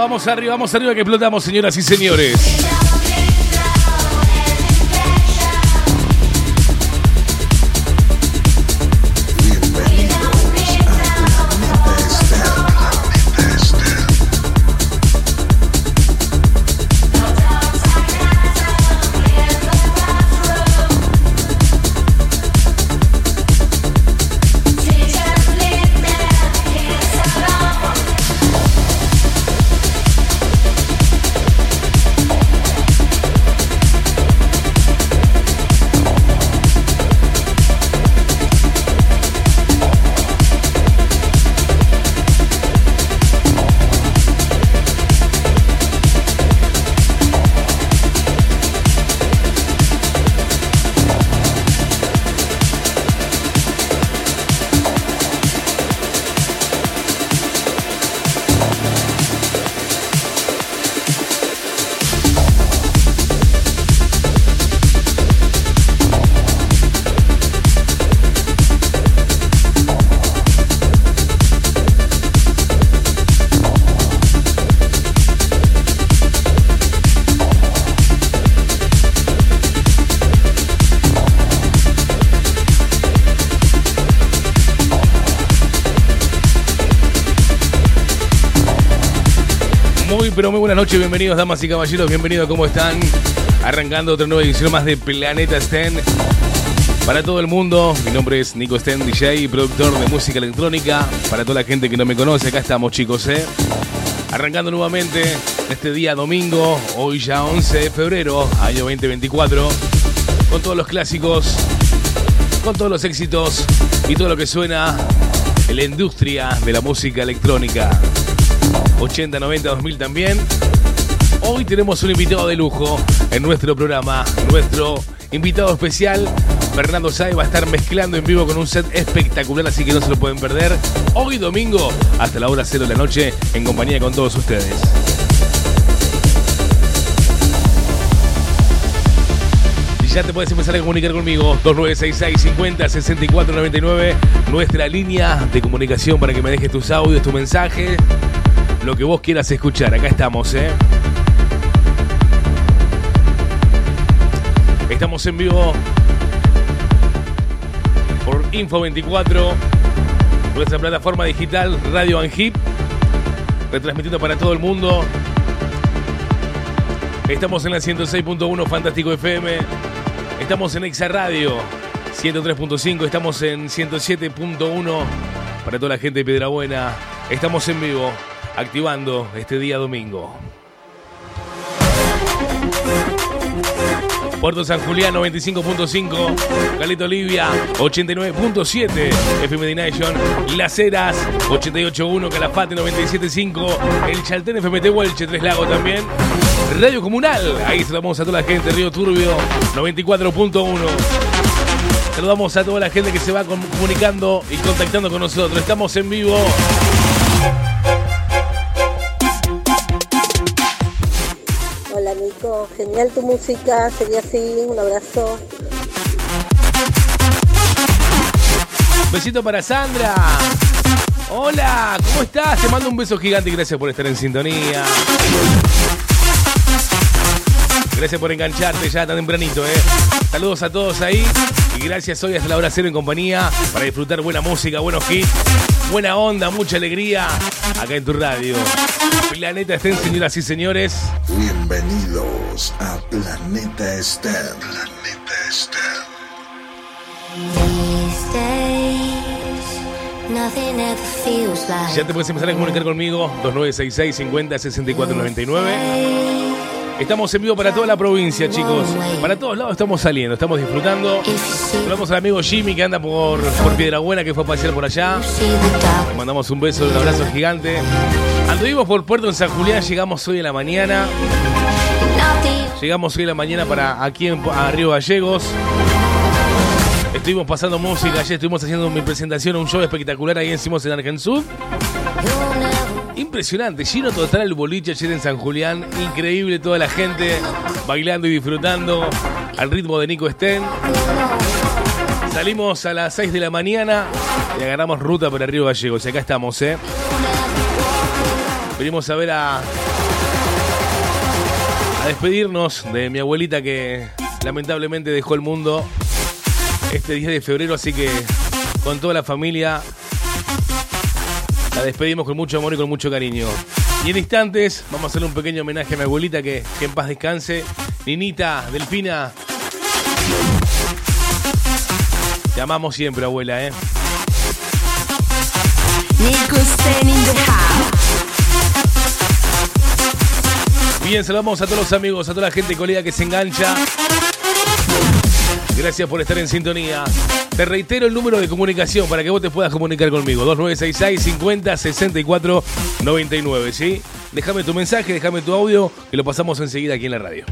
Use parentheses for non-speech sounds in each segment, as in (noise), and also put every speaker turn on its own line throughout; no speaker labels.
Vamos arriba, vamos arriba, que explotamos, señoras y señores. Buenas noches, bienvenidos damas y caballeros, bienvenidos, ¿cómo están? Arrancando otra nueva edición más de Planeta Sten para todo el mundo. Mi nombre es Nico Sten, DJ productor de música electrónica. Para toda la gente que no me conoce, acá estamos chicos, ¿eh? Arrancando nuevamente este día domingo, hoy ya 11 de febrero, año 2024, con todos los clásicos, con todos los éxitos y todo lo que suena en la industria de la música electrónica. 80, 90, 2000 también. Hoy tenemos un invitado de lujo en nuestro programa. Nuestro invitado especial, Fernando Sai, va a estar mezclando en vivo con un set espectacular, así que no se lo pueden perder. Hoy domingo, hasta la hora 0 de la noche, en compañía con todos ustedes. Y ya te puedes empezar a comunicar conmigo. 2966 50 64 99. Nuestra línea de comunicación para que me dejes tus audios, tu mensaje lo que vos quieras escuchar. Acá estamos, ¿eh? Estamos en vivo por Info24, nuestra plataforma digital Radio Angip, retransmitiendo para todo el mundo. Estamos en la 106.1 Fantástico FM. Estamos en Exa Radio 103.5. Estamos en 107.1 para toda la gente de Piedrabuena. Estamos en vivo activando este día domingo. Puerto San Julián 95.5, Caleta Olivia 89.7, FM Dination, Las Heras 88.1, Calafate 97.5, El Chaltén FMT Huelche, Tres Lagos también, Radio Comunal, ahí saludamos a toda la gente, Río Turbio 94.1. Saludamos a toda la gente que se va comunicando y contactando con nosotros. Estamos en vivo.
Genial tu música, sería así, un abrazo.
Besito para Sandra. Hola, ¿cómo estás? Te mando un beso gigante y gracias por estar en sintonía. Gracias por engancharte ya tan tempranito, ¿eh? Saludos a todos ahí y gracias hoy hasta la hora cero en compañía para disfrutar buena música, buenos hits, buena onda, mucha alegría acá en tu radio. Planeta Estén, señoras y señores.
Bienvenidos a Planeta Estén. Planeta Estén.
Ya te puedes empezar a comunicar conmigo 2966 50 64 99. Estamos en vivo para toda la provincia, chicos. Para todos lados estamos saliendo, estamos disfrutando. Saludamos al amigo Jimmy que anda por, por Piedra Buena, que fue a pasear por allá. Le mandamos un beso, un abrazo gigante. Anduvimos por Puerto en San Julián, llegamos hoy en la mañana. Llegamos hoy en la mañana para aquí en a Río Gallegos. Estuvimos pasando música, ayer estuvimos haciendo mi presentación, un show espectacular ahí encima en Argensud. Impresionante, lleno total el boliche ayer en San Julián. Increíble toda la gente bailando y disfrutando al ritmo de Nico Sten. Salimos a las 6 de la mañana y agarramos ruta para Río Gallegos. Y acá estamos, ¿eh? Venimos a ver a. a despedirnos de mi abuelita que lamentablemente dejó el mundo este 10 de febrero. Así que con toda la familia la despedimos con mucho amor y con mucho cariño. Y en instantes vamos a hacer un pequeño homenaje a mi abuelita que, en paz descanse. Ninita, Delfina. Te amamos siempre, abuela, ¿eh?
Nico the house.
Bien, saludamos a todos los amigos, a toda la gente colega que se engancha. Gracias por estar en sintonía. Te reitero el número de comunicación para que vos te puedas comunicar conmigo. 2966 50 64 99, ¿sí? Déjame tu mensaje, déjame tu audio, que lo pasamos enseguida aquí en la radio.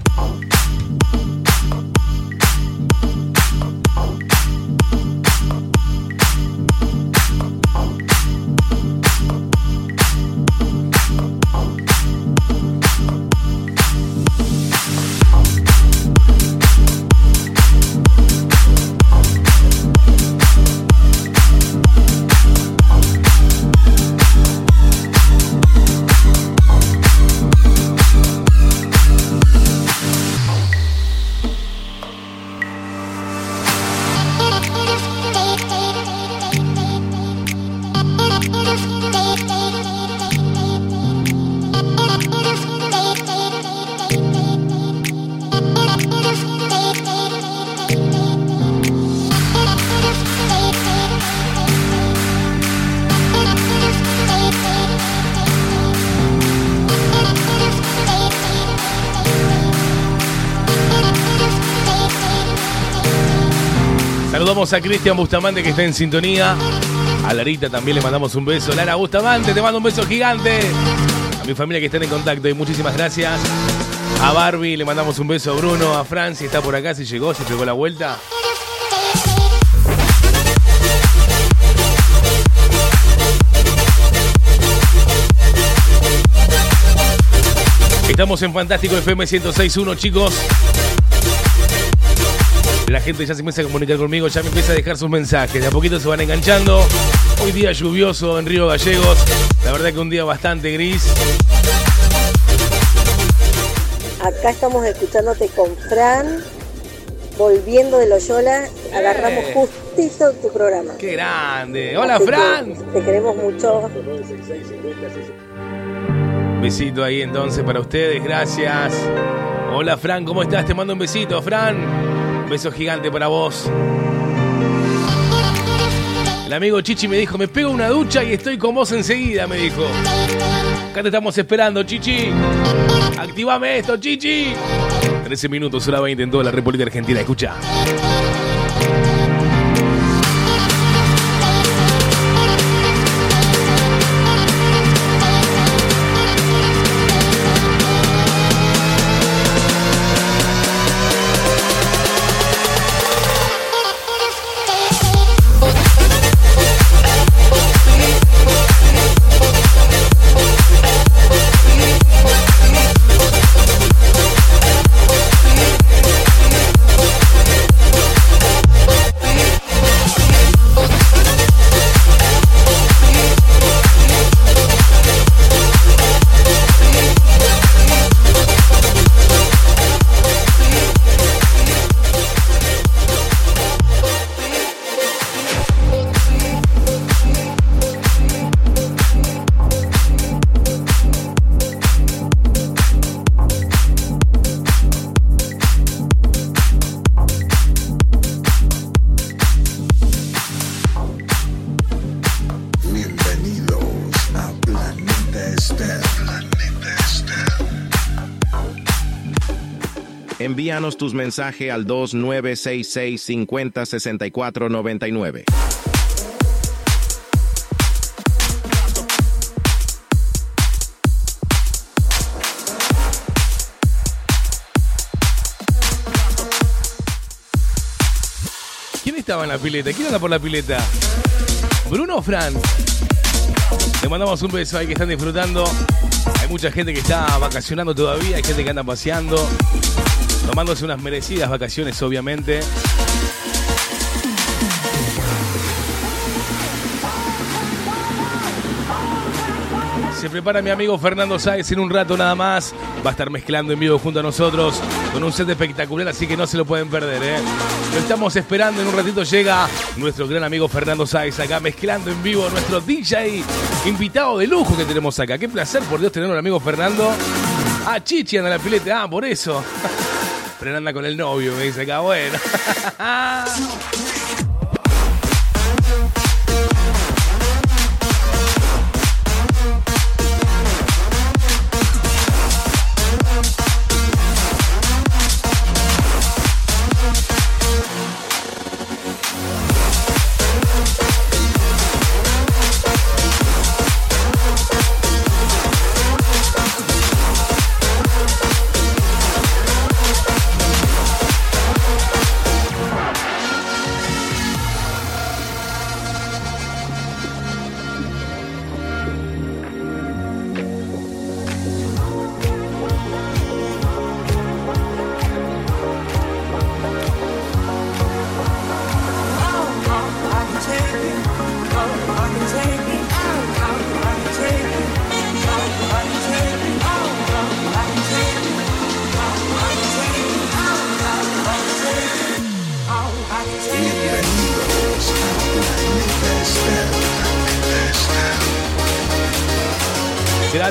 Cristian Bustamante que está en sintonía. A Larita también le mandamos un beso. Lara Bustamante, te mando un beso gigante. A mi familia que están en contacto y muchísimas gracias. A Barbie le mandamos un beso a Bruno, a Franci, está por acá, si llegó, si pegó la vuelta. Estamos en Fantástico FM 106.1, chicos. La gente ya se empieza a comunicar conmigo, ya me empieza a dejar sus mensajes. De a poquito se van enganchando. Hoy día lluvioso en Río Gallegos. La verdad que un día bastante gris.
Acá estamos escuchándote con Fran, volviendo de Loyola, agarramos
Eh.
justito tu programa.
¡Qué grande! ¡Hola,
Así que
Fran!
Te queremos mucho.
Besito ahí entonces para ustedes, gracias. Hola, Fran, ¿cómo estás? Te mando un besito, Fran. Un beso gigante para vos. El amigo Chichi me dijo, me pego una ducha y estoy con vos enseguida, me dijo. Acá te estamos esperando, Chichi. Activame esto, Chichi. 13 minutos, hora 20 en toda la República Argentina. Escucha.
Tus mensajes al 2966 50 64 99.
¿Quién estaba en la pileta? ¿Quién anda por la pileta? ¿Bruno o Fran? Le mandamos un beso ahí que están disfrutando. Hay mucha gente que está vacacionando todavía, hay gente que anda paseando, tomándose unas merecidas vacaciones, obviamente. Se prepara mi amigo Fernando Sáez en un rato nada más. Va a estar mezclando en vivo junto a nosotros con un set espectacular, así que no se lo pueden perder. ¿eh? Lo estamos esperando. En un ratito llega nuestro gran amigo Fernando Sáez acá mezclando en vivo nuestro DJ invitado de lujo que tenemos acá. Qué placer, por Dios, tener un amigo Fernando. Ah, Chichi anda la pileta. Ah, por eso. Pero anda con el novio, me dice acá. Bueno. (laughs)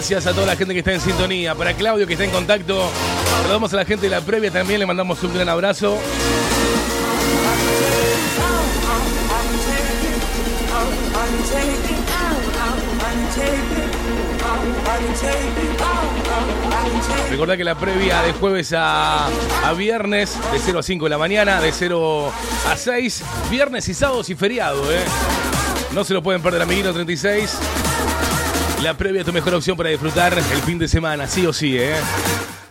Gracias a toda la gente que está en sintonía. Para Claudio que está en contacto. Saludamos a la gente de la previa también. Le mandamos un gran abrazo. Recordá que la previa de jueves a, viernes, de 0 a 5 de la mañana, de 0 a 6, viernes y sábados y feriado, ¿eh? No se lo pueden perder, amiguito 36. La previa es tu mejor opción para disfrutar el fin de semana, sí o sí, ¿eh?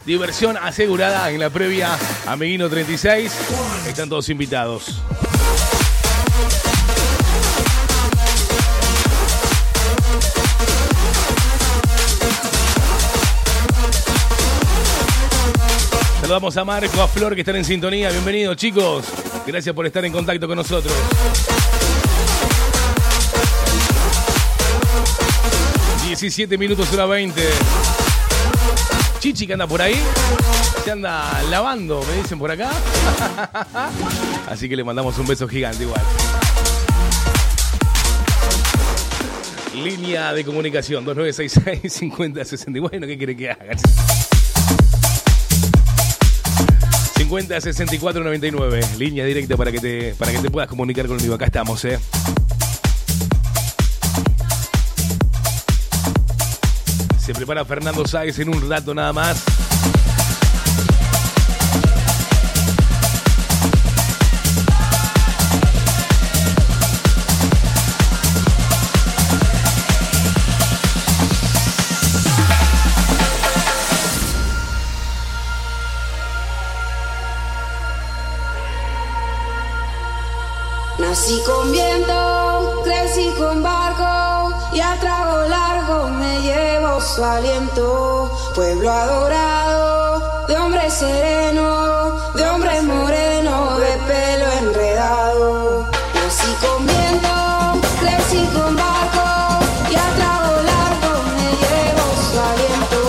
Diversión asegurada en la previa Amiguino 36. Están todos invitados. Saludamos a Marco, a Flor que están en sintonía. Bienvenidos chicos. Gracias por estar en contacto con nosotros. ...17 minutos hora 20... Chichi que anda por ahí... ...se anda lavando, me dicen por acá... (laughs) ...así que le mandamos un beso gigante igual... Línea de comunicación 2966 5060 Bueno, ¿qué quiere que haga? 50 64 99 Línea directa para que te, para que te puedas comunicar conmigo. Acá estamos, eh. Se prepara Fernando Sáez en un rato nada más.
Nací con viento, crecí con barro. Su aliento. Pueblo adorado, de hombre sereno, de hombre moreno, de pelo enredado. Nací con viento, crecí con barco y a trago largo me llevo su aliento.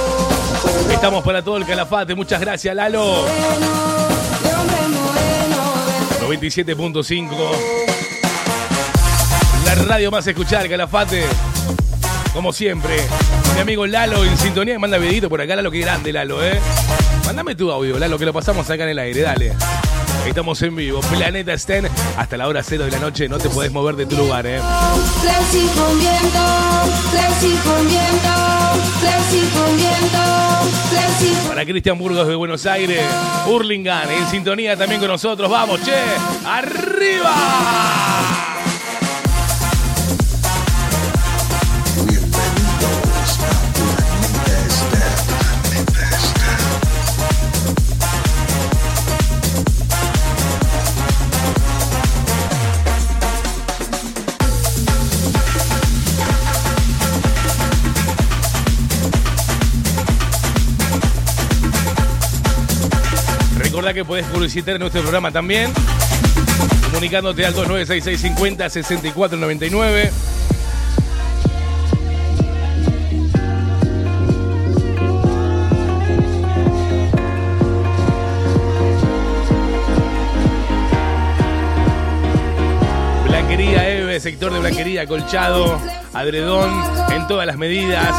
Pueblo
Estamos para todo el calafate. Muchas gracias, Lalo.
moreno, de
97.5. La radio más escuchada, Calafate. Como siempre. Mi amigo Lalo en sintonía. Manda videito por acá, Lalo. Qué grande, Lalo, ¿eh? Mándame tu audio, Lalo, que lo pasamos acá en el aire. Dale. Estamos en vivo. Planeta Sten. Hasta la hora cero de la noche. No te podés mover de tu lugar, ¿eh? Para Cristian Burgos de Buenos Aires. Hurlingham en sintonía también con nosotros. Vamos, che. ¡Arriba! Que podés publicitar nuestro programa también. Comunicándote al 2966 50 6499. Blanquería Eve, sector de blanquería, colchado, adredón en todas las medidas.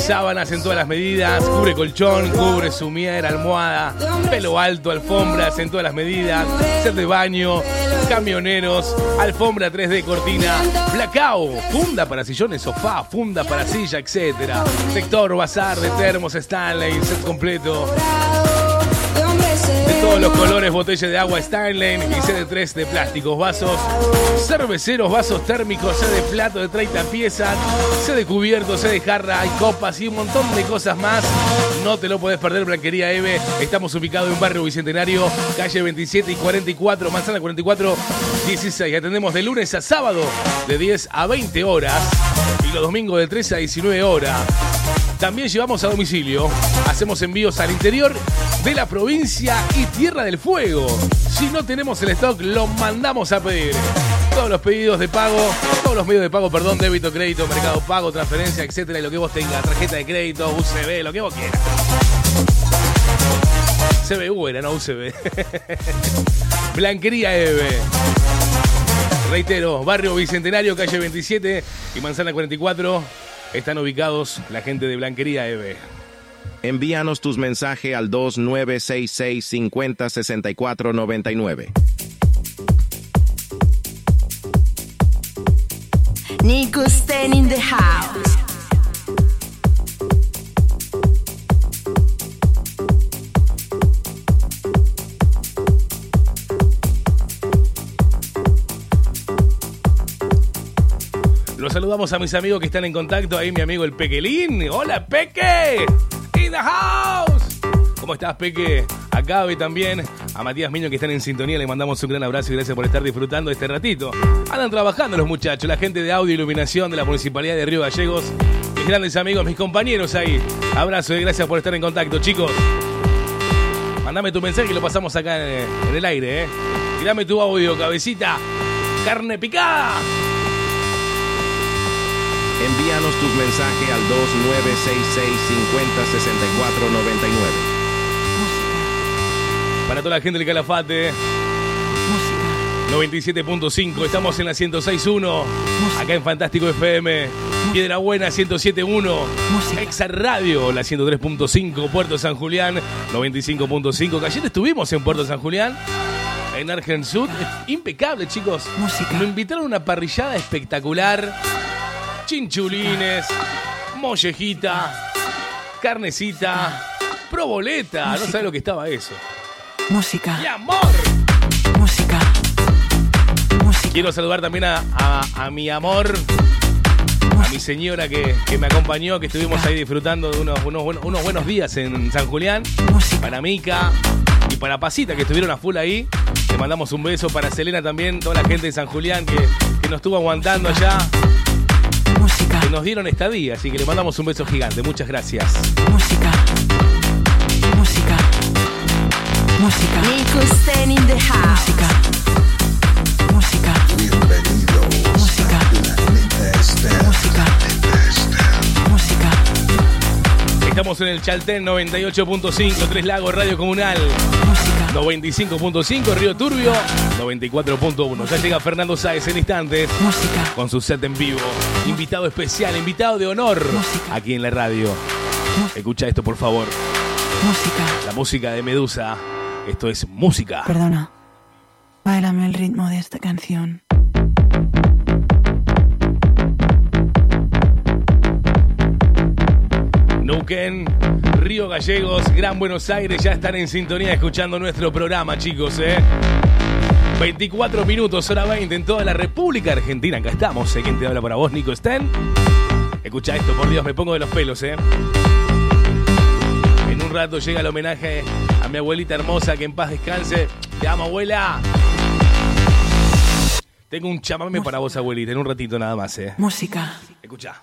Sábanas en todas las medidas, cubre colchón, cubre sumier, almohada, pelo alto, alfombras en todas las medidas, set de baño, camioneros, alfombra 3D cortina, blackout, funda para sillones, sofá, funda para silla, etcétera. Sector bazar de termos Stanley, set completo, todos los colores, botella de agua Stanley y CD3 de plásticos, vasos, cerveceros, vasos térmicos, C de plato de 30 piezas, C de cubierto, C de jarra, hay copas y un montón de cosas más. No te lo podés perder, Blanquería Eve. Estamos ubicados en Barrio Bicentenario, calle 27 y 44, manzana 44, 16. Atendemos de lunes a sábado de 10 a 20 horas y los domingos de 13 a 19 horas. También llevamos a domicilio. Hacemos envíos al interior de la provincia y Tierra del Fuego. Si no tenemos el stock, lo mandamos a pedir. Todos los pedidos de pago, todos los medios de pago, perdón, débito, crédito, mercado pago, transferencia, etcétera, y lo que vos tengas, tarjeta de crédito, UCB, lo que vos quieras. CBU era, no UCB. (laughs) Blanquería Eve. Reitero, barrio Bicentenario, calle 27 y manzana 44. Están ubicados la gente de Blanquería Eve.
Envíanos tus mensajes al 2966 50 64 99.
Nico Sten in the house.
Los saludamos a mis amigos que están en contacto. Ahí mi amigo el Pequelín. Hola, Peque. In the house. ¿Cómo estás, Peque? A Cabe también. A Matías Miño que están en sintonía. Le mandamos un gran abrazo y gracias por estar disfrutando este ratito. Andan trabajando los muchachos, la gente de audio iluminación de la Municipalidad de Río Gallegos. Mis grandes amigos, mis compañeros ahí. Abrazo y gracias por estar en contacto, chicos. Mandame tu mensaje y lo pasamos acá en, en el aire, ¿eh? Tirame tu audio, cabecita. Carne picada.
Envíanos tus mensajes al 2966 50 64 99.
Para toda la gente del Calafate. 97.5, estamos en la 106.1, acá en Fantástico FM, Piedra Buena 107.1, Exa Radio, la 103.5, Puerto San Julián 95.5, que ayer estuvimos en Puerto San Julián, en Argensud, impecable chicos, me invitaron a una parrillada espectacular, chinchulines, mollejita, carnecita, proboleta, no sabes lo que estaba eso.
Música,
¡Mi amor!
música, música.
Quiero saludar también a, a- a mi amor, a mi señora que, que me acompañó, que estuvimos ahí disfrutando de unos, unos, buenos- unos buenos días en San Julián.
Música.
Para Mica, Y para Pasita, que estuvieron a full ahí, le mandamos un beso. Para Selena también, toda la gente de San Julián que, que nos estuvo aguantando allá, nos dieron estadía. Así que le mandamos un beso gigante. Muchas gracias.
música, música, música,
in the house.
música, música, Música. música, música,
Estamos en el Chaltén 98.5, Tres Lagos Radio Comunal.
música,
95.5 Río Turbio, 94.1. Ya llega Fernando Sáez en instantes
música,
con su set en vivo. Invitado especial, invitado de honor
Música.
aquí en la radio. Escucha esto, por favor.
música.
La música de Medusa. Esto es música.
Perdona. Báilame el ritmo de esta canción.
Neuquén, Río Gallegos, Gran Buenos Aires ya están en sintonía escuchando nuestro programa, chicos, ¿eh? 24 minutos, hora 20 en toda la República Argentina. Acá estamos, ¿eh? ¿Quién te habla para vos, Nico Sten? Escucha esto, por Dios, me pongo de los pelos, ¿eh? En un rato llega el homenaje a mi abuelita hermosa, que en paz descanse. Te amo, abuela. Tengo un chamame para vos, abuelita, en un ratito nada más, ¿eh?
Música,
Escucha.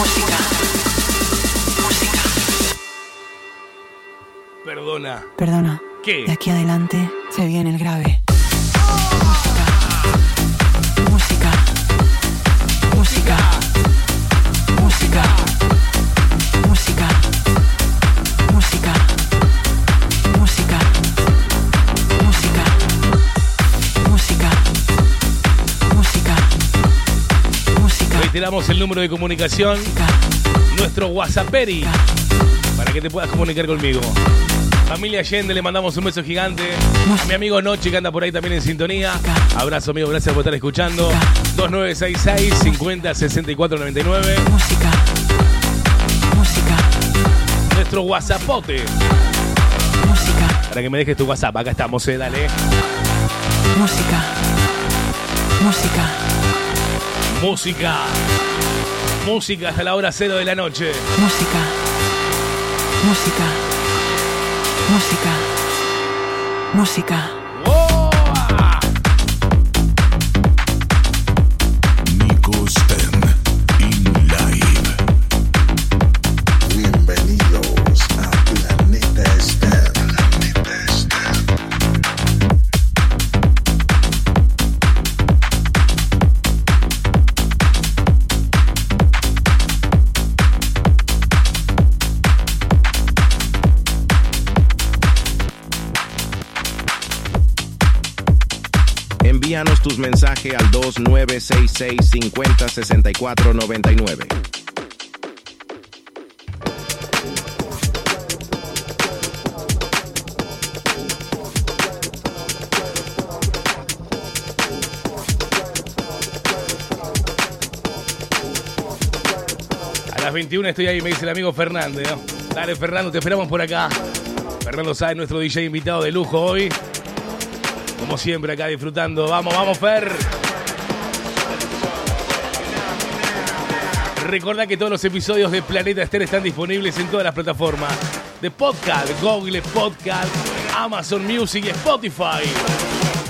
música, música.
Perdona.
Perdona.
¿Qué?
De aquí adelante se viene el grave. Música. Música. Música. Música.
Reiteramos el número de comunicación, nuestro WhatsApperi, para que te puedas comunicar conmigo. Familia Allende, le mandamos un beso gigante. A mi amigo Noche, que anda por ahí también en sintonía. Abrazo, amigo, gracias por estar escuchando. 2966 50 64 99.
Música. Música.
Nuestro WhatsAppote,
Música.
para que me dejes tu WhatsApp. Acá estamos, eh, dale.
Música. Música.
Música. Música hasta la hora cero de la noche.
Música. Música. Música. Música.
Envíanos tus mensajes al 2966 50 64 99.
A las 21 estoy ahí, me dice el amigo Fernando. ¿no? Dale, Fernando, te esperamos por acá. Fernando Sáez, nuestro DJ invitado de lujo hoy. Como siempre, acá disfrutando. Vamos, vamos, Fer. Recordá que todos los episodios de Planeta Esther están disponibles en todas las plataformas de podcast, Google Podcast, Amazon Music y Spotify.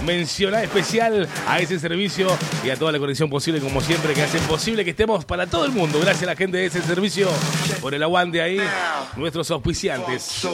Mencioná especial a ese servicio y a toda la conexión posible, como siempre, que hacen posible que estemos para todo el mundo. Gracias a la gente de ese servicio por el aguante ahí, nuestros auspiciantes.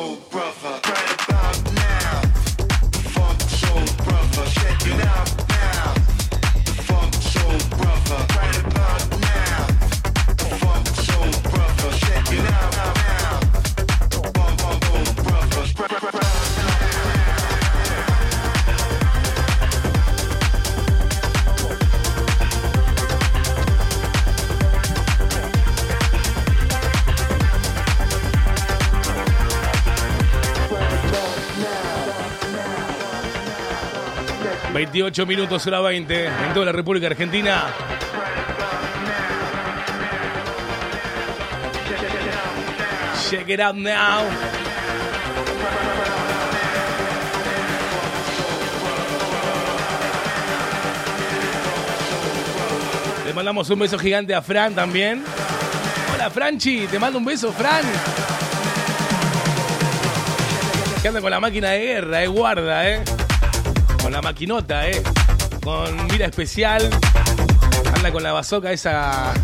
28 minutos, hora 20, en toda la República Argentina. Check it out now. Le mandamos un beso gigante a Fran también. Hola Franchi, te mando un beso, Fran. Que anda con la máquina de guerra, eh, guarda, eh. Con la maquinota, eh. Con mira especial. Anda con la bazooka esa.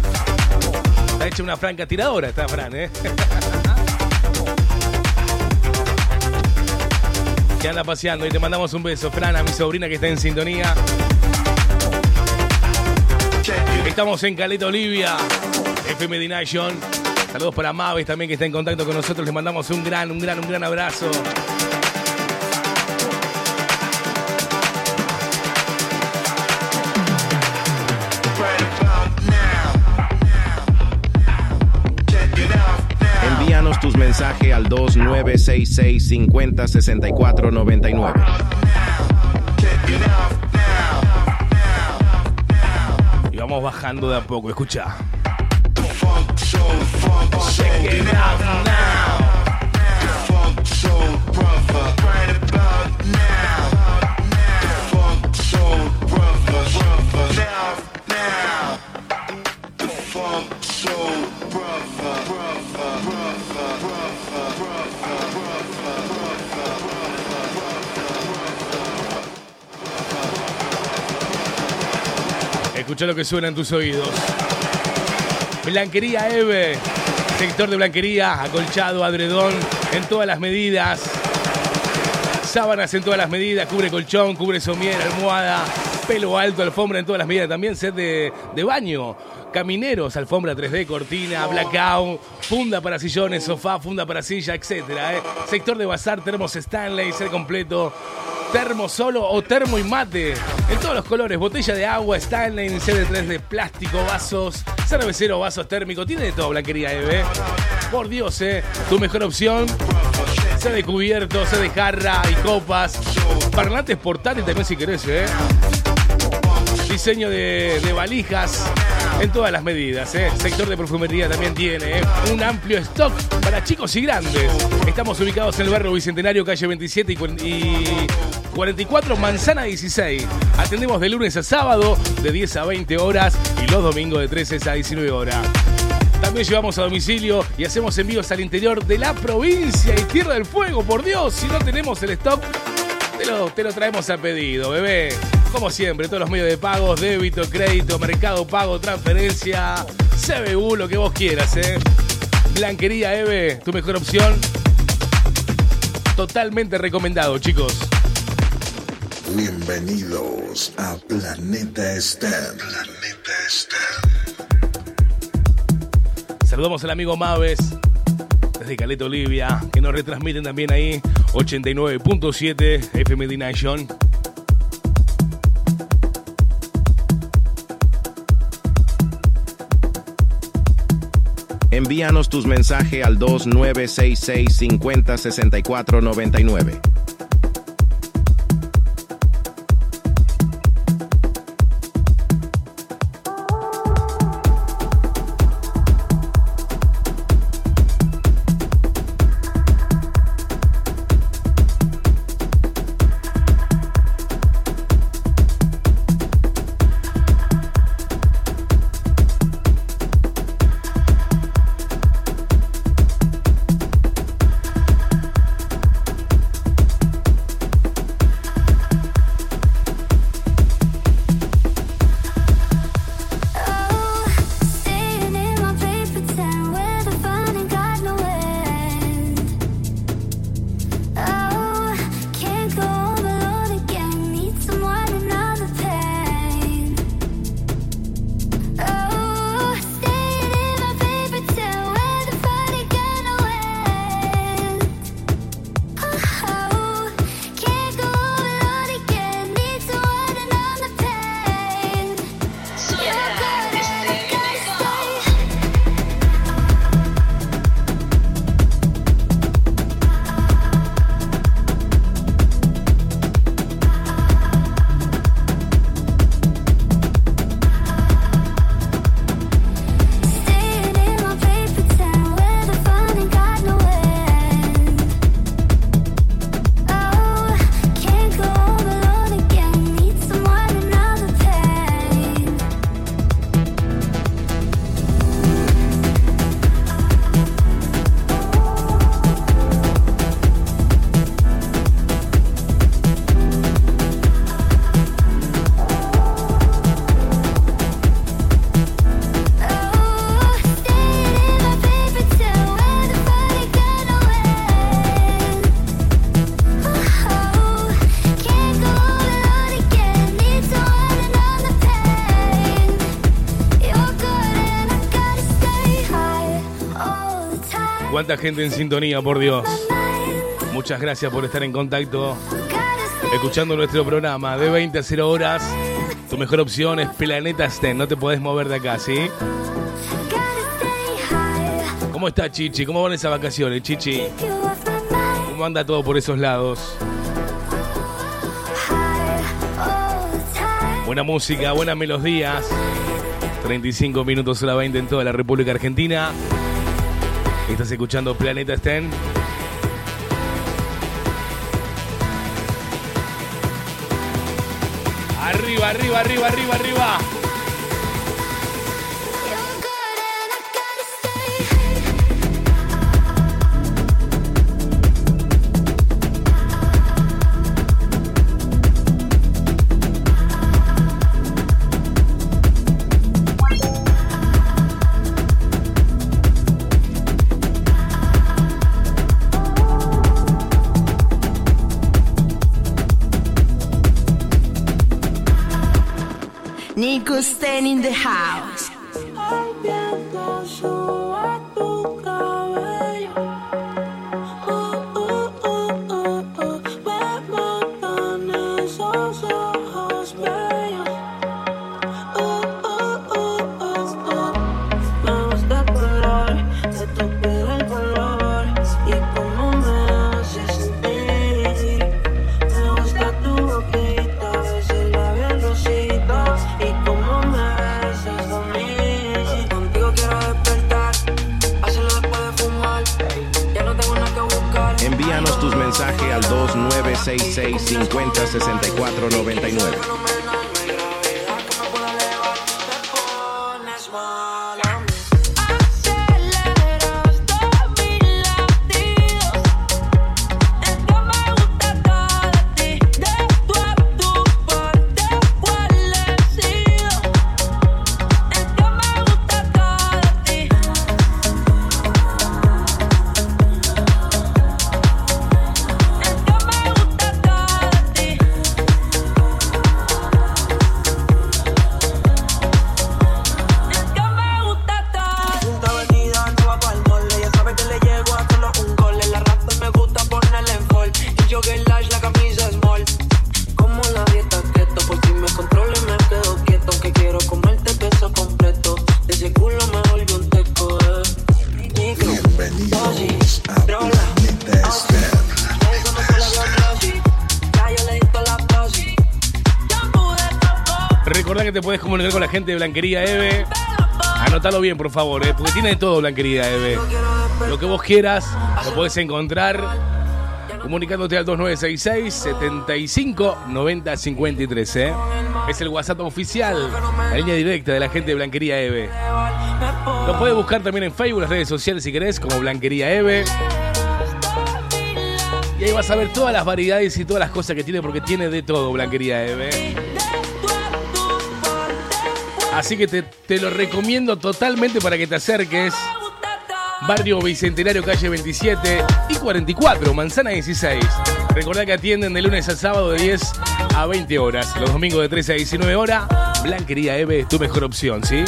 Está hecha una franca tiradora, está Fran, eh. (laughs) Que anda paseando y te mandamos un beso, Fran, a mi sobrina que está en sintonía. Estamos en Caleta Olivia, FM Nation. Saludos para Maves también que está en contacto con nosotros. Les mandamos un gran, un gran, un gran abrazo.
Al 2966 50 64 99.
Check it out now.
Y vamos bajando de a poco, escucha. Escucha lo que suena en tus oídos. Blanquería Eve. Sector de blanquería, acolchado, adredón, en todas las medidas. Sábanas en todas las medidas, cubre colchón, cubre somier, almohada, pelo alto, alfombra en todas las medidas. También set de, baño, camineros, alfombra 3D, cortina, blackout, funda para sillones, sofá, funda para silla, etc. Sector de bazar, termos Stanley, ser completo, termo solo o termo y mate. En todos los colores, botella de agua, Stanley, CD3 de plástico, vasos, cervecero, vasos térmicos, tiene de todo, Blanquería Eve. Por Dios, eh, tu mejor opción. Sea de cubierto, sea de jarra y copas. Parlantes portátiles también si querés, eh. Diseño de, de valijas en todas las medidas. ¿eh? Sector de perfumería también tiene ¿eh? un amplio stock para chicos y grandes. Estamos ubicados en el barrio Bicentenario, calle 27 y cuaren- y 44, Manzana 16. Atendemos de lunes a sábado de 10 a 20 horas y los domingos de 13 a 19 horas. También llevamos a domicilio y hacemos envíos al interior de la provincia y Tierra del Fuego. Por Dios, si no tenemos el stock, te lo, te lo traemos a pedido, bebé. Como siempre, todos los medios de pagos, débito, crédito, mercado pago, transferencia, CBU, lo que vos quieras, ¿eh? Blanquería Eve, tu mejor opción. Totalmente recomendado, chicos.
Bienvenidos a Planeta Stan. Planeta Stan.
Saludamos al amigo Maves desde Caleta Olivia, que nos retransmiten también ahí 89.7 FM Nation.
Envíanos tus mensajes al 2966 50 64 99.
Cuánta gente en sintonía, por Dios. Muchas gracias por estar en contacto, escuchando nuestro programa de 20 a 0 horas. Tu mejor opción es Planeta Sten, no te podés mover de acá, ¿sí? ¿Cómo está Chichi? ¿Cómo van esas vacaciones, Chichi? ¿Cómo anda todo por esos lados? Buena música, buenas melodías. 35 minutos a la 20 en toda la República Argentina. Estás escuchando Planeta Sten. Arriba, arriba, arriba, arriba, arriba.
The house.
Gente de Blanquería Eve. Anótalo bien, por favor, eh, porque tiene de todo Blanquería Eve. Lo que vos quieras, lo puedes encontrar comunicándote al 2966 75 90 53. ¿eh? Es el WhatsApp oficial, la línea directa de la gente de Blanquería Eve. Lo puedes buscar también en Facebook, las redes sociales si querés, como Blanquería Eve. Y ahí vas a ver todas las variedades y todas las cosas que tiene, porque tiene de todo Blanquería Eve. Así que te, te lo recomiendo totalmente para que te acerques. Barrio Bicentenario, calle 27 y 44, Manzana 16. Recordá que atienden de lunes a sábado de 10 a 20 horas. Los domingos de 13 a 19 horas. Blanquería Eve es tu mejor opción, ¿sí?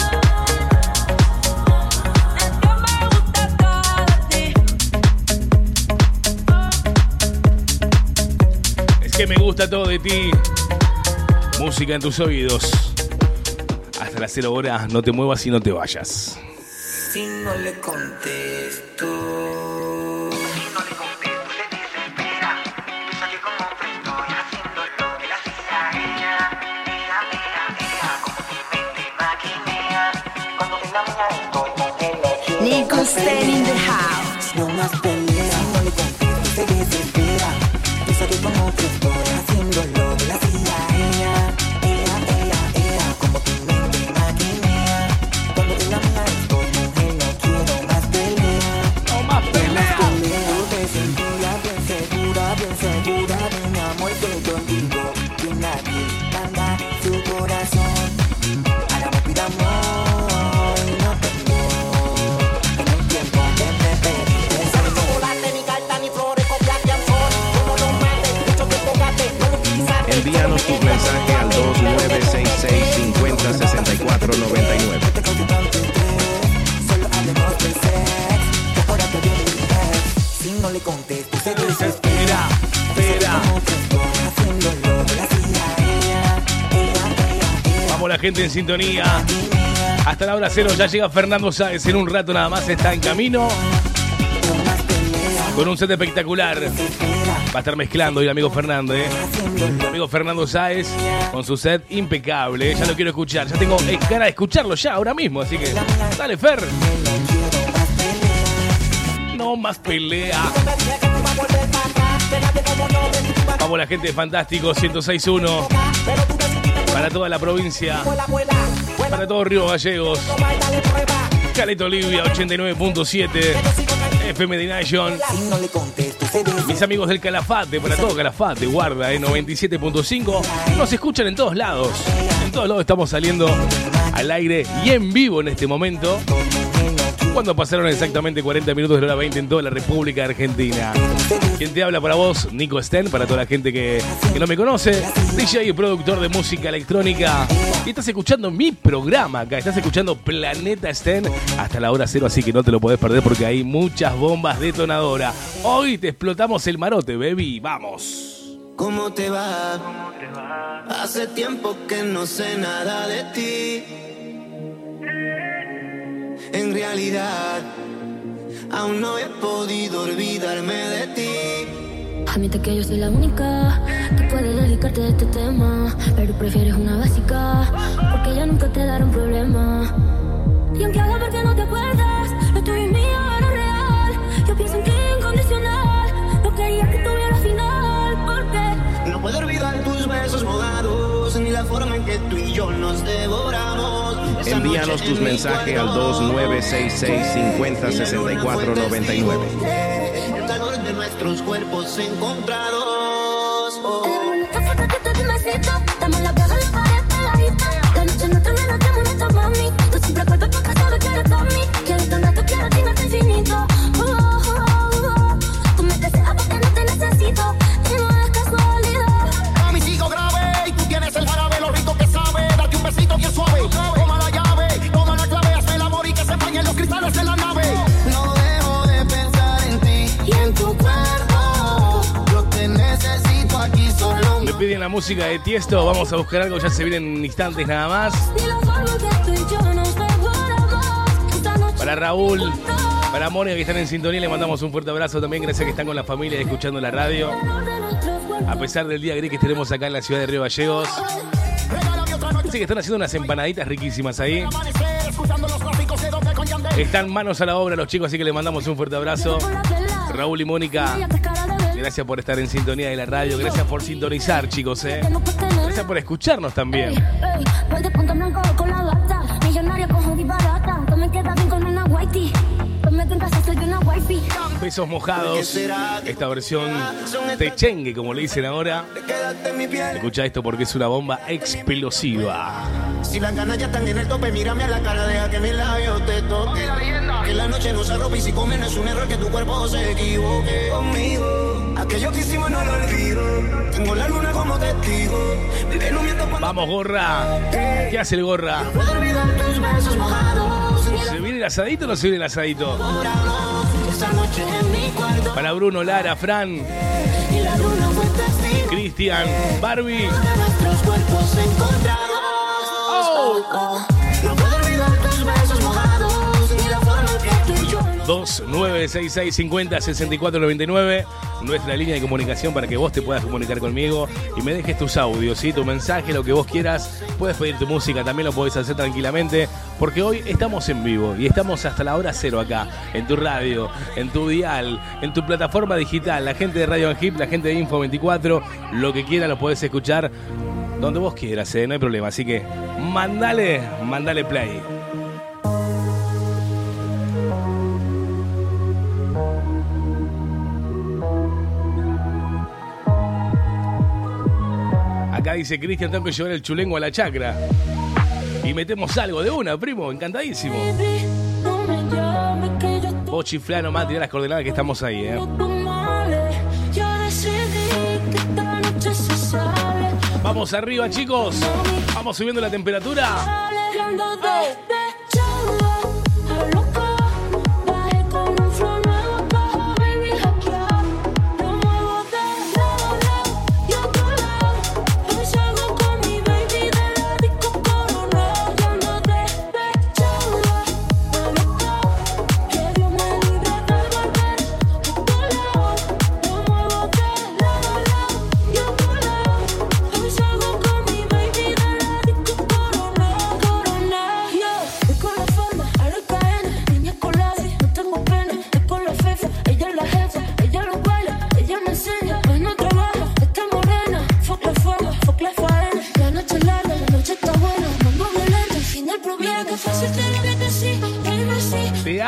Es que me gusta todo de ti. Música en tus oídos. Hasta las 0 horas, no te muevas y no te vayas.
Si no le contesto.
Nico in the house.
No más pelea, no le contesto, se desespera. Piensa que con otro estoy haciendo estoy haciéndolo de la silla a ella. Ella, ella, ella.
Vamos la gente en sintonía. Hasta la hora cero ya llega Fernando Sáez. En un rato nada más está en camino.
No.
Con un set espectacular. Va a estar mezclando hoy el amigo Fernando, ¿eh? El amigo Fernando Sáez con su set impecable. Ya lo quiero escuchar. Ya tengo eh, ganas de escucharlo ya, ahora mismo. Así que, dale, Fer. No más pelea. Vamos la gente de Fantástico 1061. Para toda la provincia. Para todo Río Gallegos. Caleta Olivia 89.7. FM de Nation. Mis amigos del Calafate, para todo Calafate, guarda, eh, 97.5. Nos escuchan en todos lados. En todos lados estamos saliendo al aire y en vivo en este momento. Cuando pasaron exactamente 40 minutos de la hora 20 en toda la República Argentina. Quien te habla para vos, Nico Sten, para toda la gente que, que no me conoce, DJ y productor de música electrónica. Y estás escuchando mi programa acá, estás escuchando Planeta Sten hasta la hora cero, así que no te lo podés perder porque hay muchas bombas detonadoras. Hoy te explotamos el marote, baby, vamos.
¿Cómo te va? Hace tiempo que no sé nada de ti. En realidad, aún no he podido olvidarme de ti.
Admite que yo soy la única que puede dedicarte a este tema. Pero prefieres una básica, porque ya nunca te dará un problema. Y aunque haga ver que no te acuerdas, lo tuyo
la forma en que tú y yo nos devoramos. Esa
Envíanos tus
en
mensajes al
cuarto.
2966 50 64 99.
El calor de nuestros cuerpos encontrados. Oh.
Música de Tiesto, vamos a buscar algo, ya se vienen instantes nada más. Para Raúl, para Mónica que están en sintonía, le mandamos un fuerte abrazo también, gracias que están con la familia y escuchando la radio. A pesar del día gris que tenemos acá en la ciudad de Río Gallegos. Dice que están haciendo unas empanaditas riquísimas ahí. Están manos a la obra los chicos, así que le mandamos un fuerte abrazo. Raúl y Mónica, Gracias por estar en sintonía de la radio, gracias por sintonizar, chicos, eh. Gracias por escucharnos también.
Ey, voy de punta blanco con la gata. Millonaria con hoodie barata. Tú me quedas bien con una whitey.
Besos mojados. Esta versión techengue, como le dicen ahora.
Quédate en mi piel.
Escucha esto porque es una bomba explosiva.
Si las ganas ya están en el tope, mírame a la cara, deja que mis labios te toquen. Que la noche no se rompe y si comes no es un error que tu cuerpo se equivoque conmigo. Aquello que hicimos no lo olvido. Tengo la luna como testigo.
Vamos, gorra. ¿Qué hace el gorra?
puedo olvidar tus besos mojados.
El asadito o no viene el asadito? Para Bruno, Lara, Fran, Cristian, Barbie. Oh. 2966-50-6499, nuestra línea de comunicación para que vos te puedas comunicar conmigo y me dejes tus audios, ¿sí? tu mensaje, lo que vos quieras. Puedes pedir tu música, también lo podés hacer tranquilamente, porque hoy estamos en vivo y estamos hasta la hora cero acá, en tu radio, en tu dial, en tu plataforma digital. La gente de Radio Hip, la gente de Info24, lo que quiera lo podés escuchar donde vos quieras, ¿eh? no hay problema. Así que mandale, mandale play. Dice Cristian, tengo que llevar el chulengo a la chacra. Y metemos algo de una, primo, encantadísimo. Vos chiflá nomás, tirá las coordenadas que estamos ahí, eh. Vamos arriba, chicos. Vamos subiendo la temperatura.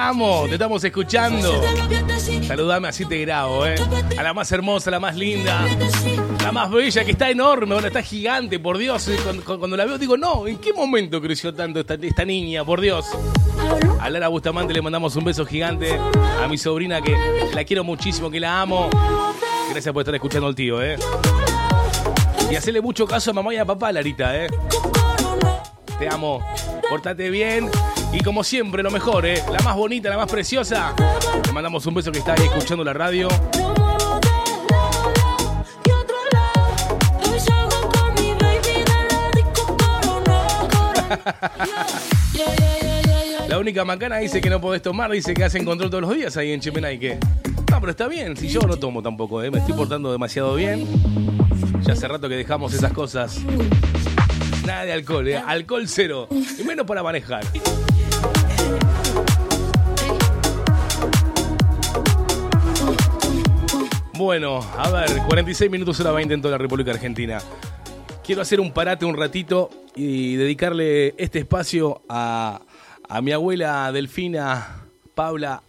Amo, te estamos escuchando. Saludame así te grabo, ¿eh? A la más hermosa, la más linda, la más bella, que está enorme, bueno, está gigante, por Dios. Eh, Cuando, la veo digo, no, ¿en qué momento creció tanto esta, niña, por Dios? A Lara Bustamante le mandamos un beso gigante. A mi sobrina que la quiero muchísimo, que la amo. Gracias por estar escuchando al tío, ¿eh? Y hacerle mucho caso a mamá y a papá, Larita, ¿eh? Te amo. Portate bien. Y como siempre, lo mejor, ¿eh? La más bonita, la más preciosa. Le mandamos un beso que está ahí escuchando la radio. (laughs) La única macana dice que no podés tomar, dice que hacen control todos los días ahí en Chepenaique. No, pero está bien, si yo no tomo tampoco, ¿eh? me estoy portando demasiado bien. Ya hace rato que dejamos esas cosas. Nada de alcohol, ¿eh? alcohol cero. Y menos para manejar. Bueno, a ver, 46 minutos hora 20 en toda la República Argentina. Quiero hacer un parate un ratito y dedicarle este espacio a, a mi abuela Delfina Paula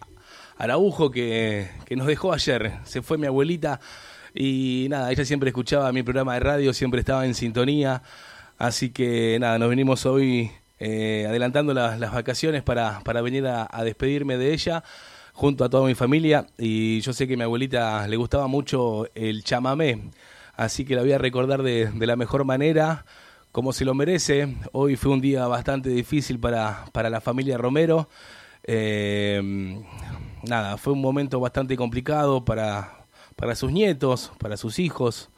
Araujo que, que nos dejó ayer. Se fue mi abuelita y nada, ella siempre escuchaba mi programa de radio, siempre estaba en sintonía. Así que nada, nos venimos hoy eh, adelantando las, vacaciones para, para venir a despedirme de ella junto a toda mi familia. Y yo sé que a mi abuelita le gustaba mucho el chamamé, así que la voy a recordar de, de la mejor manera, como se lo merece. Hoy fue un día bastante difícil para, para la familia Romero. Eh, nada, fue un momento bastante complicado para, para sus nietos, para sus hijos,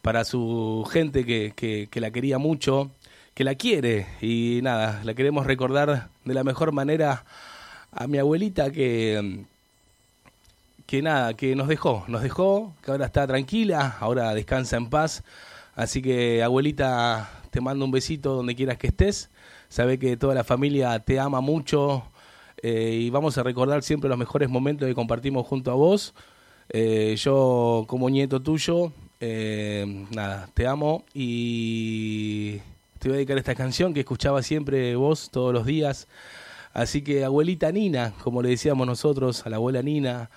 para su gente que, que, que la quería mucho, que la quiere. Y nada, la queremos recordar de la mejor manera a mi abuelita que, que nada, que nos dejó, nos dejó, que ahora está tranquila, ahora descansa en paz. Así que abuelita, te mando un besito donde quieras que estés. Sabe que toda la familia te ama mucho eh, y vamos a recordar siempre los mejores momentos que compartimos junto a vos. Eh, yo como nieto tuyo, eh, nada, te amo y te voy a dedicar esta canción que escuchaba siempre vos todos los días. Así que abuelita Nina, como le decíamos nosotros, a la abuela Nina,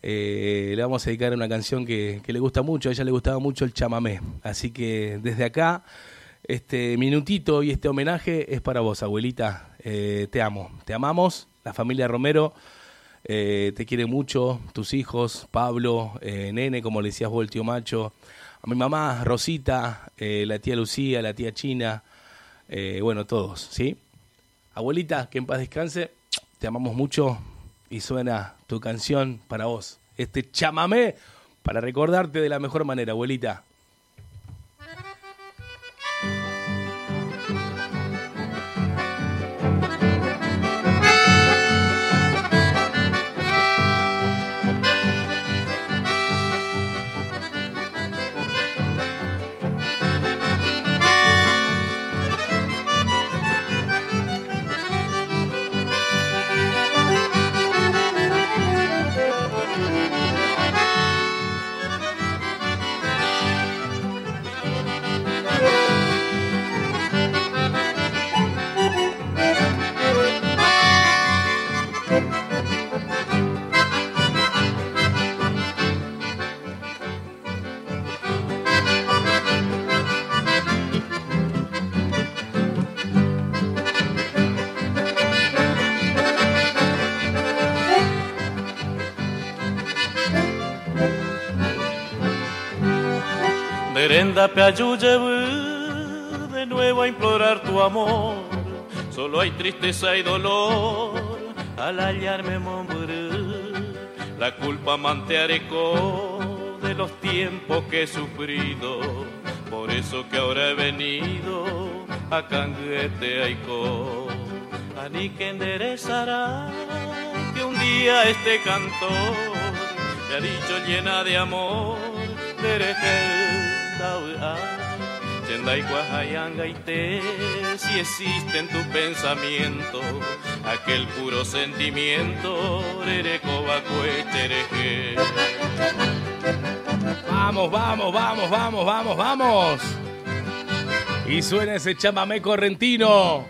eh, le vamos a dedicar una canción que, le gusta mucho, a ella le gustaba mucho el chamamé. Así que desde acá, este minutito y este homenaje es para vos, abuelita. Eh, te amo, te amamos, la familia Romero. eh, te quiere mucho, tus hijos, Pablo, eh, Nene, como le decías vos, el tío Macho, a mi mamá, Rosita, la tía Lucía, la tía China, bueno, todos, ¿sí? Abuelita, que en paz descanse, te amamos mucho y suena tu canción para vos. Este chamamé para recordarte de la mejor manera, abuelita.
Derenda Peayuyebu, de nuevo a implorar tu amor. Solo hay tristeza y dolor al hallarme Montbrú. La culpa manteareco de los tiempos que he sufrido. Por eso que ahora he venido a Canguete Aiko. Ani que enderezará que un día este cantor te ha dicho llena de amor. Derejel Te, si existe en tu pensamiento aquel puro sentimiento.
Vamos, vamos, vamos, vamos, vamos, vamos. Y suena ese chamamé correntino.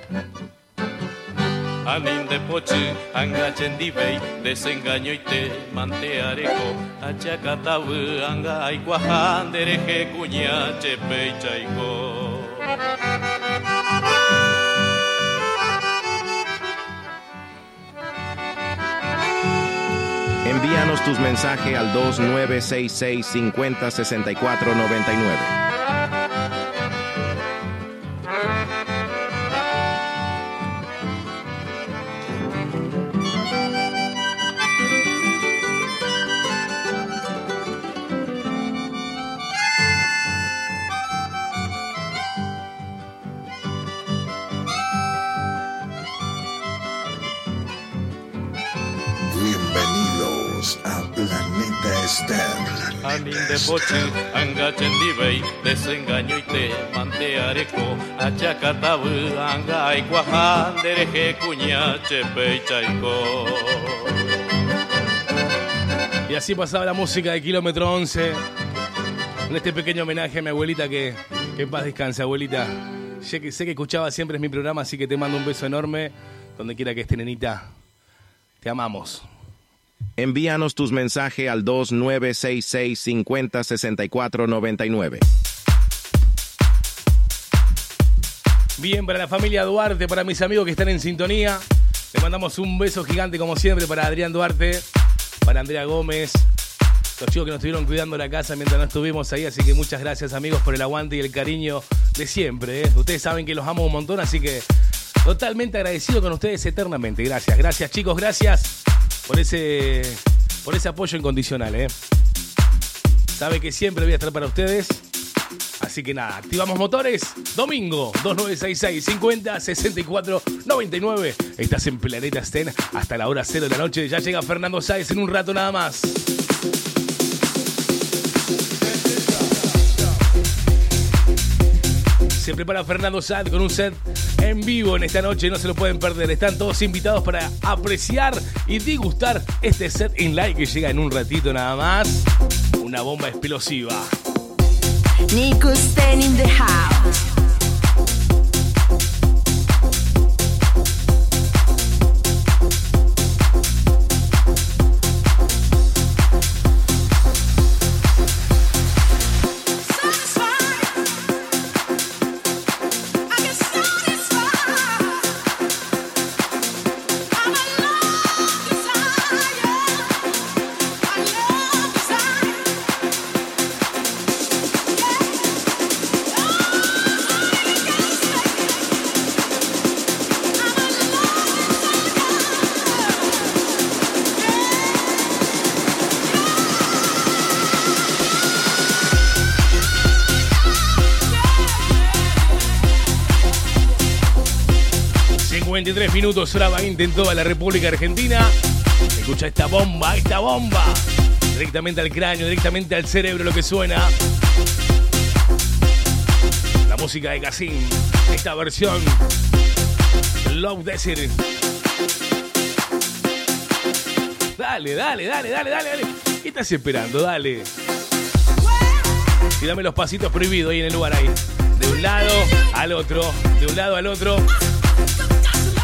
Anin de pochi, angatzen dibei, desengaño ite manteareko, atxakatabu anga aikua handere jekuña txepeitzaiko.
Envíanos tus mensajes al 2966 50 64 99.
Y así pasaba la música de Kilómetro 11. En este pequeño homenaje a mi abuelita que, que en paz descanse, abuelita. Sé que, sé que escuchaba siempre mi programa, así que te mando un beso enorme. Donde quiera que esté, nenita. Te amamos.
Envíanos tus mensajes al 2966 50 64 99.
Bien, para la familia Duarte, para mis amigos que están en sintonía. Le mandamos un beso gigante, como siempre, para Adrián Duarte, para Andrea Gómez, los chicos que nos estuvieron cuidando la casa mientras no estuvimos ahí. Así que muchas gracias, amigos, por el aguante y el cariño de siempre. ¿eh? Ustedes saben que los amo un montón, así que totalmente agradecido con ustedes eternamente. Gracias, gracias, chicos, gracias por ese, por ese apoyo incondicional. ¿eh? Sabe que siempre voy a estar para ustedes. Así que nada, activamos motores. Domingo 2966 50 64 99. Estás en Planeta Sten hasta la hora cero de la noche. Ya llega Fernando Sáez en un rato nada más. Se prepara Fernando Sáez con un set en vivo en esta noche. No se lo pueden perder. Están todos invitados para apreciar y degustar este set in live que llega en un ratito nada más. Una bomba explosiva. ...53 minutos, hora 20 en toda la República Argentina. Escucha esta bomba, esta bomba. Directamente al cráneo, directamente al cerebro lo que suena. La música de Cassim. Esta versión. Love Desert. Dale, dale, dale, dale, dale, dale. ¿Qué estás esperando? Dale. Y dame los pasitos prohibidos ahí en el lugar ahí. De un lado al otro. De un lado al otro.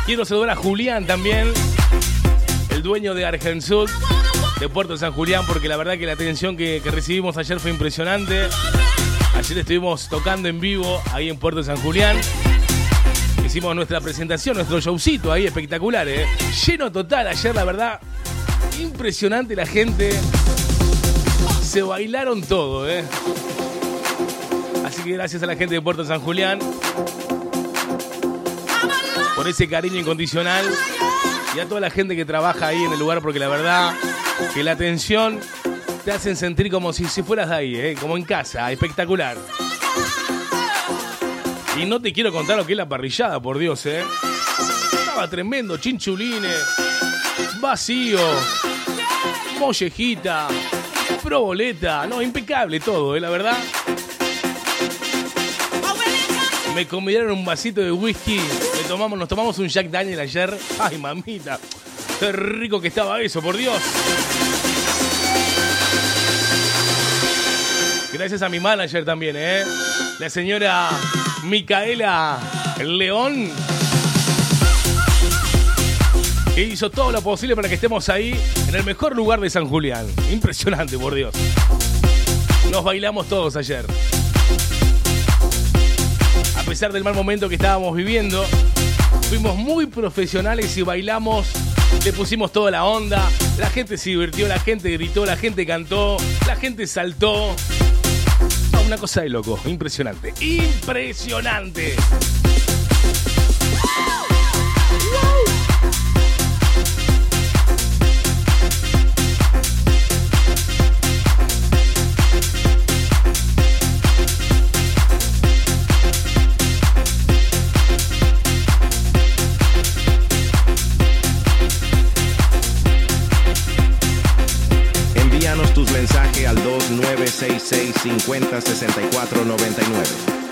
Quiero saludar a Julián también, el dueño de Argensud, de Puerto San Julián, porque la verdad que la atención que, recibimos ayer fue impresionante. Ayer estuvimos tocando en vivo ahí en Puerto San Julián. Hicimos nuestra presentación, nuestro showcito ahí espectacular, ¿eh? Lleno total ayer, la verdad. Impresionante la gente. Se bailaron todo, ¿eh? Así que gracias a la gente de Puerto San Julián por ese cariño incondicional y a toda la gente que trabaja ahí en el lugar, porque la verdad que la atención te hacen sentir como si, si fueras de ahí, ¿eh? como en casa, espectacular. Y no te quiero contar lo que es la parrillada, por Dios, ¿eh? Estaba tremendo, chinchulines, vacío, mollejita, proboleta, no, impecable todo, ¿eh? La verdad. Me convidaron un vasito de whisky. Tomamos, nos tomamos un Jack Daniel ayer. Ay, mamita. Qué rico que estaba eso, por Dios. Gracias a mi manager también, ¿eh? La señora Micaela León. que hizo todo lo posible para que estemos ahí en el mejor lugar de San Julián. Impresionante, por Dios. Nos bailamos todos ayer. A pesar del mal momento que estábamos viviendo, fuimos muy profesionales y bailamos. Le pusimos toda la onda. La gente se divirtió, la gente gritó, la gente cantó, la gente saltó. Ah, Una cosa de loco, impresionante. Impresionante.
2966 50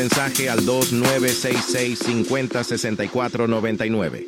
64 99. Envíanos tus mensajes al 2966 50 64 99.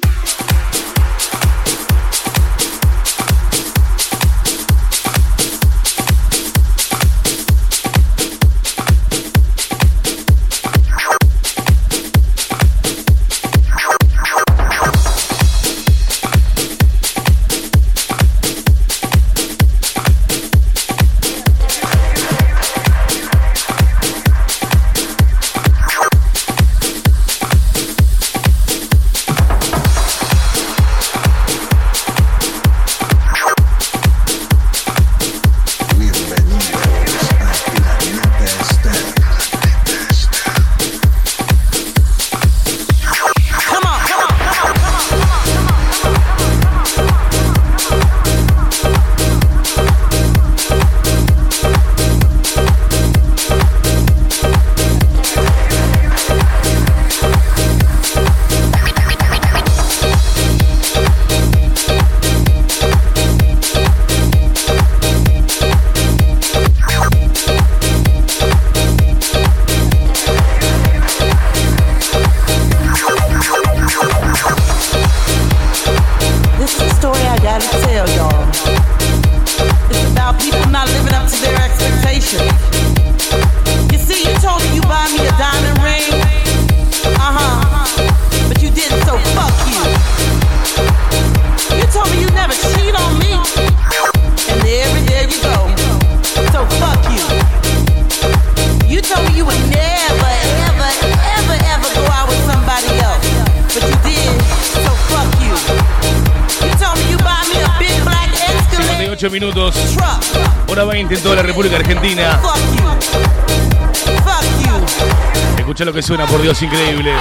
Lo que suena, por Dios, increíble.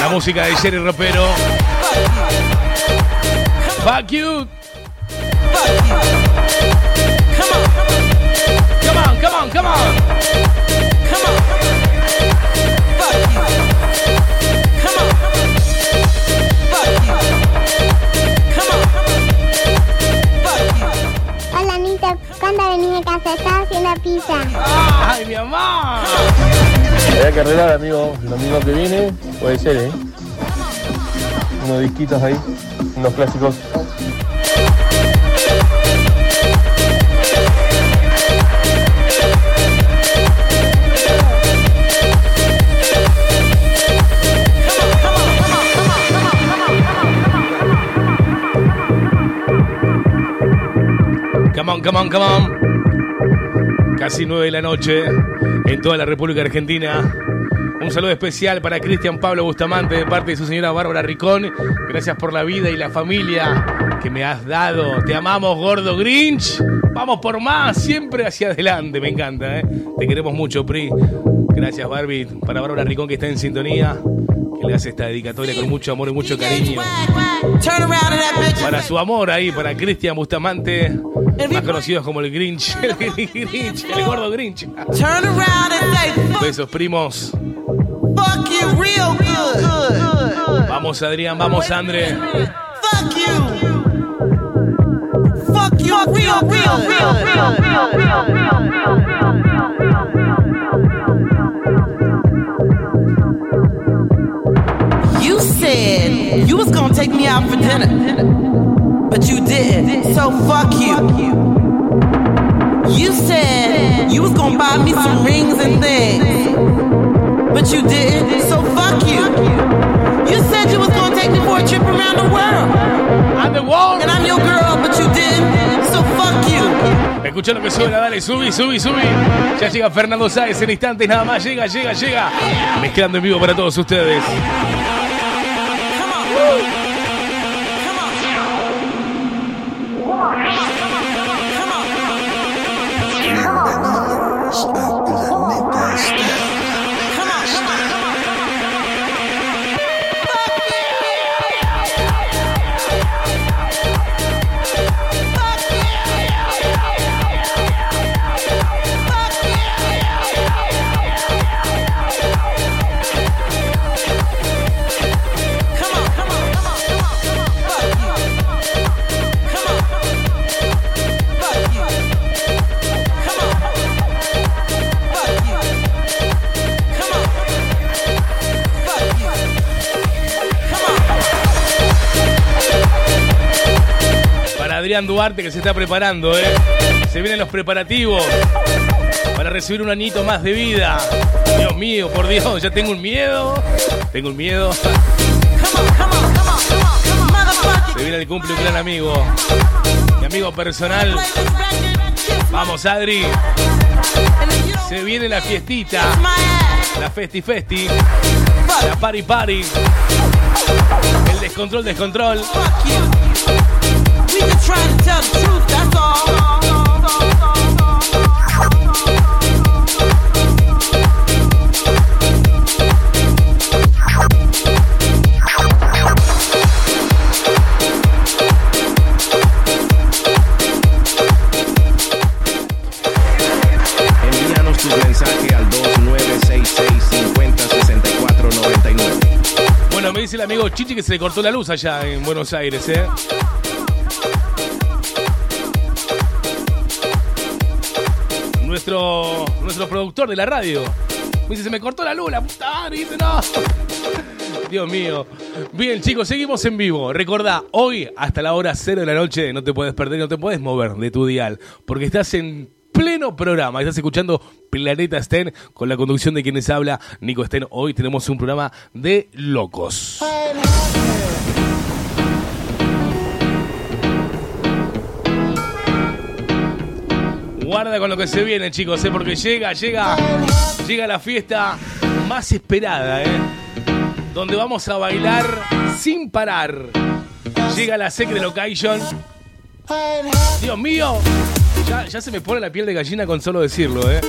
La música de Jerry Ropero. Fuck you. Come on, come on, come on.
Hola, Nita. ¿Cuándo venís a casa? Estaba haciendo pizza.
¡Ay, mi mamá!
Voy a carrerar, amigo, el domingo que viene. Puede ser, ¿eh? Unos disquitos ahí, unos clásicos.
Come on, come on, come on. Casi 9 de la noche en toda la República Argentina. Un saludo especial para Cristian Pablo Bustamante de parte de su señora Bárbara Ricón. Gracias por la vida y la familia que me has dado. Te amamos, gordo Grinch. Vamos por más, siempre hacia adelante. Me encanta, ¿eh? Te queremos mucho, Pri. Gracias, Barbie. Para Bárbara Ricón que está en sintonía. Que le hace esta dedicatoria con mucho amor y mucho cariño.
Turn around and that bitch.
Para su amor ahí, para Cristian Bustamante, más conocido como el Grinch, el Grinch, el gordo Grinch.
Turn around and say,
Besos, primos.
Fuck you real good.
Vamos Adrián, vamos Andre.
Fuck you. Fuck you real, real, real, real, real, real, You said you was gonna take me out for dinner, but you didn't. So fuck you. You said you was gonna buy me some rings and things, but you didn't. So fuck you. You said you was gonna take me for a trip around the world.
I'm the world.
And I'm your girl, but you didn't. So fuck you.
Escucha lo que suena, dale, subí, subí, subí. Ya llega Fernando Sáez en instantes, nada más. Llega, llega, llega. Mezclando en vivo para todos ustedes. Adrián que se está preparando, ¿eh? Se vienen los preparativos para recibir un añito más de vida. Dios mío, por Dios, ya tengo un miedo. Tengo un miedo. Se viene el cumple un gran amigo. Mi amigo personal. Vamos, Adri. Se viene la fiestita. La festi festi. La party party. El descontrol, descontrol. Bueno, me dice el amigo Chichi que se le cortó la luz allá en Buenos Aires, ¿eh? Nuestro, nuestro productor de la radio. Me dice, se me cortó la luz, la puta madre. No. (laughs) Dios mío. Bien, chicos, seguimos en vivo. Recordá, hoy hasta la hora cero de la noche no te puedes perder, no te puedes mover de tu dial, porque estás en pleno programa. Estás escuchando Planeta Sten con la conducción de quienes habla Nico Sten. Hoy tenemos un programa de locos. Guarda con lo que se viene, chicos, ¿eh? porque llega, llega, llega la fiesta más esperada, ¿eh? donde vamos a bailar sin parar. Llega la Secret Location. Dios mío, ya, se me pone la piel de gallina con solo decirlo, ¿eh?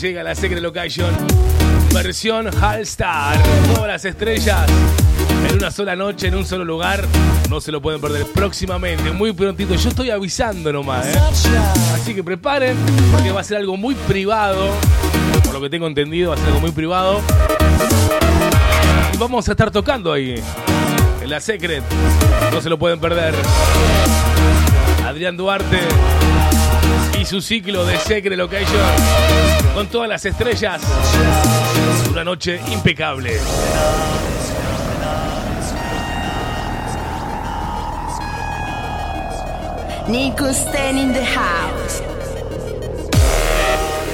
Llega la Secret Location, versión All Star. Todas las estrellas en una sola noche, en un solo lugar. No se lo pueden perder próximamente, muy prontito. Yo estoy avisando nomás, ¿eh? Así que preparen, porque va a ser algo muy privado. Por lo que tengo entendido, va a ser algo muy privado. Y vamos a estar tocando ahí, en la Secret. No se lo pueden perder. Adrián Duarte y su ciclo de Secret Location con todas las estrellas. Una noche impecable.
Nico staying in the house.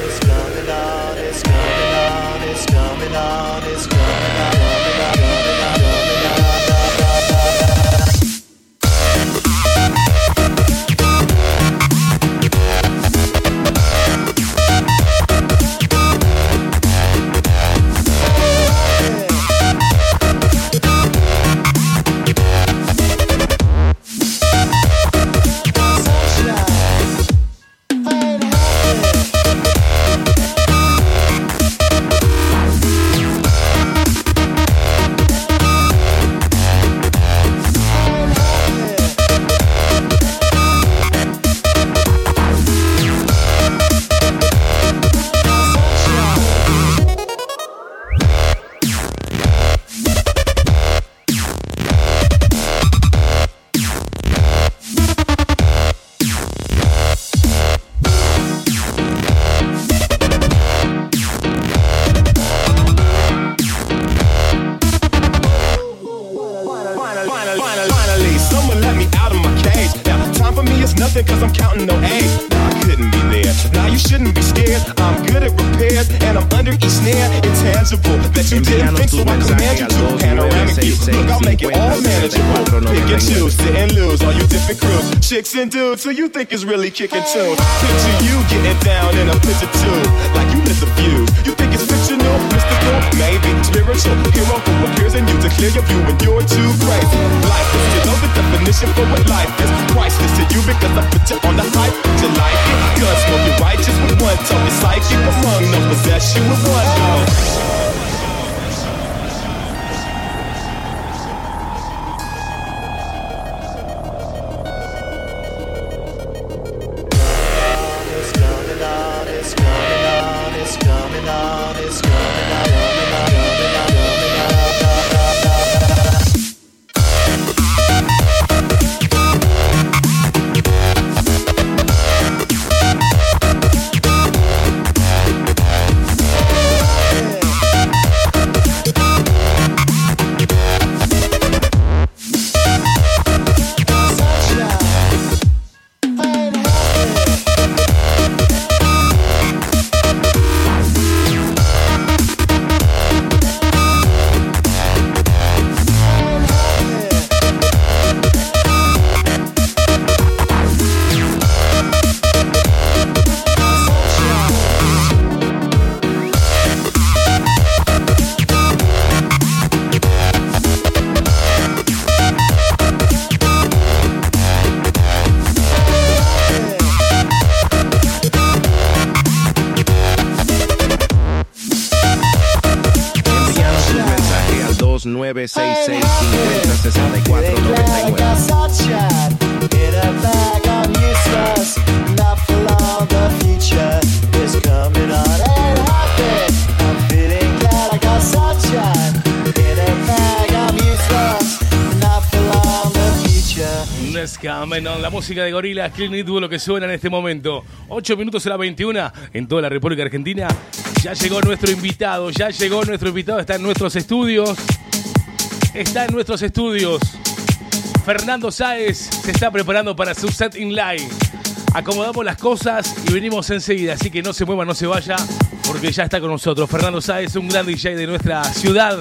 It's coming on, it's coming on, it's coming on, it's coming on. Dudes who you think is really kicking too. Picture you getting down in a picture too, like you lit the fuse. You think it's fictional, mystical, maybe spiritual. Hero who appears in you to clear your view when you're too crazy. Life is, you know the definition for what life is. Priceless to you because I put you on the hype. You like it, gun smoke you righteous with one tongue. Your psychic among no possess you with one.
Música de Gorila, Clint Eastwood, lo que suena en este momento. 8 minutos a la 21 en toda la República Argentina. Ya llegó nuestro invitado, ya llegó nuestro invitado, está en nuestros estudios. Está en nuestros estudios. Fernando Sáez se está preparando para su set in live. Acomodamos las cosas y venimos enseguida, así que no se mueva, no se vaya, porque ya está con nosotros. Fernando Sáez, un gran DJ de nuestra ciudad.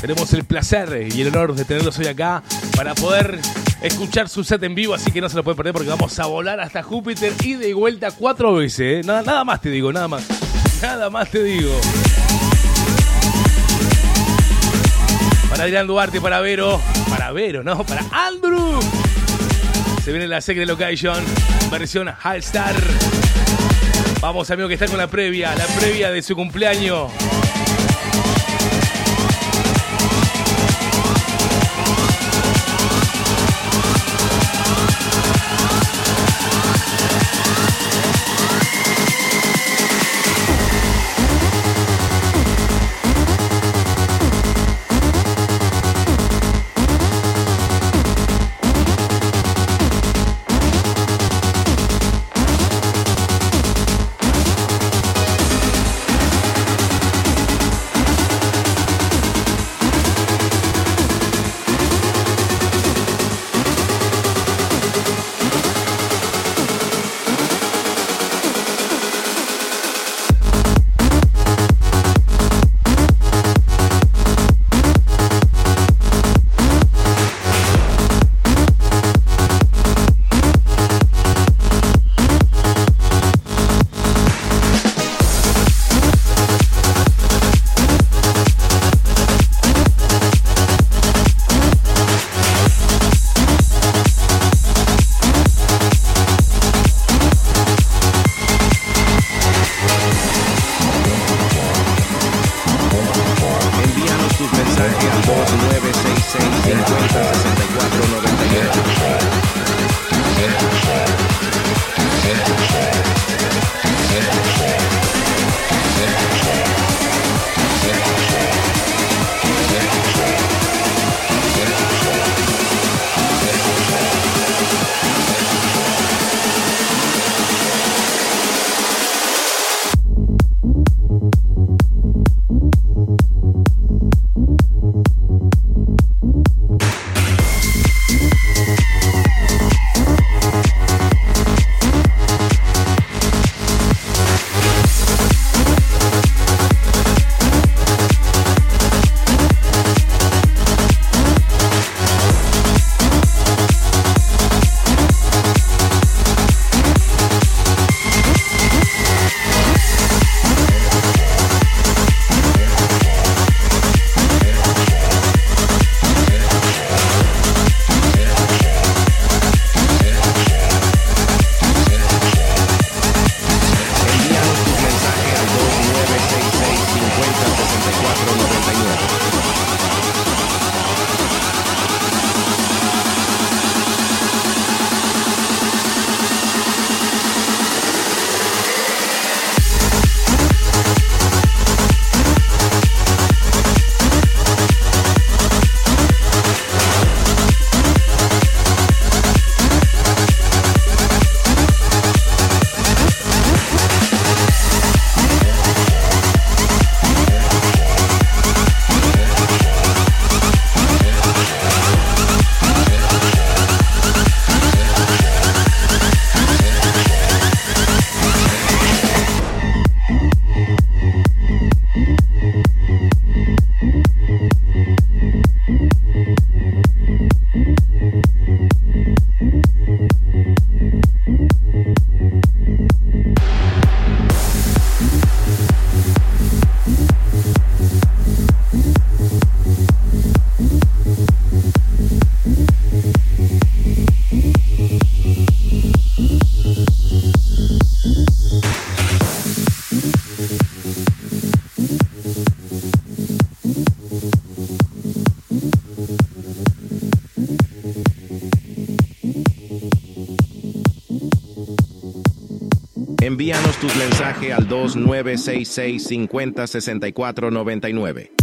Tenemos el placer y el honor de tenerlos hoy acá para poder escuchar su set en vivo, así que no se lo puede perder porque vamos a volar hasta Júpiter y de vuelta cuatro veces. ¿eh? Nada, nada más te digo, nada más. Nada más te digo. Para Adrián Duarte, para Vero. Para Vero, ¿no? Para Andrew. Se viene la Secret Location, versión High Star. Vamos, amigo, que está con la previa, la previa de su cumpleaños.
Tus mensajes al 2966 50 64 99.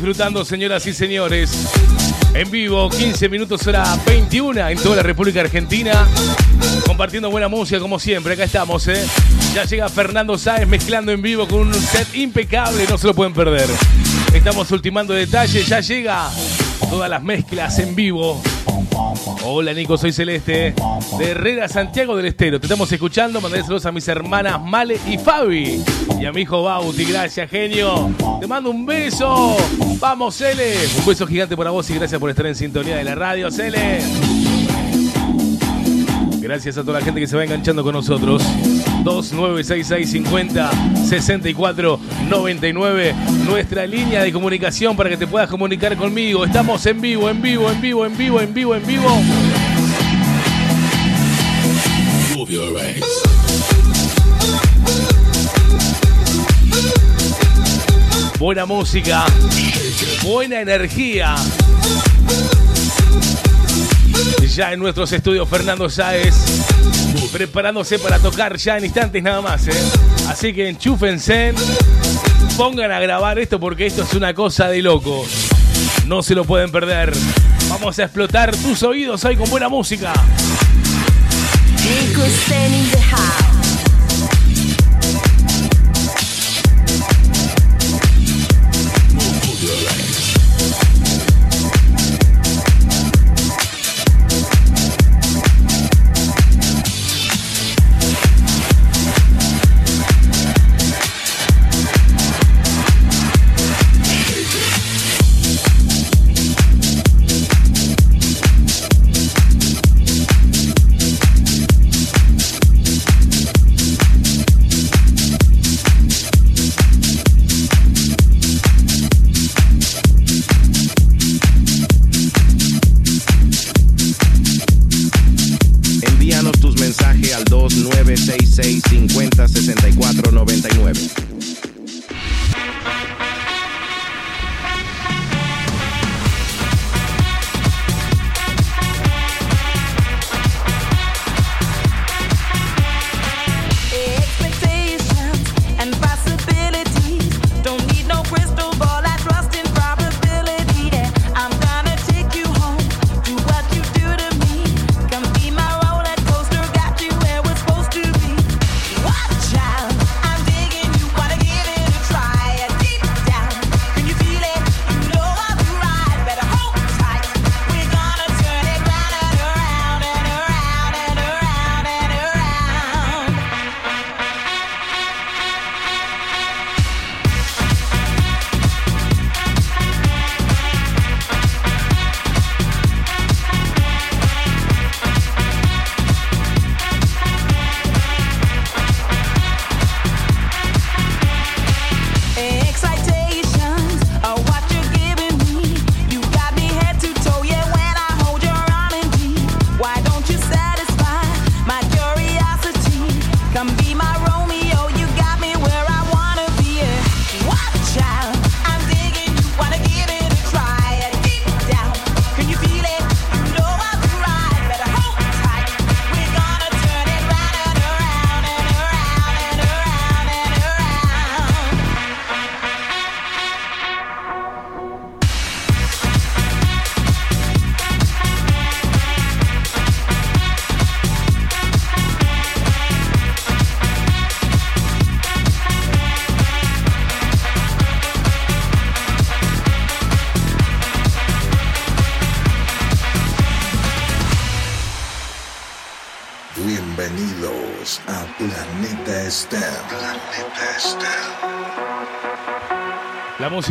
Disfrutando, señoras y señores. En vivo, 15 minutos hora 21 en toda la República Argentina. Compartiendo buena música como siempre. Acá estamos, ¿eh? Ya llega Fernando Sáez mezclando en vivo con un set impecable. No se lo pueden perder. Estamos ultimando detalles. Ya llega todas las mezclas en vivo. Hola Nico, soy Celeste de Herrera, Santiago del Estero. Te estamos escuchando. Mandé saludos a mis hermanas Male y Fabi. Y a mi hijo Bauti. Gracias, genio. Te mando un beso. Vamos, Cele. Un beso gigante para vos y gracias por estar en sintonía de la radio, Cele. Gracias a toda la gente que se va enganchando con nosotros. 296650 64 99 nuestra línea de comunicación para que te puedas comunicar conmigo. Estamos en vivo, en vivo, en vivo, en vivo, en vivo, en vivo. Buena música, buena energía. Ya en nuestros estudios Fernando Sáez preparándose para tocar ya en instantes nada más, ¿eh? Así que enchúfense, pongan a grabar esto porque esto es una cosa de loco. No se lo pueden perder. Vamos a explotar tus oídos hoy con buena música.
Nico in the house.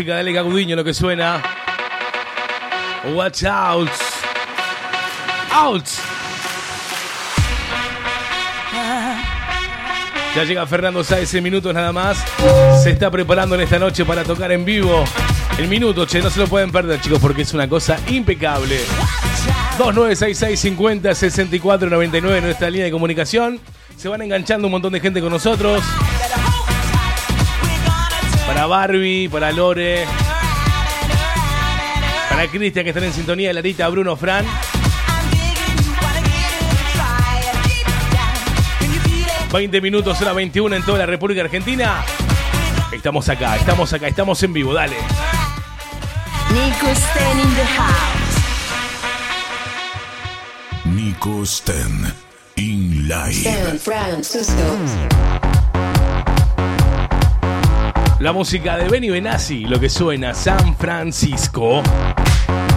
Música de lo que suena. Watch out. Out. Ya llega Fernando Sáez en minutos nada más. Se está preparando en esta noche para tocar en vivo. El minuto, che, no se lo pueden perder, chicos, porque es una cosa impecable. 2966 50 64 99 nuestra línea de comunicación. Se van enganchando un montón de gente con nosotros. Para Barbie, para Lore, para Cristian que están en sintonía, Larita, Bruno, Fran. ...20 minutos, hora 21 en toda la República Argentina. Estamos acá, estamos acá, estamos en vivo, dale.
Nico Sten in the house.
Nico Sten in live.
San Francisco.
La música de Benny Benassi, lo que suena San Francisco.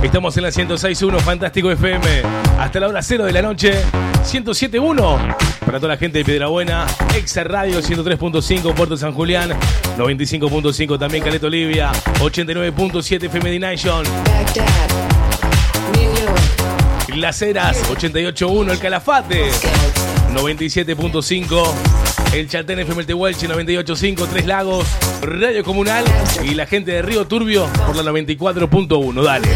Estamos en la 106.1 Fantástico FM. Hasta la hora 0 de la noche. 107.1 para toda la gente de Piedrabuena. Exa Radio 103.5 Puerto San Julián. 95.5 también Caleta Olivia. 89.7 FM Nation. Las Heras 88.1 El Calafate. 97.5 el Chaltén FM El Tehuelche 98.5 Tres Lagos Radio Comunal y la gente de Río Turbio por la 94.1 dale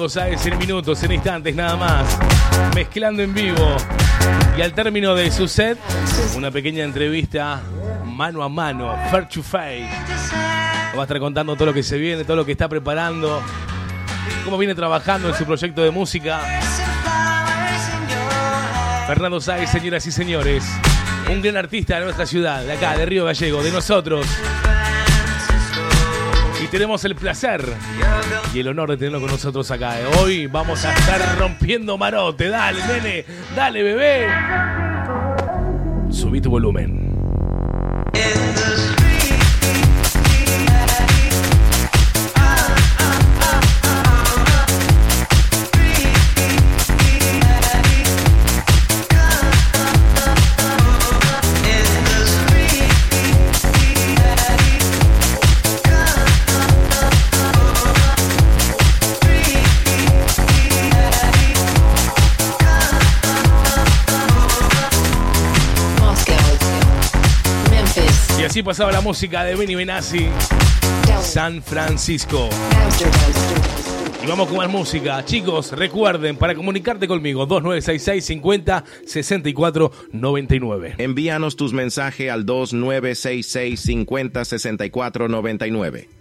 Fernando Sáez en minutos, en instantes nada más. Mezclando en vivo. Y al término de su set, una pequeña entrevista mano a mano, fair to face. Va a estar contando todo lo que se viene, todo lo que está preparando, cómo viene trabajando en su proyecto de música. Fernando Sáez, señoras y señores, un gran artista de nuestra ciudad, de acá, de Río Gallego, de nosotros. Tenemos el placer y el honor de tenerlo con nosotros acá. Hoy vamos a estar rompiendo marote. Dale, nene, dale, bebé. Subí tu volumen. Pasaba la música de Benny Benassi, San Francisco. Y vamos con más música. Chicos, recuerden, para comunicarte conmigo, 2966 50 64 99.
Envíanos tus mensajes al 2966 50 64 99.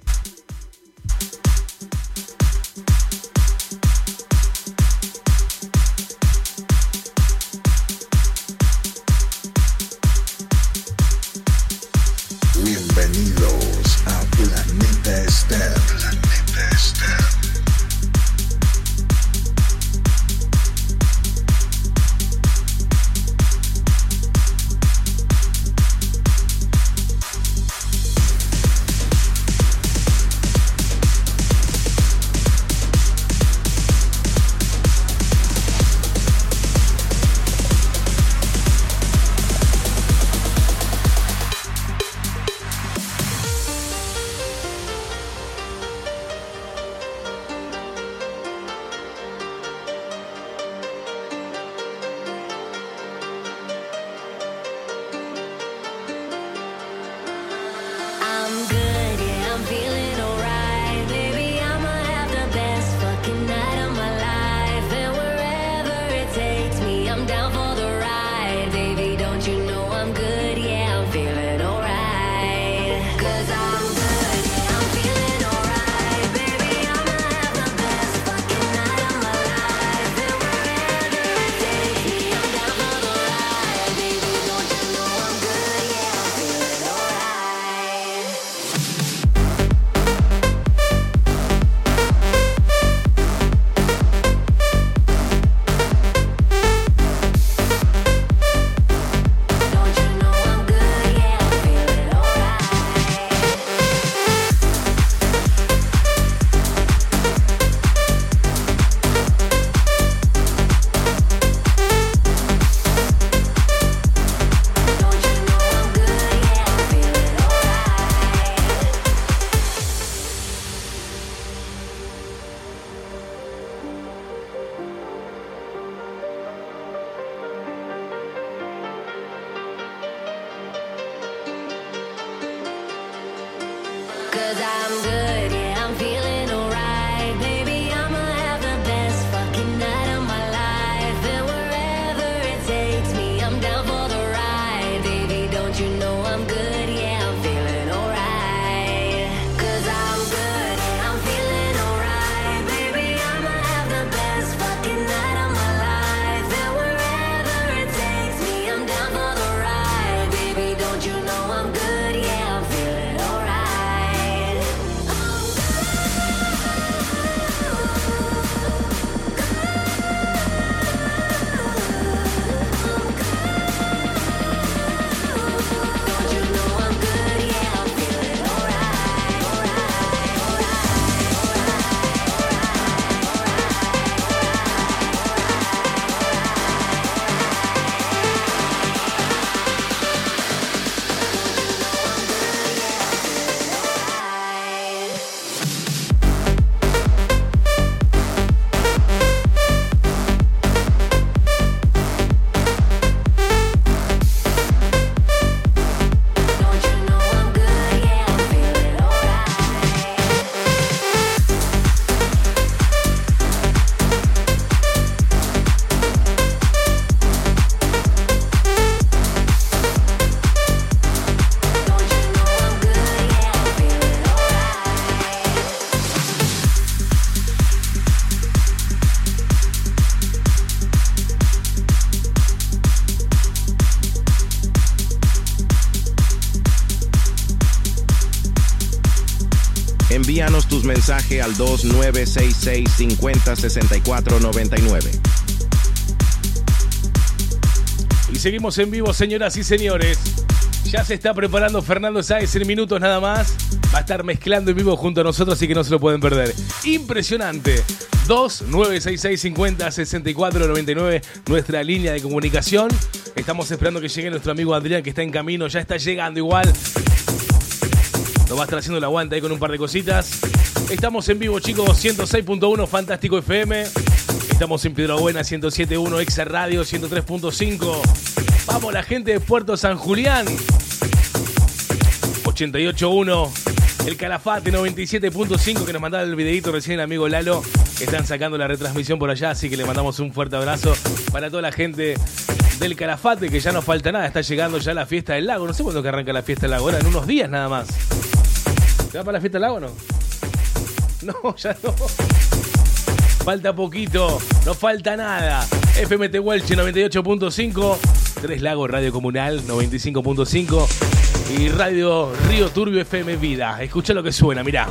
Al 2966 50 64 99.
Y seguimos en vivo, señoras y señores. Ya se está preparando Fernando Sáez en minutos nada más. Va a estar mezclando en vivo junto a nosotros, así que no se lo pueden perder. Impresionante. 2966 50 64 99, nuestra línea de comunicación. Estamos esperando que llegue nuestro amigo Adrián, que está en camino, ya está llegando igual. Nos va a estar haciendo el aguante ahí con un par de cositas. Estamos en vivo, chicos, 106.1 Fantástico FM. Estamos en Piedra Buena, 107.1 Exa Radio, 103.5. Vamos, la gente de Puerto San Julián. 88.1. El Calafate 97.5 que nos mandaba el videito recién el amigo Lalo. Están sacando la retransmisión por allá, así que le mandamos un fuerte abrazo para toda la gente del Calafate, que ya no falta nada. Está llegando ya la fiesta del lago. No sé cuándo que arranca la fiesta del lago, ahora en unos días nada más. ¿Se va para la fiesta del lago o no? (laughs) No, ya no. Falta poquito, no falta nada. FMT Welche 98.5, Tres Lagos Radio Comunal 95.5 y Radio Río Turbio FM Vida. Escucha lo que suena, mirá.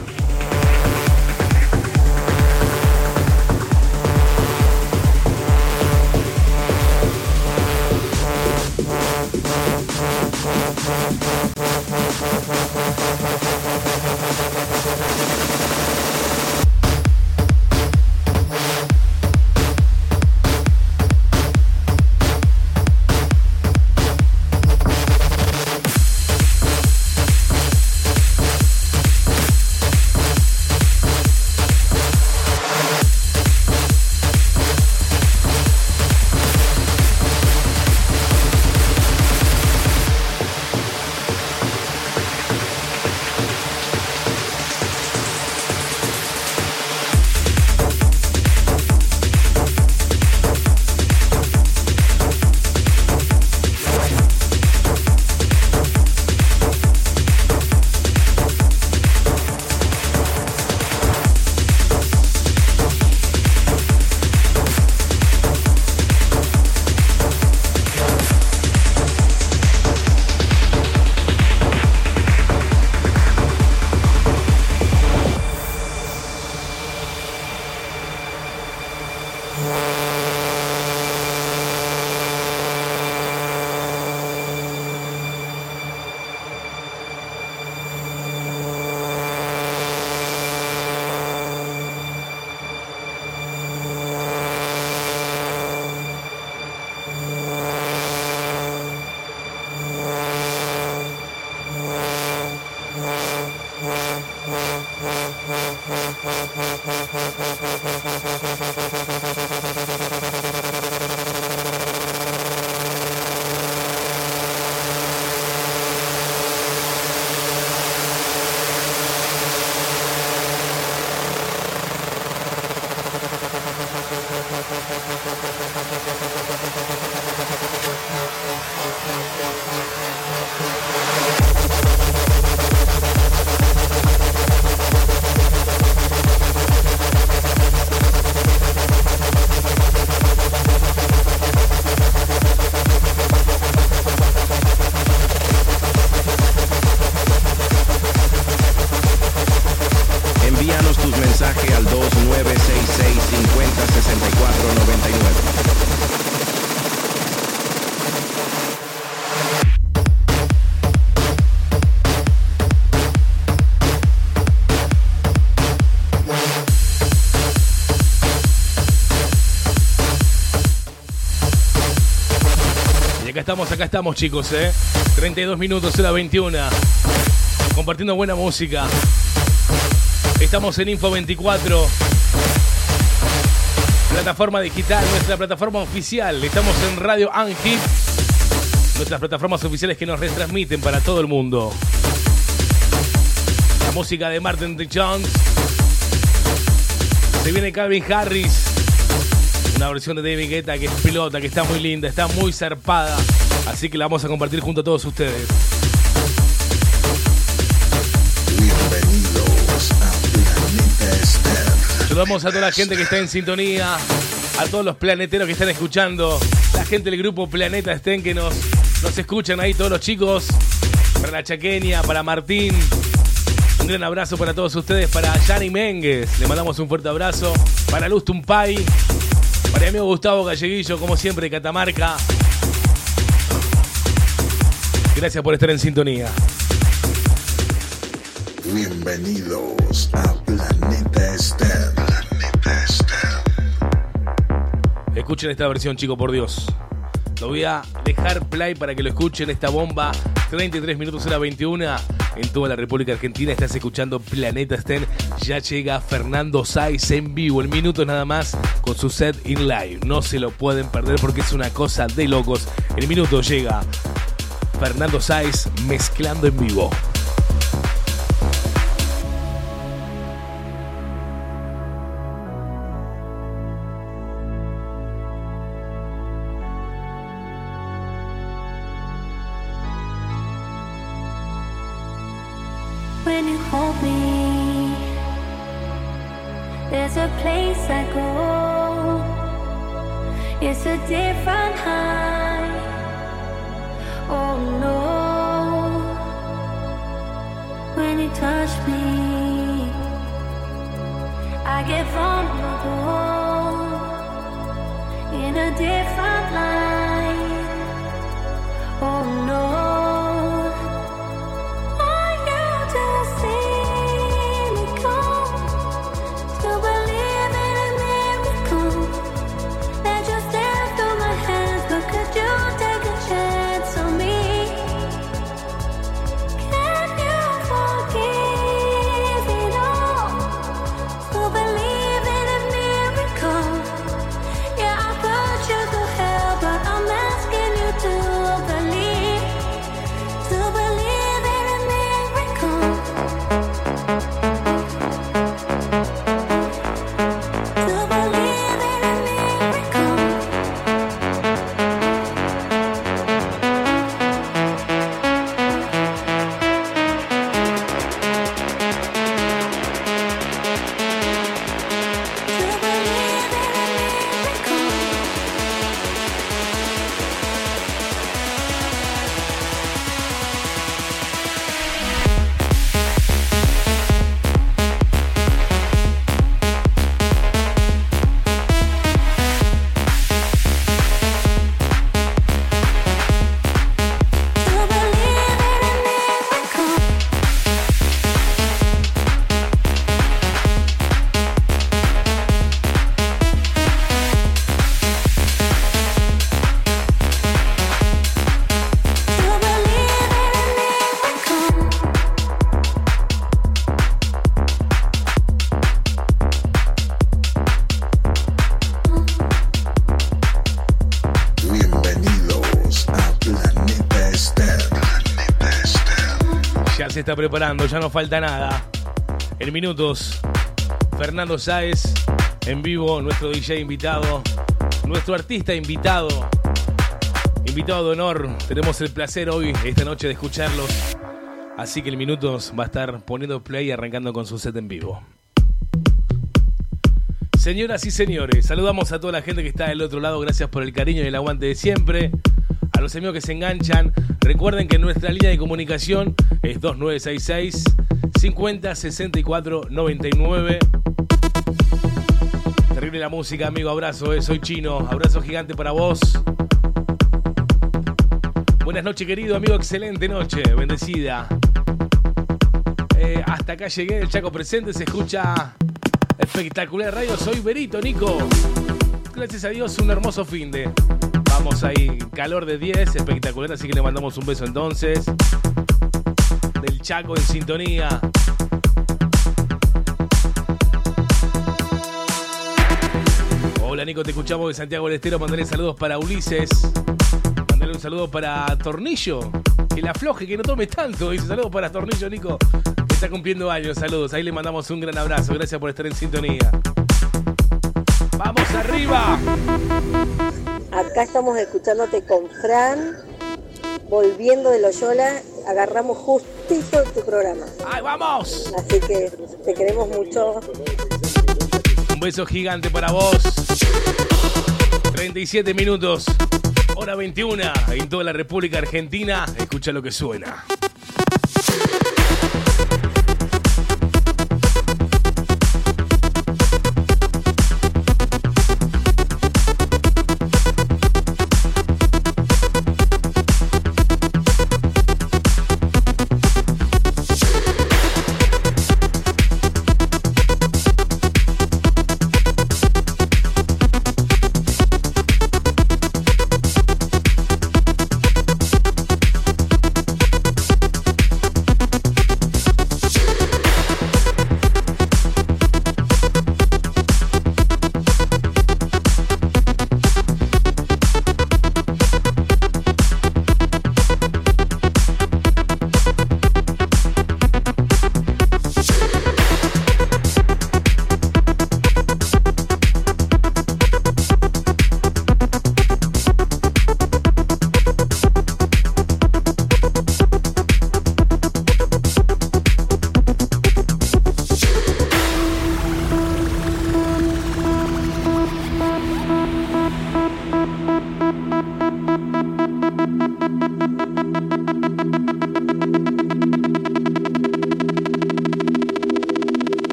Acá estamos, chicos, ¿eh? 32 minutos, era 21. Compartiendo buena música. Estamos en Info 24. Plataforma digital, nuestra plataforma oficial. Estamos en Radio Angie. Nuestras plataformas oficiales que nos retransmiten para todo el mundo. La música de Martin D. Jones. Se viene Calvin Harris. Una versión de David Guetta que explota, que está muy linda, está muy zarpada. Así que la vamos a compartir junto a todos ustedes.
Bienvenidos a Planeta.
Saludamos a toda la gente que está en sintonía, a todos los planeteros que están escuchando, la gente del grupo Planeta Estén que nos, nos escuchan ahí, todos los chicos, para la chaqueña, para Martín. Un Un gran abrazo para todos ustedes, para Yanni Mengues, le mandamos un fuerte abrazo, para Luz Tumpay, para mi amigo Gustavo Galleguillo, como siempre, de Catamarca. Gracias por estar en sintonía.
Bienvenidos a Planeta STEM. Planeta STEM.
Escuchen esta versión, chicos, por Dios. Lo voy a dejar play para que lo escuchen. Esta bomba, 33 minutos hora 21. En toda la República Argentina estás escuchando Planeta Sten. Ya llega Fernando Saiz en vivo. El minuto nada más con su set in live. No se lo pueden perder porque es una cosa de locos. El minuto llega Fernando Saiz mezclando en vivo. Está preparando, ya no falta nada. En minutos, Fernando Sáez en vivo, nuestro DJ invitado, nuestro artista invitado, invitado de honor. Tenemos el placer hoy, esta noche, de escucharlos. Así que el minutos va a estar poniendo play y arrancando con su set en vivo. Señoras y señores, saludamos a toda la gente que está del otro lado. Gracias por el cariño y el aguante de siempre. A los amigos que se enganchan, recuerden que nuestra línea de comunicación es 2966 50 64 99. Terrible la música, amigo. Abrazo, eh. soy chino. Abrazo gigante para vos. Buenas noches, querido amigo. Excelente noche. Bendecida. Eh, hasta acá llegué. El Chaco presente. Se escucha espectacular radio. Soy Berito, Nico. Gracias a Dios, un hermoso fin de. Vamos ahí, calor de 10, espectacular. Así que le mandamos un beso entonces. Chaco en sintonía. Hola Nico, te escuchamos de Santiago del Estero. Mandale saludos para Ulises. Mandale un saludo para Tornillo. Que la afloje, que no tome tanto. Dice saludos para Tornillo, Nico. Que está cumpliendo años. Saludos. Ahí le mandamos un gran abrazo. Gracias por estar en sintonía. ¡Vamos arriba!
Acá estamos escuchándote con Fran, volviendo de Loyola, agarramos justito tu programa.
¡Ay, vamos!
Así que te queremos mucho.
Un beso gigante para vos. 37 minutos, hora 21 en toda la República Argentina. Escucha lo que suena.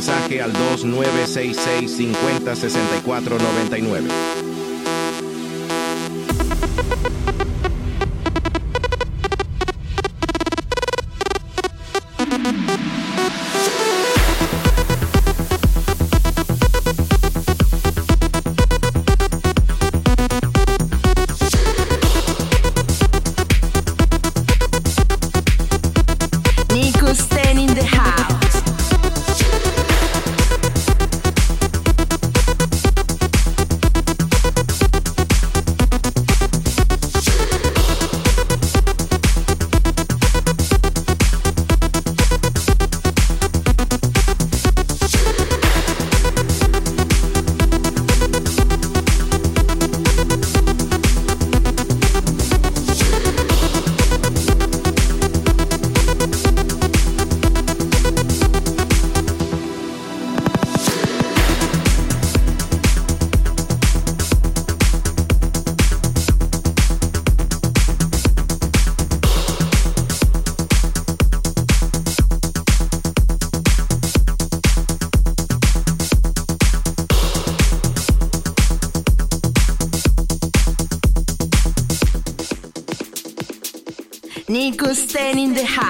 Mensajes al 2966 50 64 99.
Stan in the house.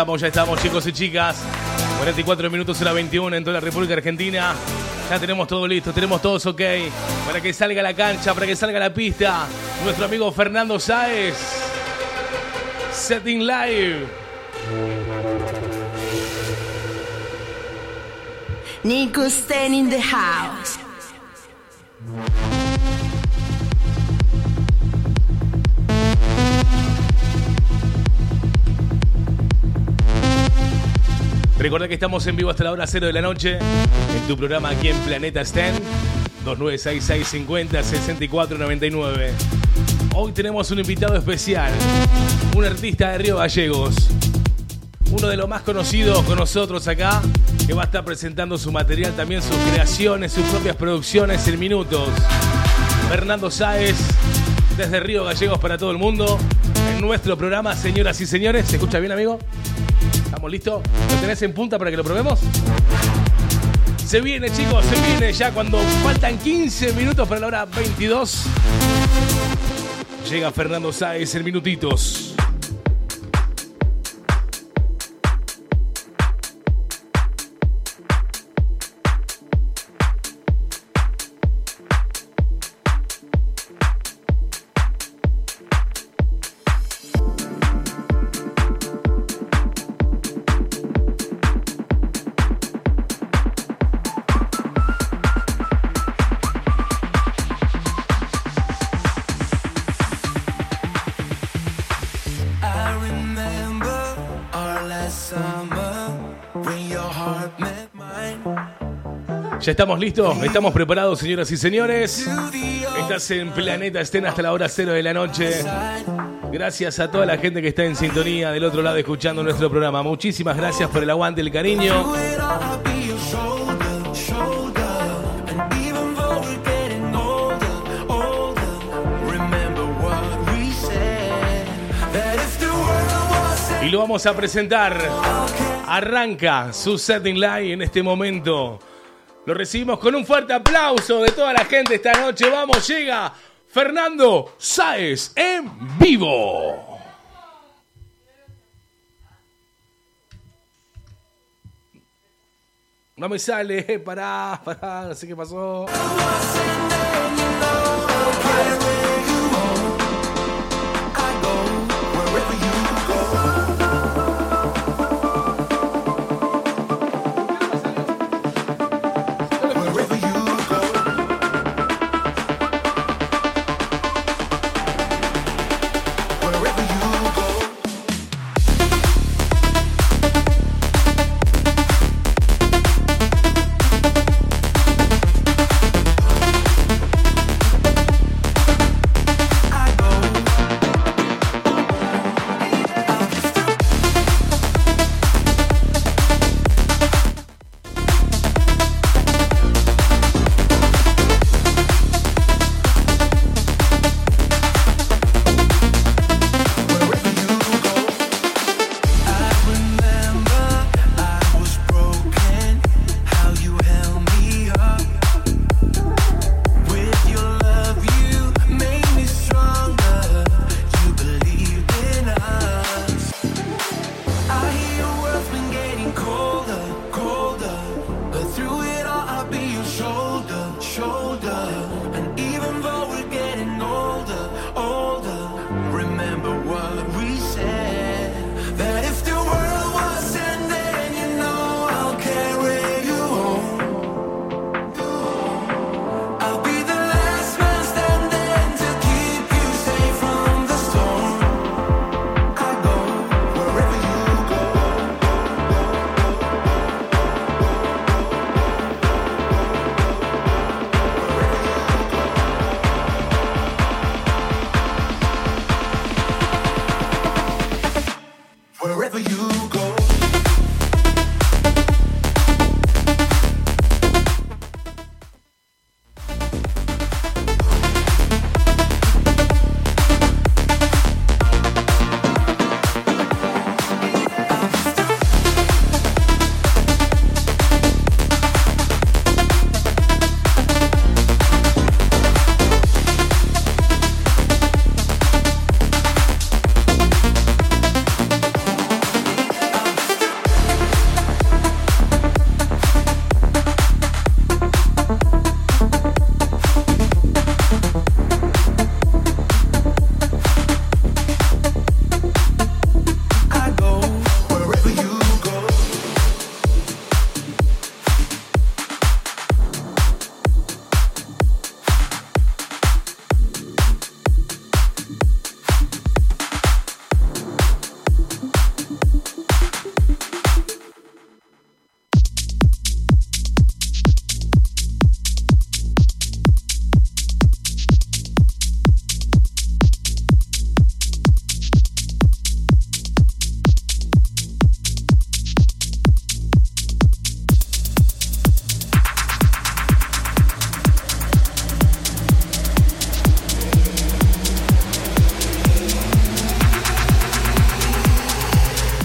Estamos, ya estamos, chicos y chicas. 44 minutos hora 21 en toda la República Argentina. Ya tenemos todo listo, tenemos todos ok. Para que salga a la cancha, para que salga a la pista. Nuestro amigo Fernando Sáez. Setting Live.
Nico Stan in the house.
Recuerda que estamos en vivo hasta la hora 0 de la noche en tu programa aquí en Planeta Stan 2966 50 64 99. Hoy tenemos un invitado especial, un artista de Río Gallegos, uno de los más conocidos con nosotros acá, que va a estar presentando su material, también sus creaciones, sus propias producciones en minutos. Fernando Sáez, desde Río Gallegos para todo el mundo, en nuestro programa, señoras y señores. ¿Se escucha bien, amigo? ¿Estamos listos? ¿Lo tenés en punta para que lo probemos? Se viene, chicos, se viene ya cuando faltan 15 minutos para la hora 22. Llega Fernando Sáez en minutitos.
Estamos listos, estamos preparados, señoras y señores. Estás en Planeta Estén hasta la hora cero de la noche. Gracias a toda la gente que está en sintonía del otro lado escuchando nuestro programa. Muchísimas gracias por el aguante, el cariño. Y lo vamos a presentar. Arranca su setting live en este momento. Lo recibimos con un fuerte aplauso de toda la gente esta noche. Vamos, llega Fernando Sáez en vivo. No me sale, pará, pará, no sé qué pasó.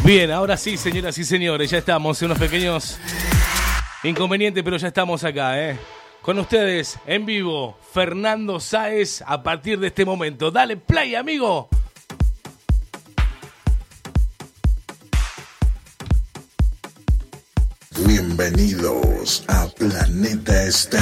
Bien, ahora sí, señoras y señores, ya estamos unos pequeños inconvenientes, pero ya estamos acá, ¿eh? Con ustedes, en vivo, Fernando Sáez, a partir de este momento. Dale play, amigo.
Bienvenidos a Planeta STEM.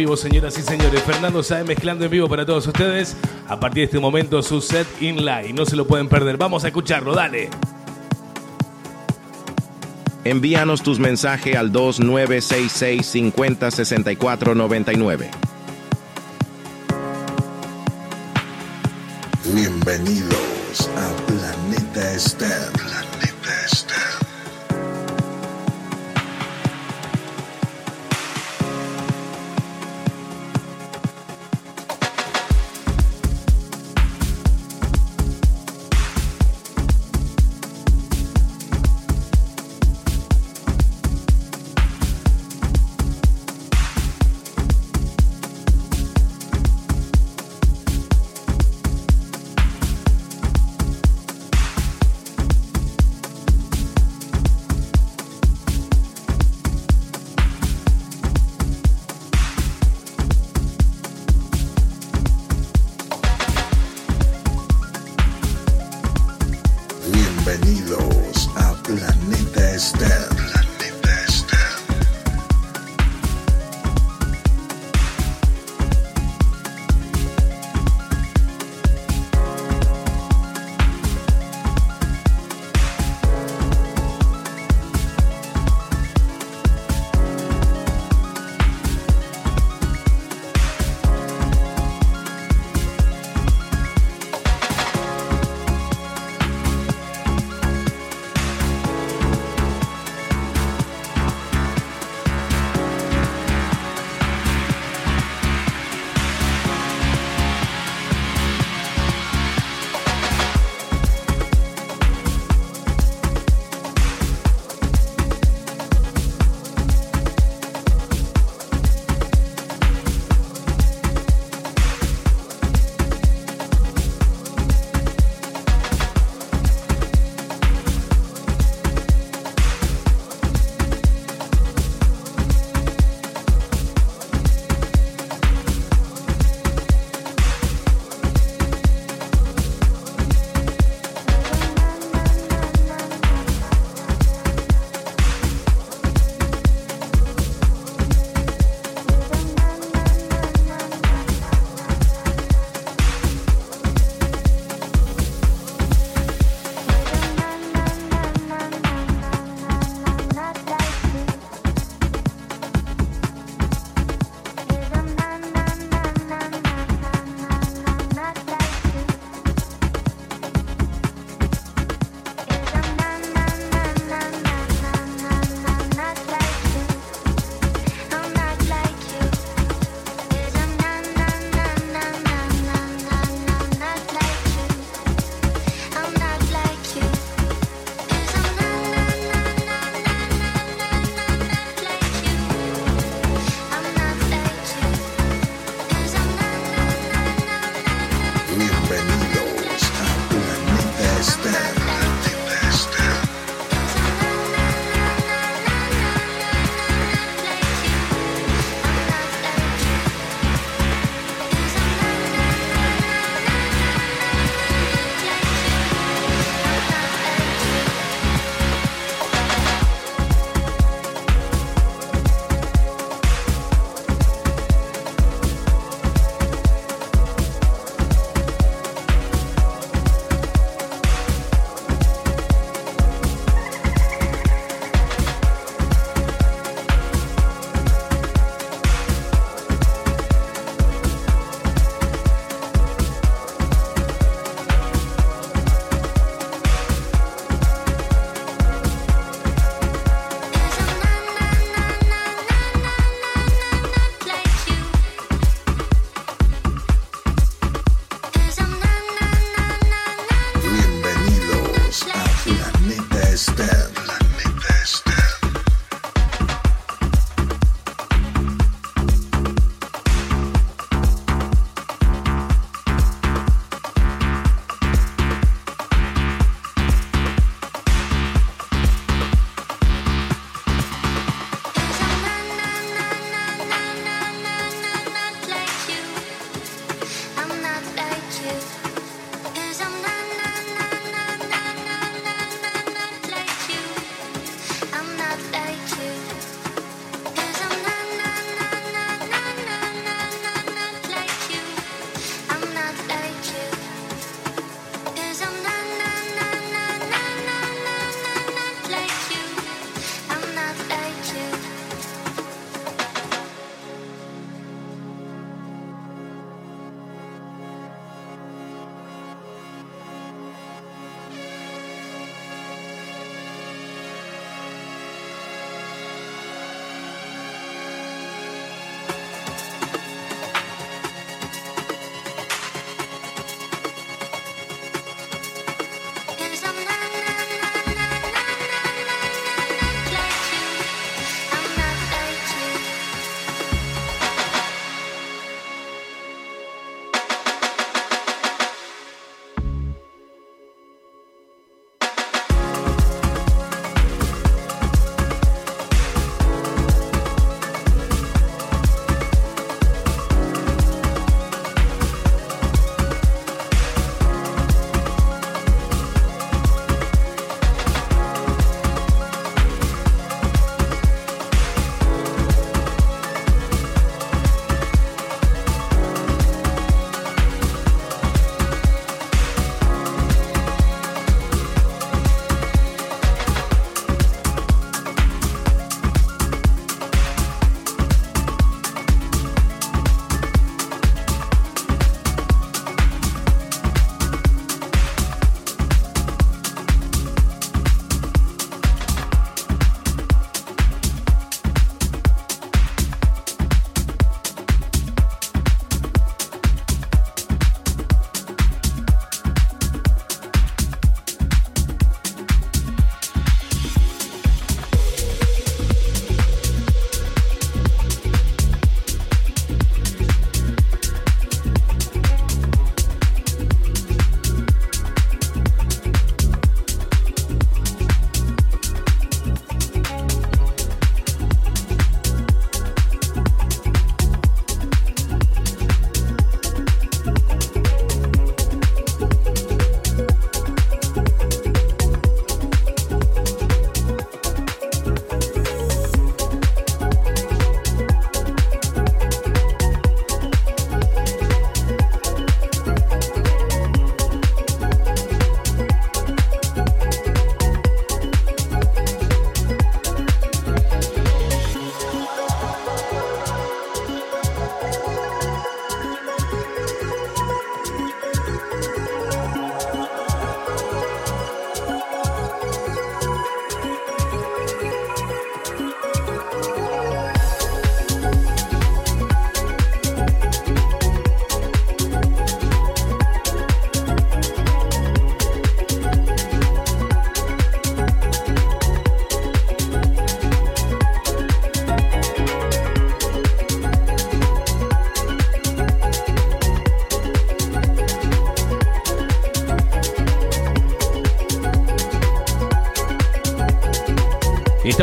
vivo, señoras y señores. Fernando Sae mezclando en vivo para todos ustedes. A partir de este momento, su set in live. No se lo pueden perder. Vamos a escucharlo, dale.
Envíanos tus mensajes al 2966
50 64 99.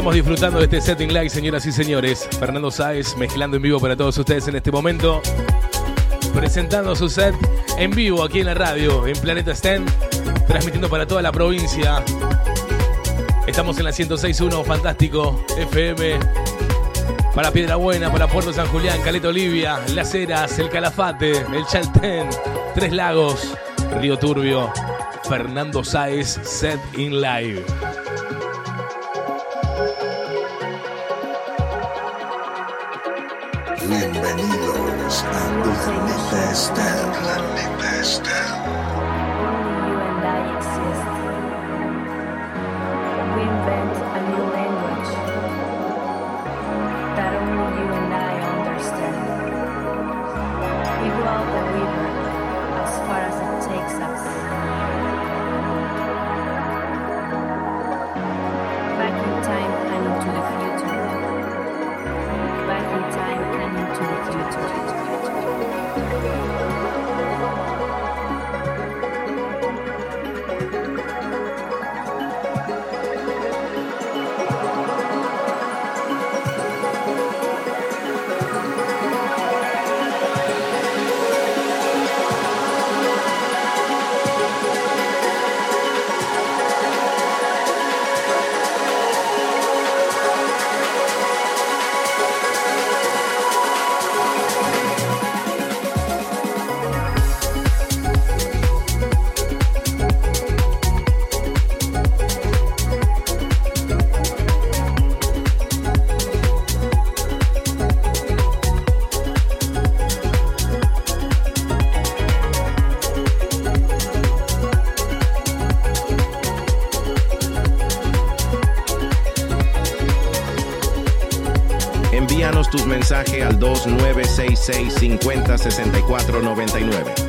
Estamos disfrutando de este setting live, señoras y señores. Fernando Sáez mezclando en vivo para todos ustedes en este momento. Presentando su set en vivo aquí en la radio, en Planeta Sten. Transmitiendo para toda la provincia. Estamos en la 106.1, fantástico, FM. Para Piedra Buena, para Puerto San Julián, Caleta Olivia, Las Heras, El Calafate, El Chaltén, Tres Lagos, Río Turbio. Fernando Sáez, set in live.
Bienvenidos a Planeta Esther.
Mensajes al 2966 50 64 99.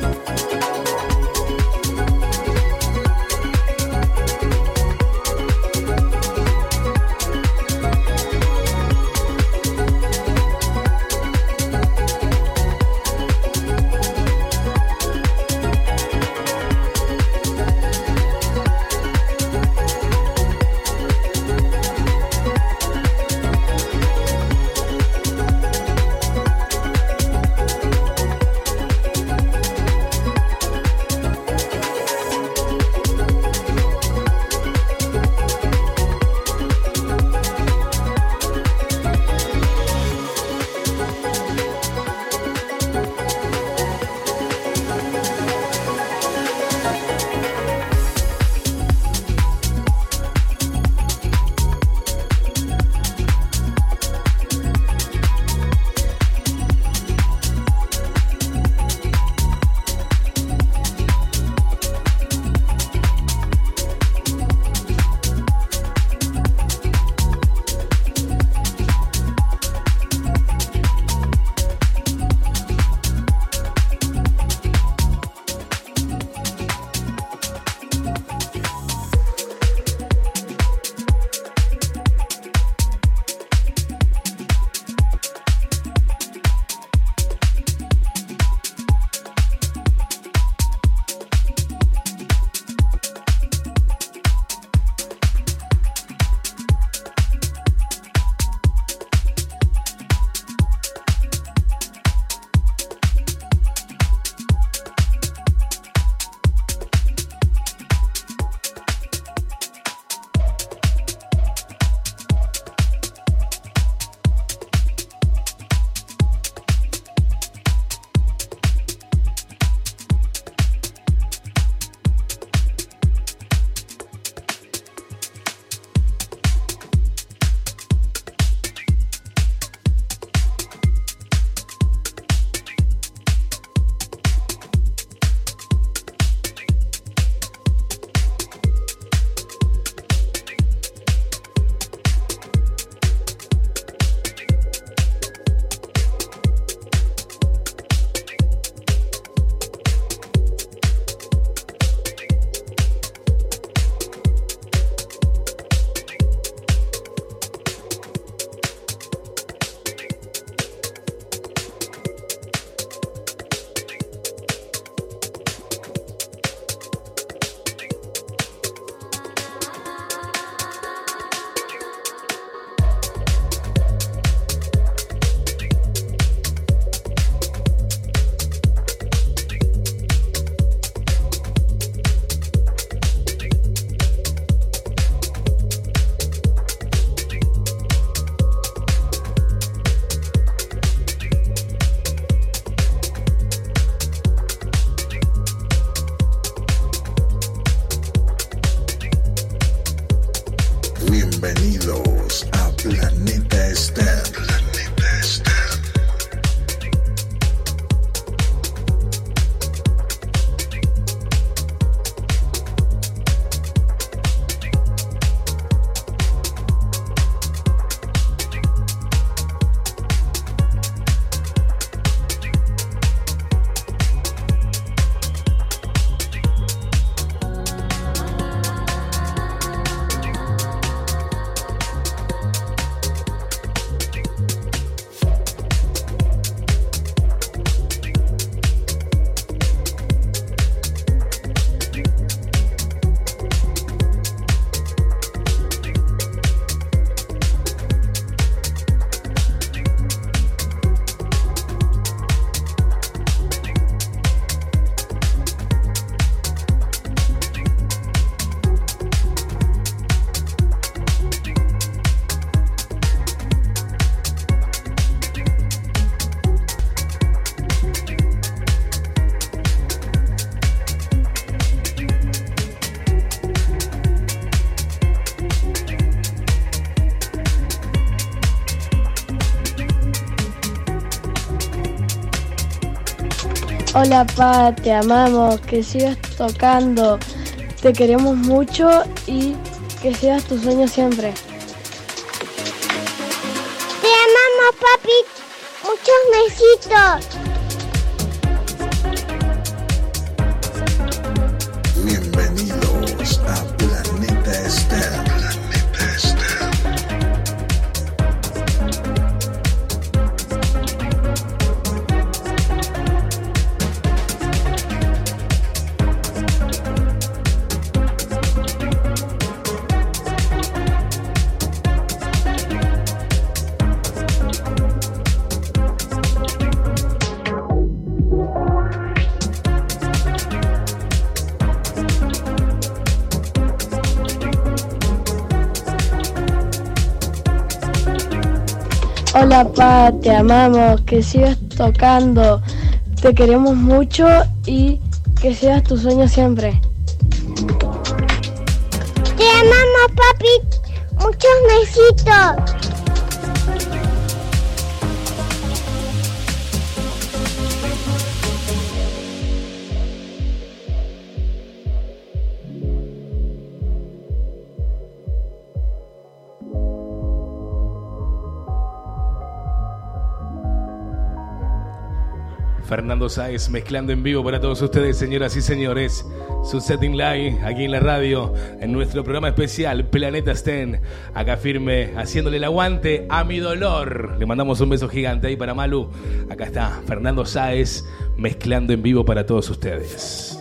Hola pa, te amamos, que sigas tocando, te queremos mucho y que sigas tu sueño siempre. Hola pa, te amamos, que sigas tocando, te queremos mucho y que sigas tu sueño siempre.
Fernando Sáez mezclando en vivo para todos ustedes, señoras y señores. Su setting live aquí en la radio, en nuestro programa especial Planeta Sten. Acá firme, haciéndole el aguante a mi dolor. Le mandamos un beso gigante ahí para Malu. Acá está Fernando Sáez mezclando en vivo para todos ustedes.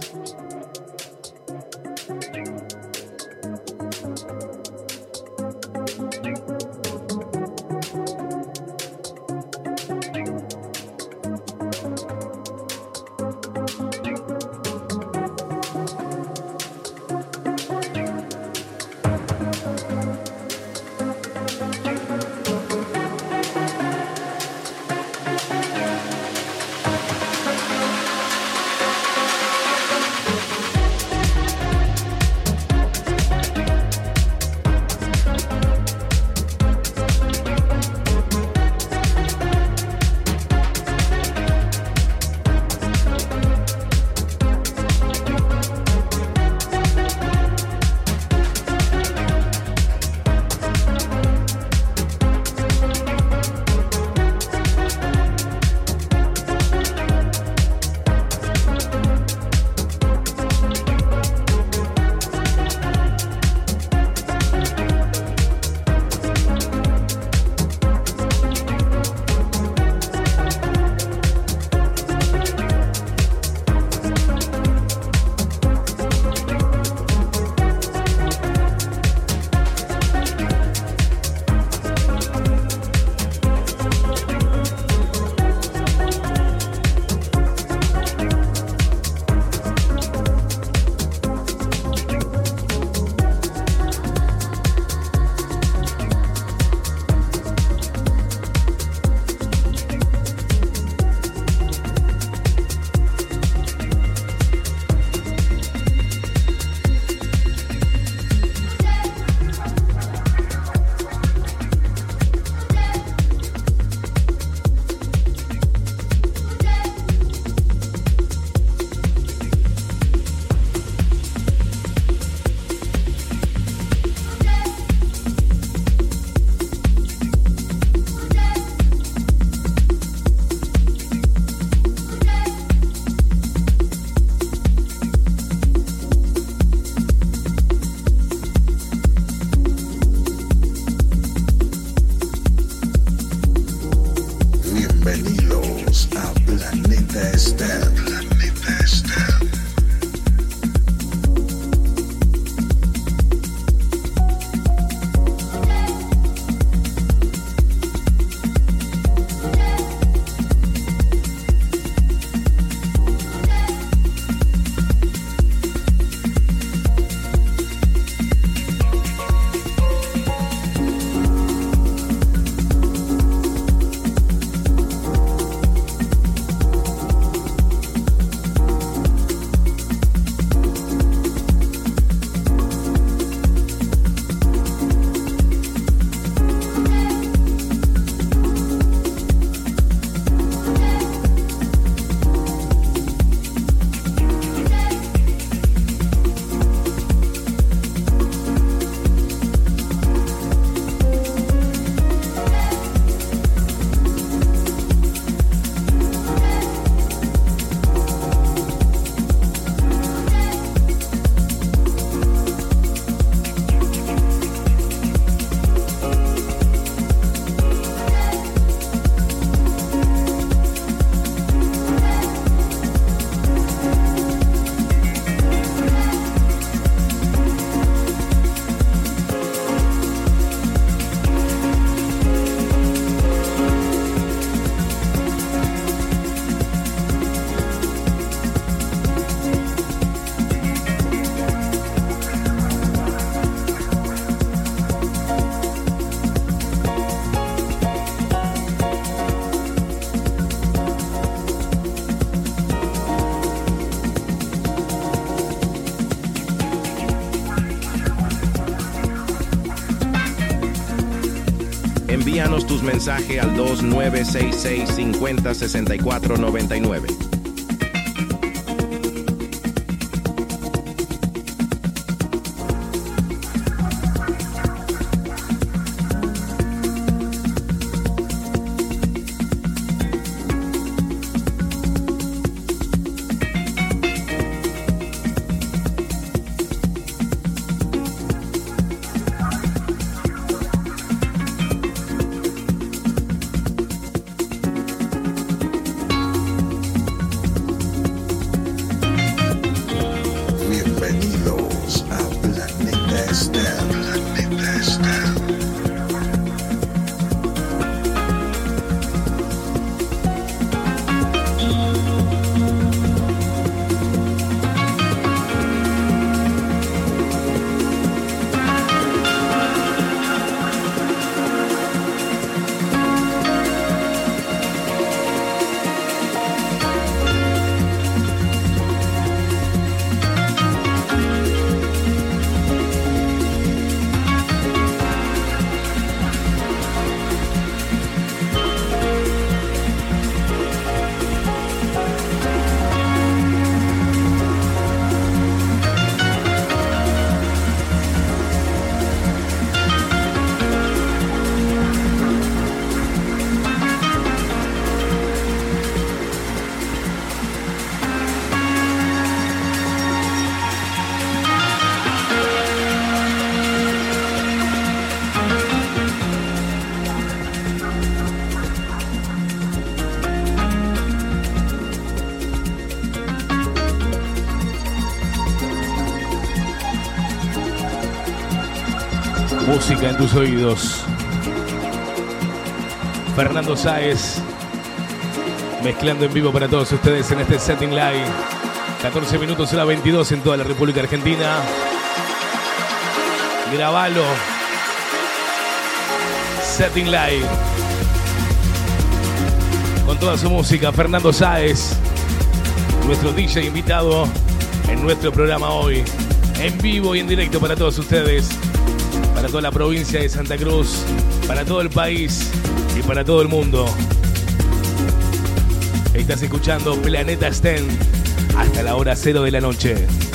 Mensajes al 2966 50 64 99.
Música en tus oídos. Fernando Sáez mezclando en vivo para todos ustedes en este setting live. 14 minutos a la 22 en toda la República Argentina. Grabalo. Setting live. Con toda su música, Fernando Sáez, nuestro DJ invitado en nuestro programa hoy. En vivo y en directo para todos ustedes para toda la provincia de Santa Cruz, para todo el país y para todo el mundo. Estás escuchando Planeta Sten hasta la hora cero de la noche.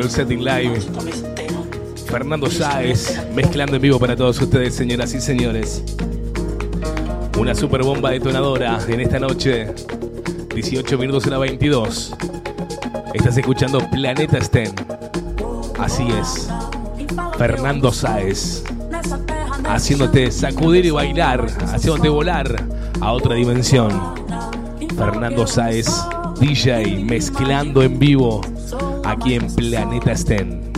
En este momento el setting live. Fernando Sáez mezclando en vivo para todos ustedes, señoras y señores. Una super bomba detonadora en esta noche. 18 minutos en la 22. Estás escuchando Planeta Sten. Así es. Fernando Sáez. Haciéndote sacudir y bailar. Haciéndote volar a otra dimensión. Fernando Sáez, DJ, mezclando en vivo aquí en Planeta Sten.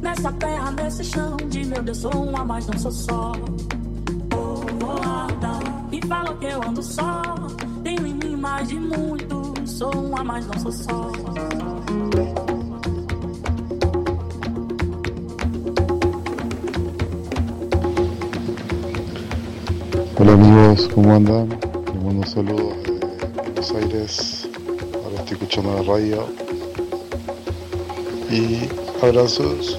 Nessa terra, nesse chão de meu Deus, sou uma, mas não sou só. Povoada. E fala que eu ando só. Tenho em mim mais de muito. Sou uma, mas não sou só.
Hola amigos, ¿cómo andan? Les mando saludos de Buenos Aires. Escuchando la radio. Y abrazos.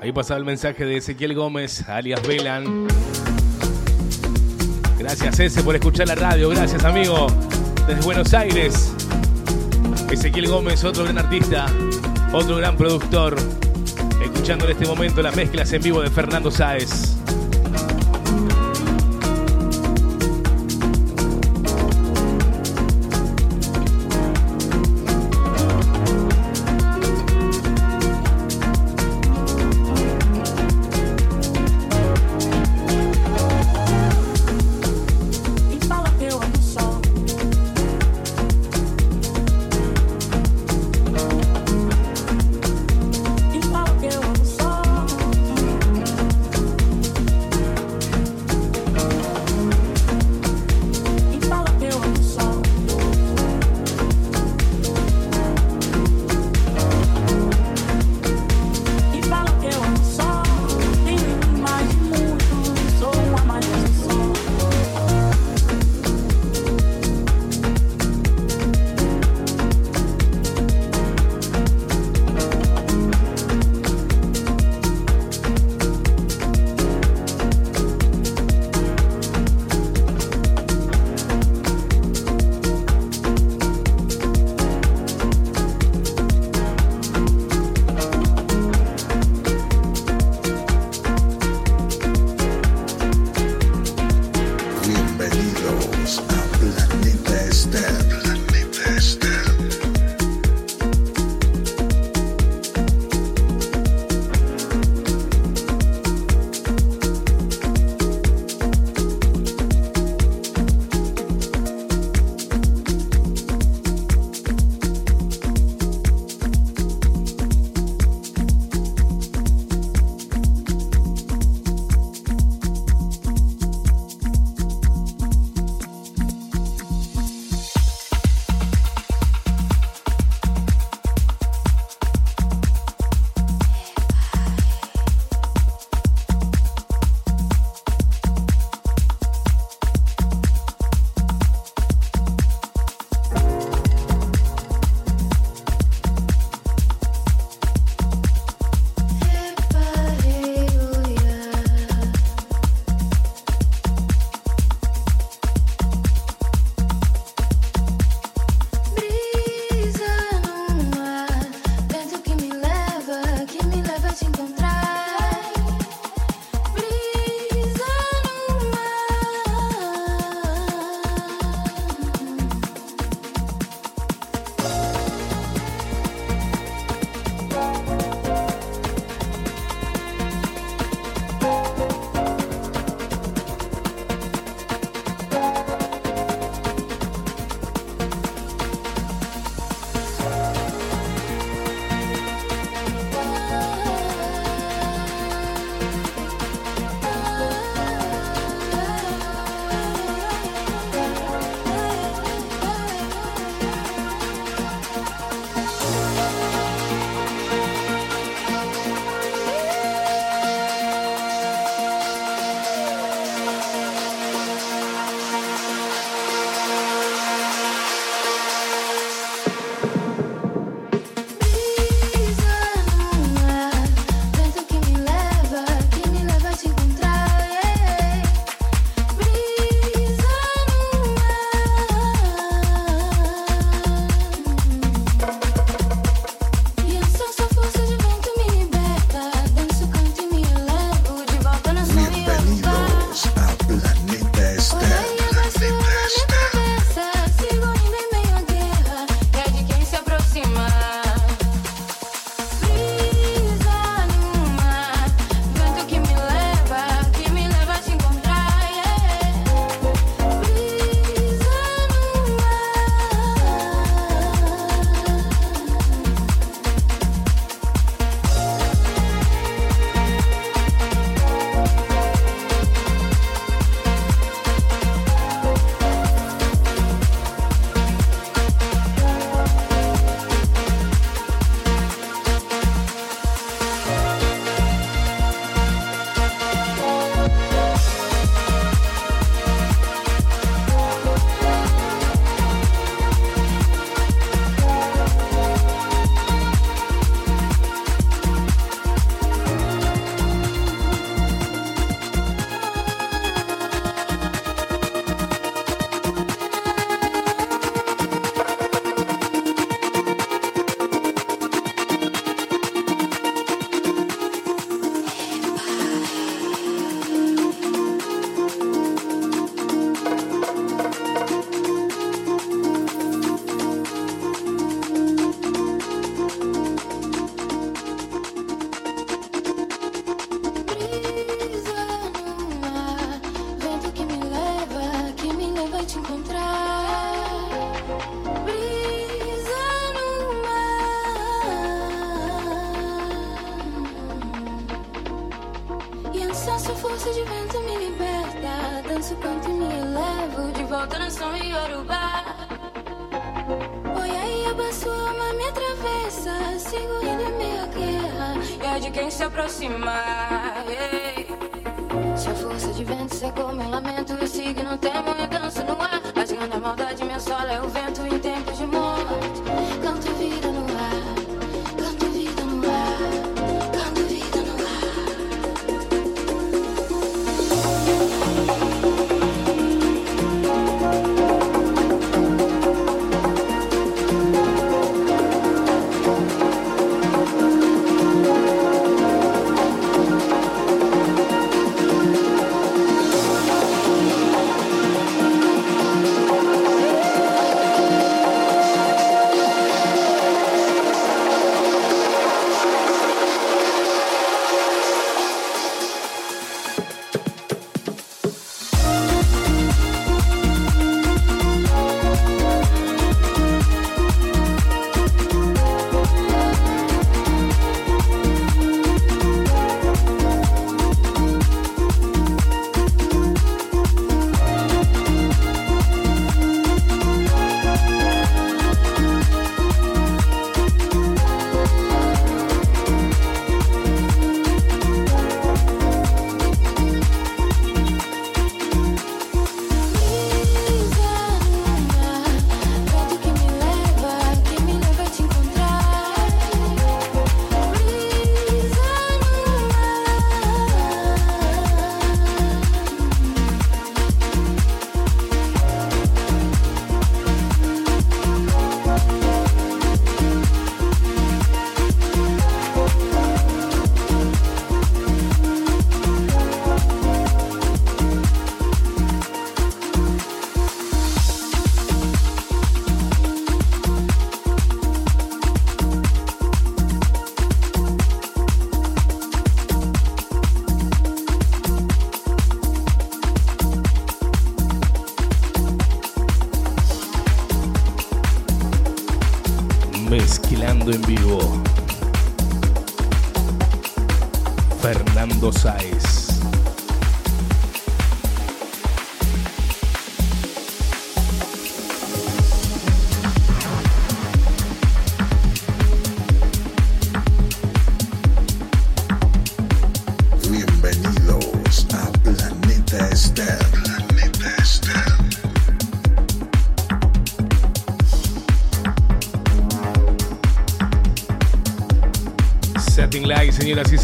Ahí pasaba el mensaje de Ezequiel Gómez, alias Velan. Gracias, Ese, por escuchar la radio. Gracias, amigo. Desde Buenos Aires. Ezequiel Gómez, otro gran artista, otro gran productor. Escuchando en este momento las mezclas en vivo de Fernando Sáez.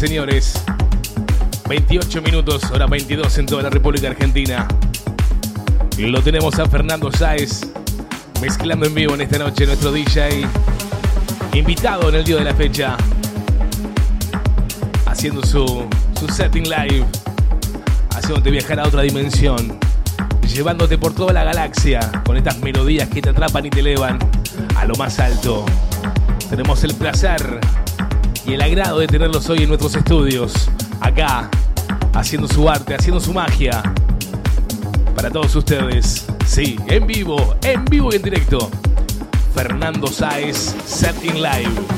Señores. 28 minutos, hora 22 en toda la República Argentina. Lo tenemos a Fernando Sáez mezclando en vivo en esta noche nuestro DJ. Invitado en el día de la fecha. Haciendo su, su setting live. Haciéndote viajar a otra dimensión. Llevándote por toda la galaxia con estas melodías que te atrapan y te elevan a lo más alto. Tenemos el placer y el agrado de tenerlos hoy en nuestros estudios, acá, haciendo su arte, haciendo su magia. Para todos ustedes, sí, en vivo, en vivo y en directo. Fernando Sáez, Setting Live.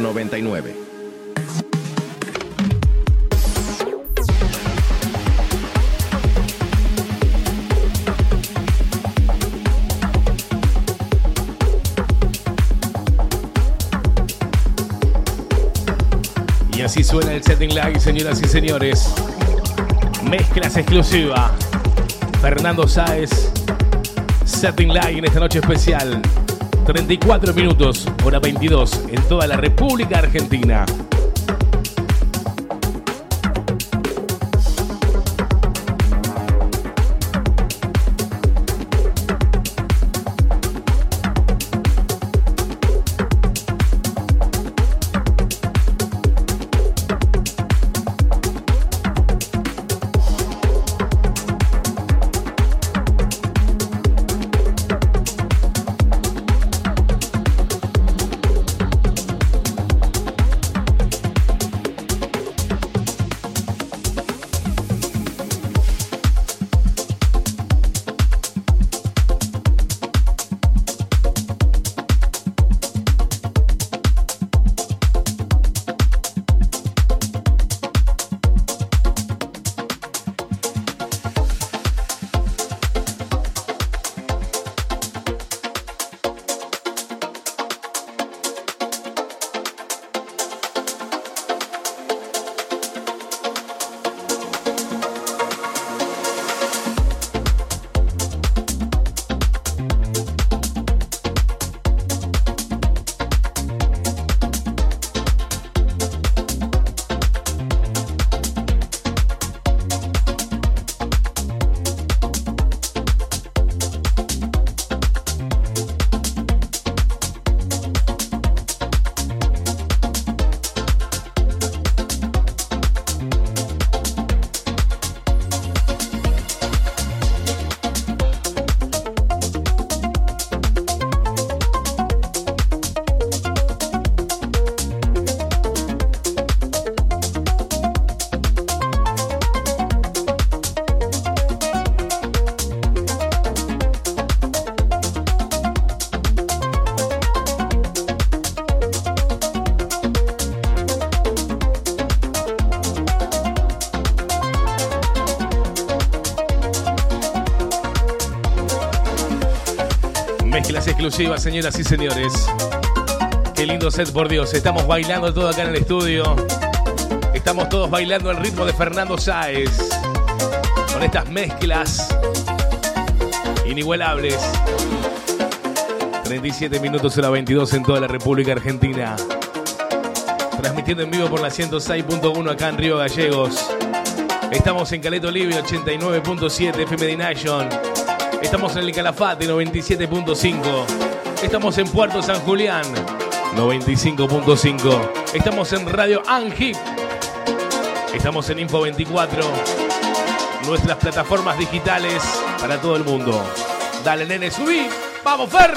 6499.
Y así suena el setting live, señoras y señores. Mezclas exclusiva. Fernando Sáez. Setting live en esta noche especial. 34 minutos, hora 22, en toda la República Argentina. Señoras y señores. Qué lindo set, por Dios. Estamos bailando todo acá en el estudio. Estamos todos bailando al ritmo de Fernando Sáez. Con estas mezclas inigualables. 37 minutos a la 22 en toda la República Argentina. Transmitiendo en vivo por la 106.1 acá en Río Gallegos. Estamos en Caleto Livio 89.7 FM de Nation. Estamos en el Calafate 97.5. Estamos en Puerto San Julián 95.5. Estamos en Radio Angie. Estamos en Info 24. Nuestras plataformas digitales para todo el mundo. Dale, nene, subí. ¡Vamos, Fer!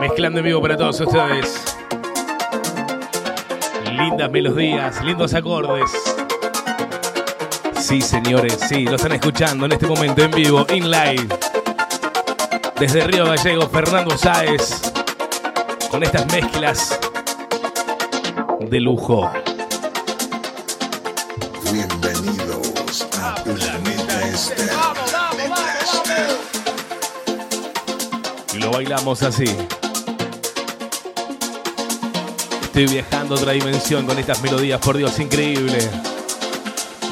Mezclando en vivo para todos ustedes. Lindas melodías, lindos acordes. Sí, señores, sí, lo están escuchando en este momento en vivo, in live. Desde Río Gallego, Fernando Sáez. Con estas mezclas de lujo. Bailamos así. Estoy viajando a otra dimensión con estas melodías, por Dios, increíble.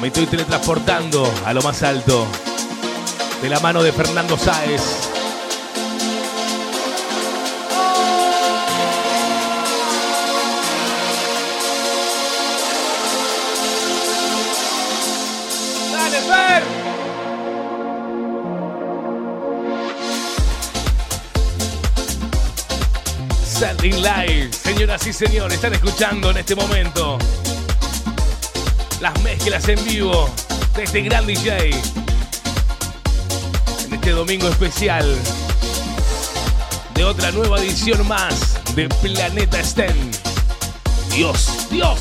Me estoy teletransportando a lo más alto. De la mano de Fernando Sáez. Sending Live, señoras y señores, están escuchando en este momento las mezclas en vivo de este gran DJ en este domingo especial de otra nueva edición más de Planeta Dios, Dios, Dios.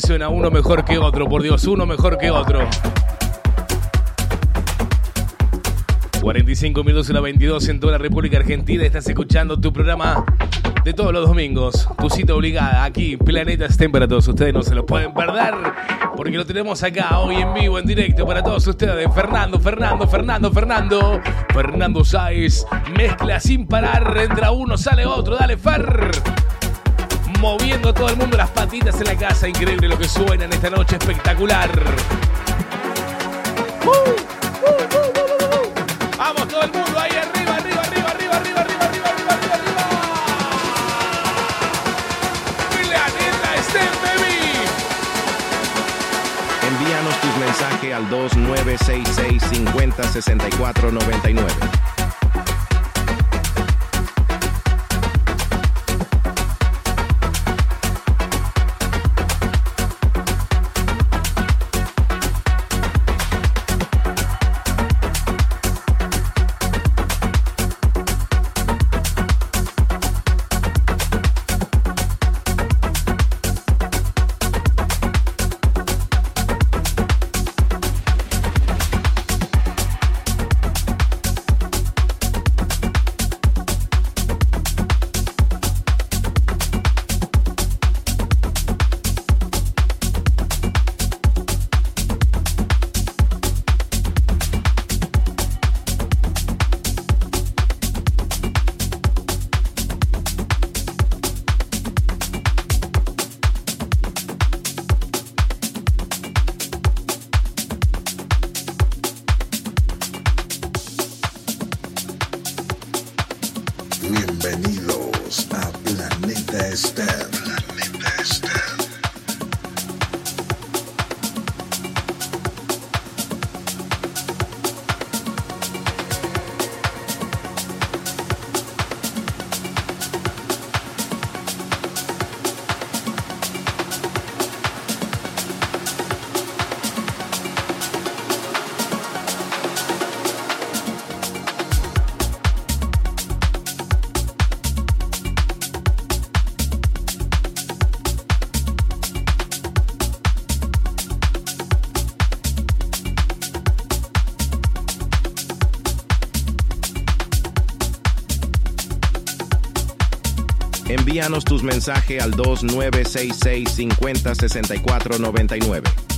Suena, uno mejor que otro, por Dios, uno mejor que otro. 45 minutos y la 22 en toda la República Argentina. Estás escuchando tu programa de todos los domingos. Tu cita obligada aquí, Planeta STEM para todos ustedes. No se lo pueden perder porque lo tenemos acá hoy en vivo, en directo para todos ustedes. Fernando, Fernando, Fernando, Fernando. Fernando Sáez. Mezcla sin parar. Entra uno, sale otro. Dale, Fer. Moviendo a todo el mundo las patitas en la casa. Increíble lo que suena en esta noche espectacular. Vamos todo el mundo ahí arriba, arriba, arriba, arriba, arriba, arriba, arriba, arriba, arriba, arriba.
Envíanos tus mensajes al 2966 50 64 99. Envíanos tus mensajes al 2966 50 64 99.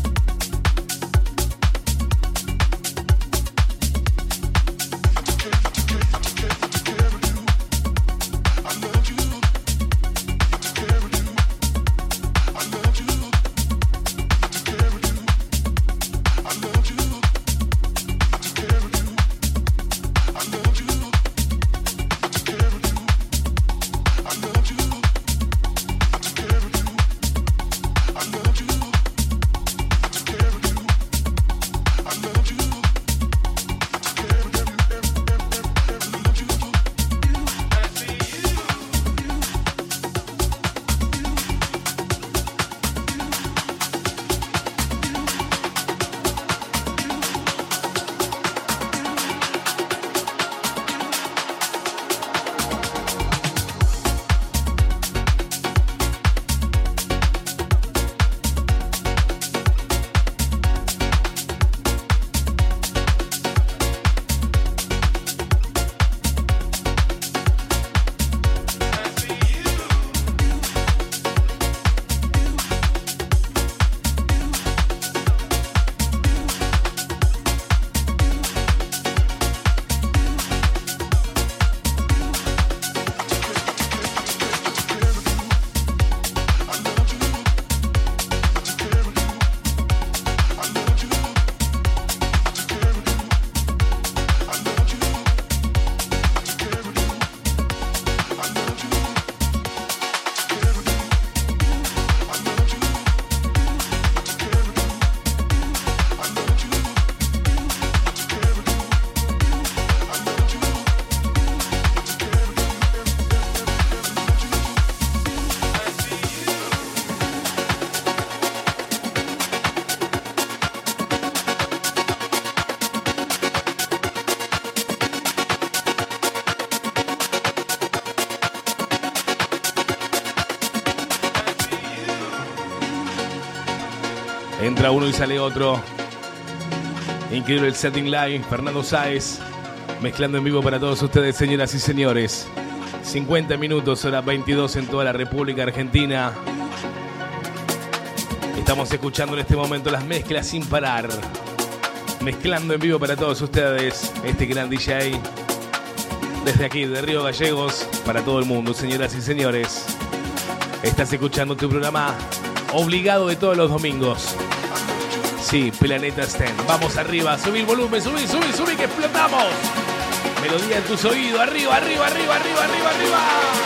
Uno y sale otro. Increíble el setting live. Fernando Sáez mezclando en vivo para todos ustedes, señoras y señores. 50 minutos, hora 22 en toda la República Argentina. Estamos escuchando en este momento las mezclas sin parar. Mezclando en vivo para todos ustedes este gran DJ. Desde aquí, de Río Gallegos, para todo el mundo, señoras y señores. Estás escuchando tu programa obligado de todos los domingos. Sí, Planeta Sten. Vamos arriba, subí el volumen, subí, subí, subí, que explotamos. Melodía en tus oídos, arriba, arriba, arriba, arriba, arriba, arriba.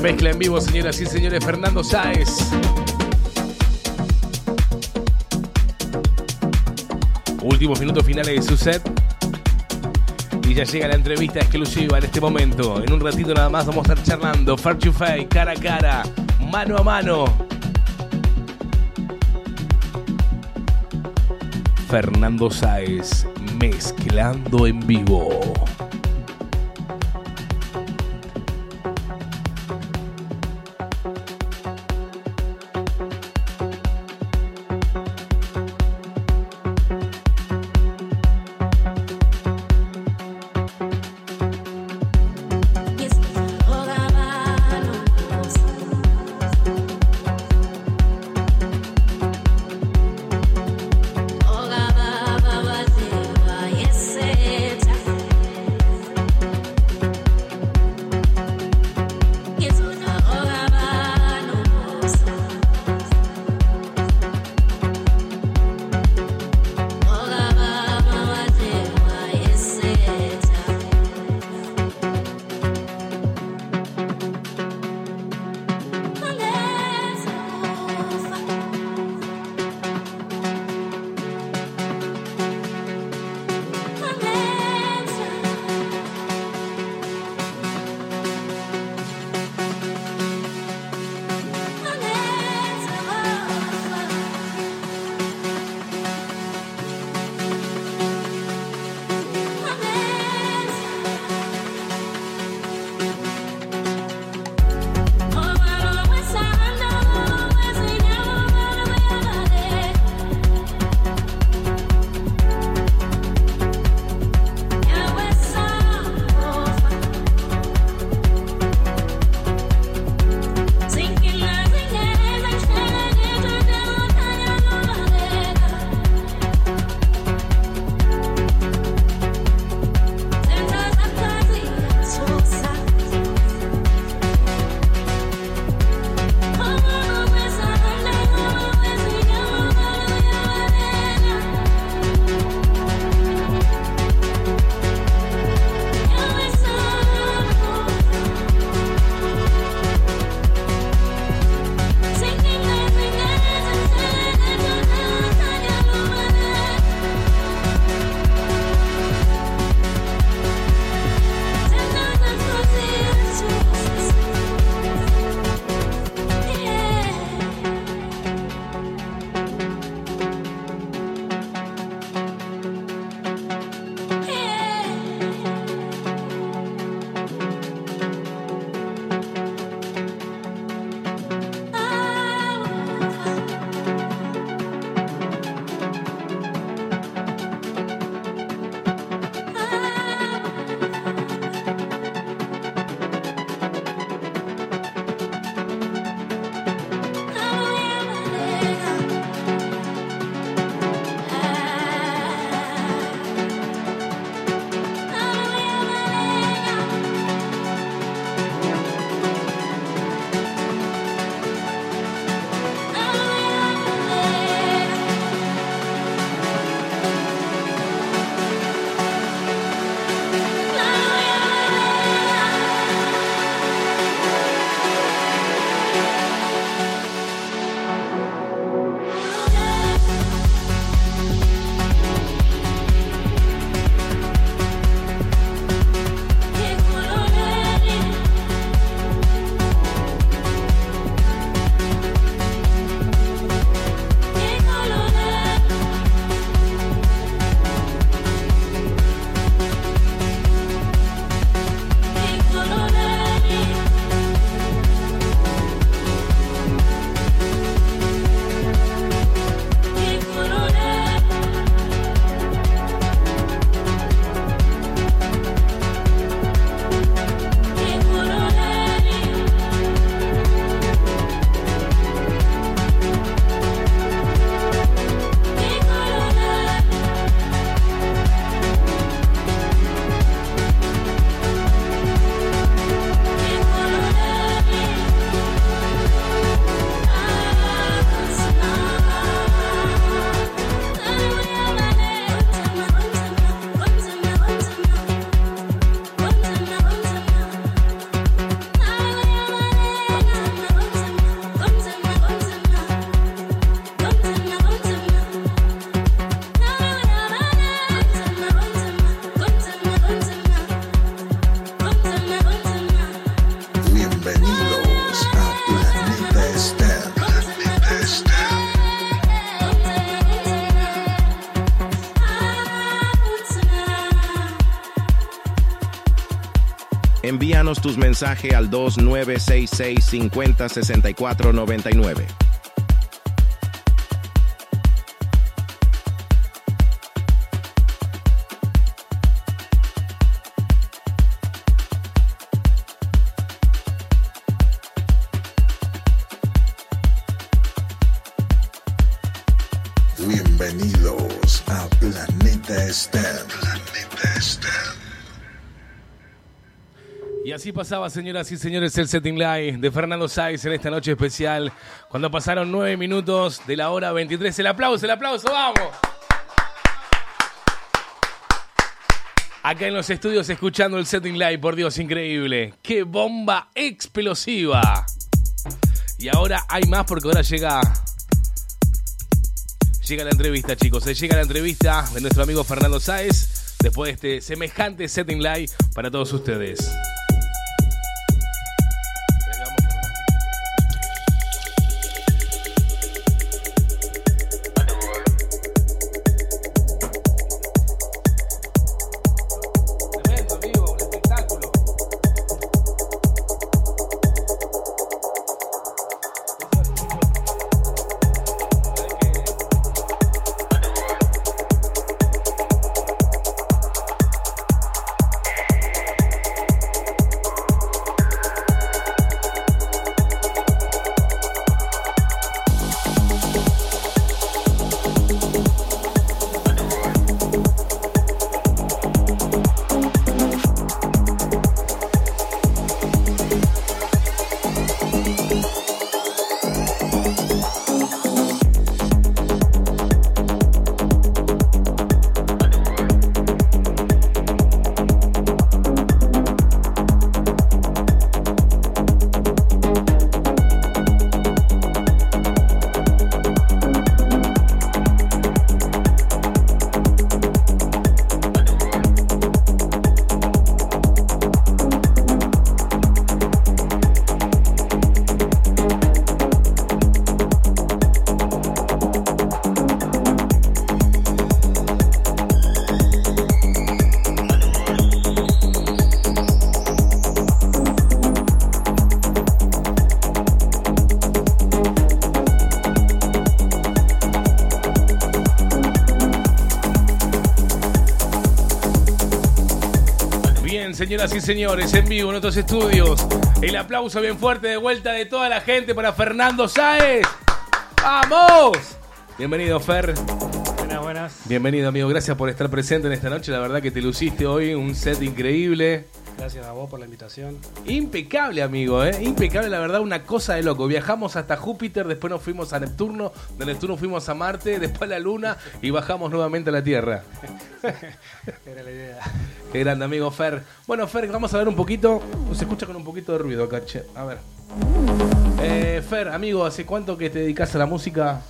La mezcla en vivo, señoras y señores, Fernando Sáez. Últimos minutos finales de su set. Y ya llega la entrevista exclusiva en este momento. En un ratito nada más vamos a estar charlando. Far to Face, cara a cara, mano a mano. Fernando Sáez, mezclando en vivo.
Envíanos tus mensajes al 2966
50
64 99. Pasaba, señoras y señores, el setting live de Fernando Sáiz en esta noche especial, cuando pasaron nueve minutos de la hora 23. El aplauso, el aplauso, vamos. Acá en los estudios escuchando el setting live, por Dios, increíble. ¡Qué bomba explosiva! Y ahora hay más porque ahora llega... Llega la entrevista, chicos. Se llega la entrevista de nuestro amigo Fernando Sáez después de este semejante setting live para todos ustedes. Señoras y señores, en vivo en otros estudios. El aplauso bien fuerte de vuelta de toda la gente para Fernando Sáez. ¡Vamos! Bienvenido, Fer.
Buenas, buenas.
Bienvenido, amigo. Gracias por estar presente en esta noche. La verdad que te luciste hoy, un set increíble.
Gracias a vos por la invitación.
Impecable, amigo, ¿eh? Impecable, la verdad, una cosa de loco. Viajamos hasta Júpiter, después nos fuimos a Neptuno, de Neptuno fuimos a Marte, después a la Luna y bajamos nuevamente a la Tierra. (laughs)
Era la idea.
Qué grande, amigo Fer. Bueno, Fer, vamos a ver un poquito. Se escucha con un poquito de ruido acá, che. A ver. Eh, Fer, amigo, ¿hace cuánto que te dedicas a la música?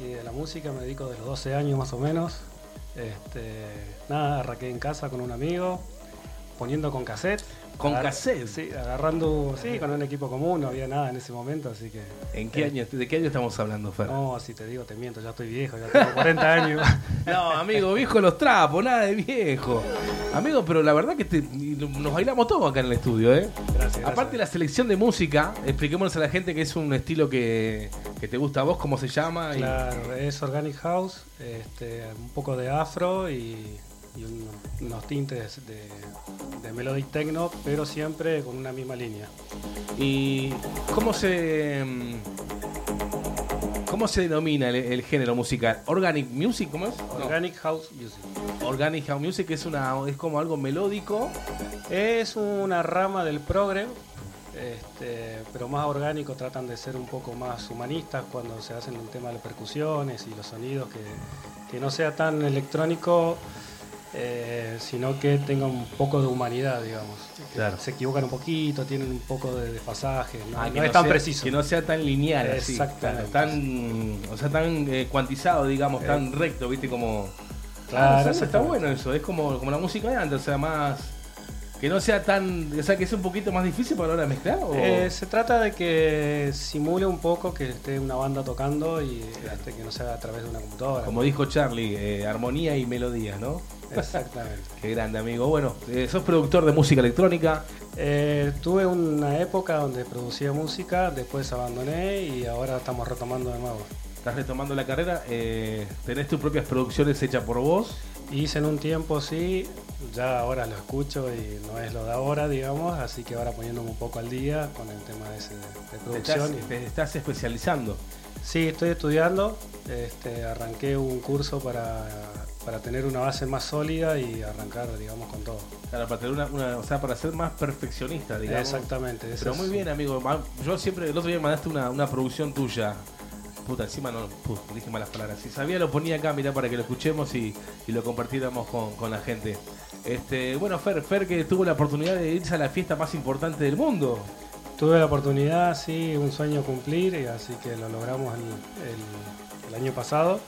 Y de la música me dedico de los 12 años más o menos. Este, nada, arranqué en casa con un amigo, poniendo con cassette.
¿Con
Agar-
cassette?
Sí, agarrando, sí, con un equipo común, no había nada en ese momento, así que...
¿En qué
Eh,
año? ¿De qué año estamos hablando, Fer?
No, si te digo, te miento, ya estoy viejo, ya tengo 40 años. (laughs)
No, amigo, viejo los trapos, nada de viejo. Amigo, pero la verdad que te- nos bailamos todo acá en el estudio, ¿eh?
Gracias,
Aparte la selección de música, expliquémonos a la gente que es un estilo que, que te gusta a vos, cómo se llama. y-
Claro, es Organic House, este, un poco de afro y, y un- unos tintes de, de melodic techno, pero siempre con una misma línea.
¿Y cómo se cómo se denomina el, el género musical? Organic music, ¿cómo es? No.
Organic House Music.
Organic House Music es una es como algo melódico.
Es una rama del progre, este, pero más orgánico, tratan de ser un poco más humanistas cuando se hacen el tema de las percusiones y los sonidos, que, que no sea tan electrónico, eh, sino que tenga un poco de humanidad, digamos.
Claro.
Se equivocan un poquito, tienen un poco de desfasaje, no,
Ah,
no es tan
sea-
preciso.
Que no sea tan lineal, así,
Exactamente.
Tan, o sea, tan eh, cuantizado, digamos,
Eh.
tan recto, ¿viste? Como.
Claro,
Ah, eso está
exactamente.
bueno eso, es como, como la música de antes, o sea, más. Que no sea tan. O sea, que sea un poquito más difícil para la hora de mezclar. ¿o?
Eh, se trata de que simule un poco que esté una banda tocando y este, que no sea a través de una computadora.
Como dijo Charlie, eh, armonía y melodía, ¿no?
Exactamente. (laughs)
Qué grande, amigo. Bueno, eh, sos productor de música electrónica.
Eh, tuve una época donde producía música, después abandoné y ahora estamos retomando de nuevo.
Estás retomando la carrera. tenés tus propias producciones hechas por vos.
Hice en un tiempo, sí, ya ahora lo escucho y no es lo de ahora, digamos, así que ahora poniéndome un poco al día con el tema ese de, de
Te
producción.
estás, te estás especializando.
Sí, estoy estudiando, este, arranqué un curso para, para tener una base más sólida y arrancar, digamos, con todo.
Claro, para tener una, una- o sea, para ser más perfeccionista, digamos.
Exactamente, ese
Pero
es-
muy bien, amigo. Yo siempre, el otro día me mandaste una, una producción tuya. Puta, encima no, puf, dije malas palabras. Si sabía lo ponía acá, mirá, para que lo escuchemos y, y lo compartiéramos con, con la gente. Este, bueno, Fer, Fer que tuvo la oportunidad de irse a la fiesta más importante del mundo.
Tuve la oportunidad, sí, un sueño cumplir, y así que lo logramos el, el- el año pasado.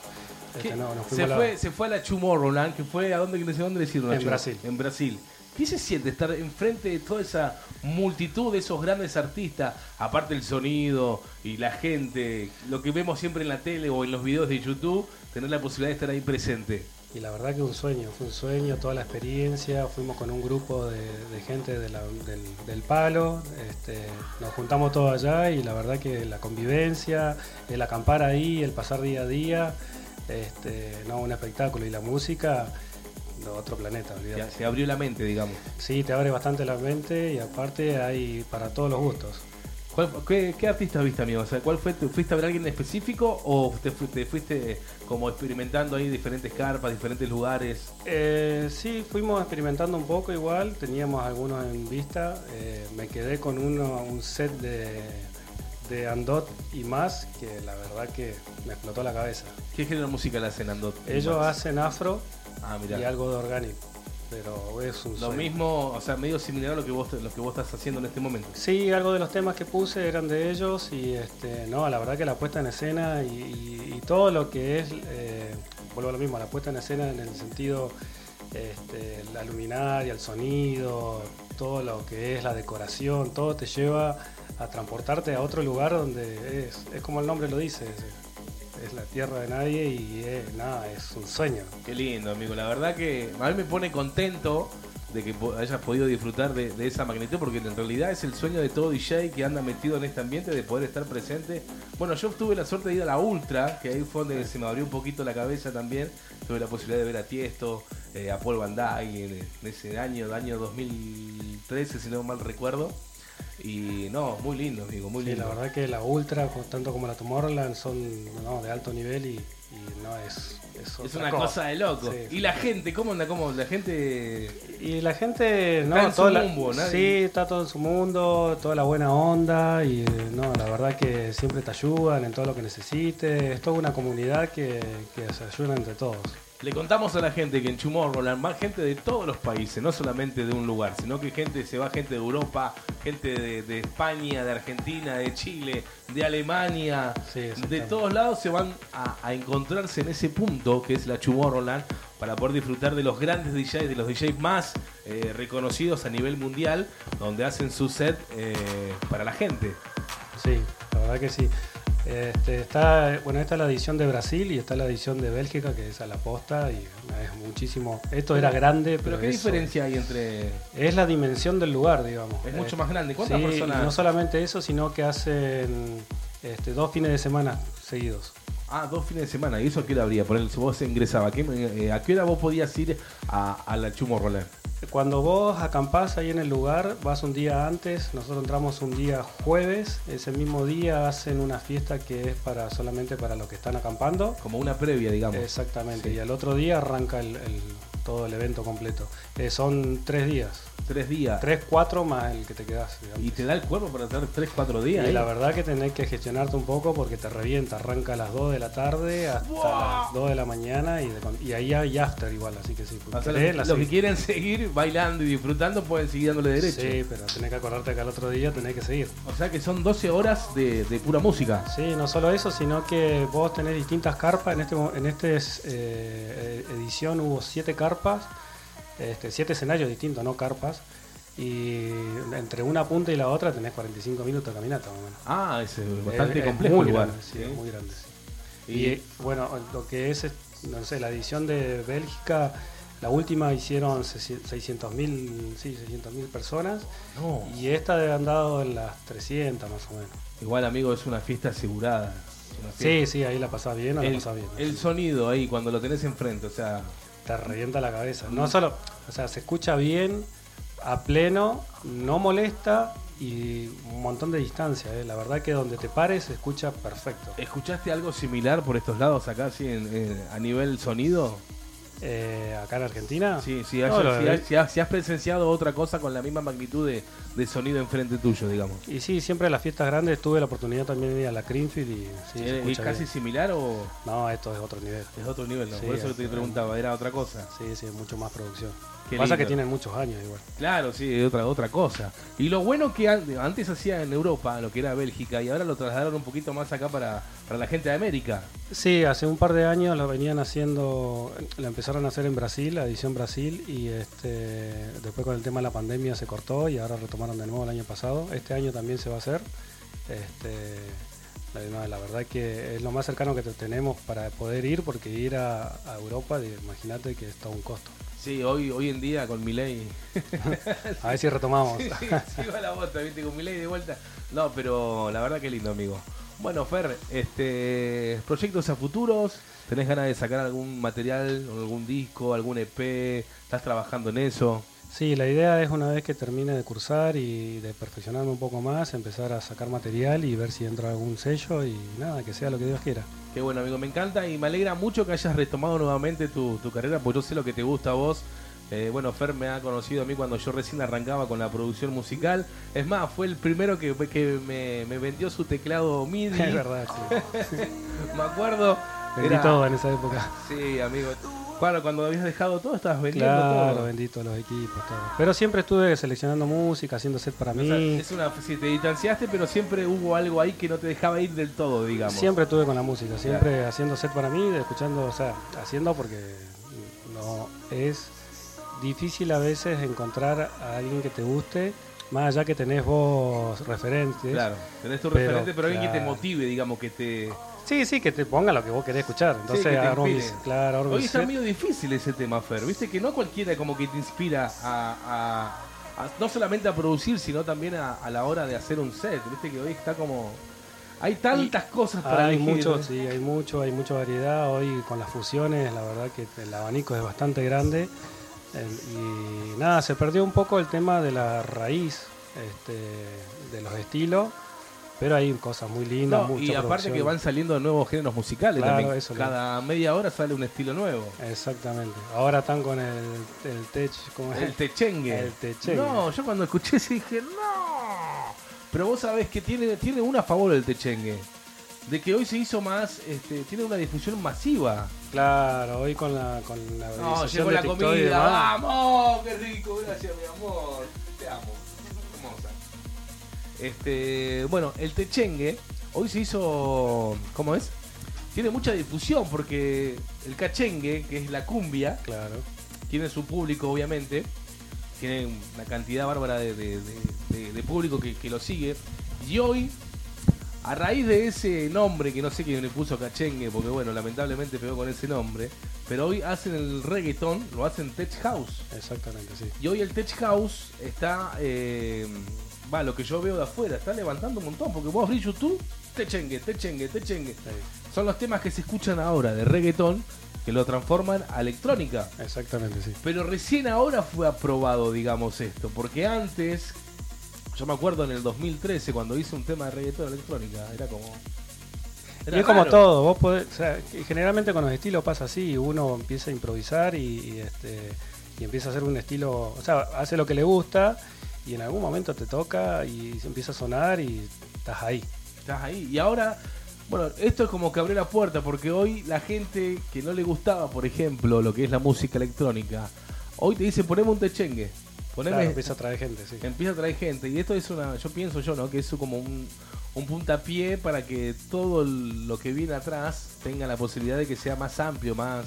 Este, no, nos
se,
fuimos a la-
fue, se fue a la Tomorrowland, que fue a dónde, dónde decirlo?
En Brasil.
En Brasil. ¿Qué se siente estar enfrente de toda esa multitud de esos grandes artistas? Aparte el sonido y la gente, lo que vemos siempre en la tele o en los videos de YouTube, tener la posibilidad de estar ahí presente.
Y la verdad que un sueño, fue un sueño, toda la experiencia, fuimos con un grupo de, de gente de la- del, del palo, este, nos juntamos todos allá y la verdad que la convivencia, el acampar ahí, el pasar día a día, este, no, un espectáculo y la música, otro planeta, olvidate.
Se abrió la mente, digamos.
Sí, te abre bastante la mente y aparte hay para todos los gustos.
¿Cuál- qué, qué artista viste, amigo? O sea, ¿cuál fue? ¿Fuiste a ver a alguien en específico o te fuiste, fuiste como experimentando ahí diferentes carpas, diferentes lugares?
Eh, sí, fuimos experimentando un poco igual, teníamos algunos en vista. eh, me quedé con uno, un set de, de Andot y más, que la verdad que me explotó la cabeza.
¿Qué género musical hacen Andot?
Ellos hacen afro
Ah,
y algo de orgánico, pero es un
Lo
sueño.
mismo, o sea, medio similar a lo que vos lo que vos estás haciendo en este momento.
Sí, algo de los temas que puse eran de ellos y este, no, la verdad que la puesta en escena y, y- y todo lo que es, eh, vuelvo a lo mismo, la puesta en escena en el sentido, este, la luminaria, el sonido, todo lo que es la decoración, todo te lleva a transportarte a otro lugar donde es, es como el nombre lo dice, es, la tierra de nadie y es, nada, es un sueño.
Qué lindo, amigo. La verdad que a mí me pone contento de que hayas podido disfrutar de, esa magnitud, porque en realidad es el sueño de todo DJ que anda metido en este ambiente de poder estar presente. Bueno, yo tuve la suerte de ir a la Ultra, que ahí fue donde se me abrió un poquito la cabeza también. Tuve la posibilidad de ver a Tiesto, eh, a Paul Van Dyke en, ese año, año 2013, si no mal recuerdo. Y no, muy lindo, amigo, muy
Sí,
lindo.
la verdad que la Ultra, tanto como la Tomorrowland, son no, de alto nivel y, y no es... Es,
Es una cosa de loco.
Sí.
Y la gente, ¿cómo anda? ¿Cómo? La gente.
Y la gente,
Está
no,
en su
toda la-
mundo, ¿no?
sí, está todo en su mundo, toda la buena onda y no, la verdad que siempre te ayudan en todo lo que necesites. Es toda una comunidad que, que se ayuda entre todos.
Le contamos a la gente que en Tomorrowland va gente de todos los países, no solamente de un lugar, sino que gente se va gente de Europa, gente de, de España, de Argentina, de Chile, de Alemania, de todos lados se van a, a encontrarse en ese punto que es la Tomorrowland para poder disfrutar de los grandes DJs, de los DJs más eh, reconocidos a nivel mundial, donde hacen su set eh, para la gente.
Sí, la verdad que sí. Este, está, bueno, esta es la edición de Brasil y está la edición de Bélgica, que es a la posta y es muchísimo. Esto era grande, pero,
Pero ¿qué
eso-
diferencia hay entre...?
Es la dimensión del lugar, digamos.
Es mucho más grande. ¿Cuántas
sí,
personas?
y no solamente eso, sino que hacen este, dos fines de semana seguidos.
Ah, dos fines de semana. ¿Y eso a qué hora habría? Por ejemplo, si vos ingresabas, ¿a qué, eh, ¿a qué hora vos podías ir a, a la Tomorrowland?
Cuando vos acampás ahí en el lugar, vas un día antes, nosotros entramos un día jueves, ese mismo día hacen una fiesta que es para solamente para los que están acampando.
Como una previa, digamos.
Exactamente, y al otro día arranca el, el- todo el evento completo. Eh, son tres días.
Tres días.
Tres, cuatro más el que te quedás. digamos.
¿Y te da el cuerpo para estar tres, cuatro días?
Y la verdad que tenés que gestionarte un poco porque te revienta. Arranca a las 2 de la tarde hasta las 2 de la mañana y, de- y ahí hay after igual. Así que sí,
O sea,
querés,
los,
la
los que quieren seguir bailando y disfrutando pueden seguir dándole derecho.
Sí, pero tenés que acordarte que al otro día tenés que seguir.
O sea que son 12 horas de, de pura música.
Sí, no solo eso, sino que vos tenés distintas carpas. En este mo- en este eh, edición hubo siete carpas, este, siete escenarios distintos, no carpas. Y entre una punta y la otra tenés 45 minutos de caminata, más o menos.
Ah, es eh, bastante
Es- es
complejo
muy
lugar.
grande, sí, muy grande. sí.
Y-
Y, bueno, lo que es, no sé, la edición de Bélgica La última hicieron 600.000 sí, 600.000 personas
No.
y esta debe han dado en las 300 más o menos.
Igual, amigo, es una fiesta asegurada. Una
Sí,
fiesta.
sí, ahí la pasás bien o la pasás bien.
el sonido ahí, cuando lo tenés enfrente, o sea,
Te revienta la cabeza. No solo, o sea, se escucha bien, a pleno, no molesta y un montón de distancia. ¿eh? La verdad que donde te pares se escucha perfecto.
¿escuchaste algo similar por estos lados acá, así, en- a nivel sonido?
Eh, acá en Argentina.
Sí, sí,
No,
si, has, si has- si has presenciado otra cosa con la misma magnitud de, de sonido enfrente tuyo, digamos.
Y sí, siempre en las fiestas grandes tuve la oportunidad también de ir a la Greenfield y sí,
¿Es casi
bien.
similar o
No, esto es otro nivel.
es otro nivel? No? Por eso
es-
te preguntaba, ¿era otra cosa?
Sí, sí, mucho más producción.
Qué
Pasa que
lindo.
tienen muchos años igual.
Claro, sí, otra, otra cosa. Y lo bueno que an- antes hacía en Europa, lo que era Bélgica, y ahora lo trasladaron un poquito más acá para, para la gente de América.
Sí, hace un par de años lo venían haciendo, la empezaron a hacer en Brasil, la edición Brasil, y este después con el tema de la pandemia se cortó y ahora retomaron de nuevo el año pasado. Este año también se va a hacer. Este, la, no, la verdad que es lo más cercano que te- tenemos para poder ir, porque ir a, a Europa, de- imagínate que es todo un costo.
Sí, hoy, hoy en día con Milei. (laughs)
A ver si retomamos.
Sí, sí, va la bota, viste, con Milei de vuelta. No, pero la verdad que lindo, amigo. Bueno, Fer, este, proyectos a futuros, ¿tenés ganas de sacar algún material, algún disco, algún EP? ¿Estás trabajando en eso?
Sí, la idea es una vez que termine de cursar y de perfeccionarme un poco más, empezar a sacar material y ver si entra algún sello y nada, que sea lo que Dios quiera.
Qué bueno, amigo, me encanta y me alegra mucho que hayas retomado nuevamente tu, tu carrera, porque yo sé lo que te gusta a vos. Eh, bueno, Fer me ha conocido a mí cuando yo recién arrancaba con la producción musical. Es más, fue el primero que, que me, me vendió su teclado (laughs) MIDI.
Es verdad, sí. (laughs)
me acuerdo.
Vendí
Era-
todo en esa época.
Sí, amigo. Claro, cuando habías dejado todo, estabas vendiendo
Claro,
todo.
vendí todos los equipos, todo. Pero siempre estuve seleccionando música, haciendo set para
O
mí.
sea, es una, si te distanciaste, pero siempre hubo algo ahí que no te dejaba ir del todo, digamos.
Siempre estuve con la música, siempre haciendo set para mí, escuchando, o sea, haciendo porque no es difícil a veces encontrar a alguien que te guste, más allá que tenés vos referentes.
Claro, tenés tu
Pero,
referente, pero alguien que te motive, digamos, que te...
Sí, sí, que te ponga lo que vos querés escuchar. Entonces
Sí, que
claro,
Hoy está medio difícil ese tema, Fer. Viste que no cualquiera como que te inspira a, a- a- no solamente a producir, sino también a, a la hora de hacer un set. Viste que hoy está como... Hay tantas cosas para
hay
elegir.
mucho,
¿no?
sí, hay mucho, hay mucha variedad. Hoy con las fusiones, la verdad que el abanico es bastante grande. Y nada, se perdió un poco el tema de la raíz este, de los estilos, pero hay cosas muy lindas.
No, y aparte
producción.
que van saliendo nuevos géneros musicales
Claro,
también.
eso,
Cada media hora sale un estilo nuevo.
Exactamente. Ahora están con el, el tech, ¿cómo es?
El techengue.
El techengue.
No, yo cuando escuché eso dije, no. Pero vos sabés que tiene, tiene una a favor el techengue. De que hoy se hizo más, este, tiene una difusión masiva.
Claro, hoy con la, con la
No, llegó la
TikTok
comida, vamos, qué rico, gracias mi amor, te amo. Este, bueno, el techengue hoy se hizo, ¿cómo es? Tiene mucha difusión porque el cachengue, que es la cumbia,
claro.
tiene su público obviamente, tiene una cantidad bárbara de, de- de- de- de público que, que lo sigue. Y hoy, a raíz de ese nombre, que no sé quién le puso cachengue, porque bueno, lamentablemente pegó con ese nombre, pero hoy hacen el reggaeton, lo hacen tech house.
Exactamente, sí.
Y hoy el tech house está, eh, va, lo que yo veo de afuera, está levantando un montón, porque vos abrís YouTube, techengue, techengue, techengue. Son los temas que se escuchan ahora de reggaeton, que lo transforman a electrónica.
Exactamente, sí.
Pero recién ahora fue aprobado, digamos, esto. Porque antes, yo me acuerdo en el 2013, cuando hice un tema de reggaetón electrónica, era como.
Y
era
es como todo, vos podés, o sea, que generalmente con los estilos pasa así, uno empieza a improvisar y, y, este, y empieza a hacer un estilo, o sea, hace lo que le gusta y en algún momento te toca y se empieza a sonar y estás ahí.
Estás ahí. Y ahora, bueno, esto es como que abrió la puerta, porque hoy la gente que no le gustaba, por ejemplo, lo que es la música electrónica, hoy te dice poneme un techengue. Poneme,
Claro, empieza a traer gente, sí.
empieza a traer gente. Y esto es una, yo pienso yo, ¿no? Que es como un, un puntapié para que todo lo que viene atrás tenga la posibilidad de que sea más amplio, más...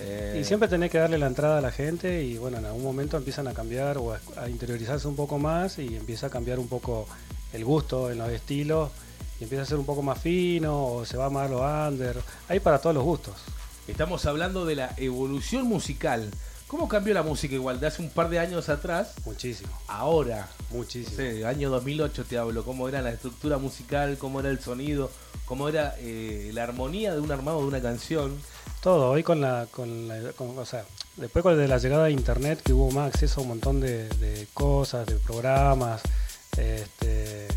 eh,
Y siempre tenés que darle la entrada a la gente y bueno, en algún momento empiezan a cambiar o a, a interiorizarse un poco más y empieza a cambiar un poco el gusto en los estilos y empieza a ser un poco más fino o se va más lo under. Hay para todos los gustos.
Estamos hablando de la evolución musical, ¿Cómo cambió la música igual de hace un par de años atrás?
Muchísimo.
Ahora.
Muchísimo.
No sé, año 2008 te hablo, cómo era la estructura musical, cómo era el sonido, cómo era eh, la armonía de un armado de una canción.
Todo, hoy con la, con la con- o sea, después con de la llegada de internet que hubo más acceso a un montón de, de cosas, de programas, este,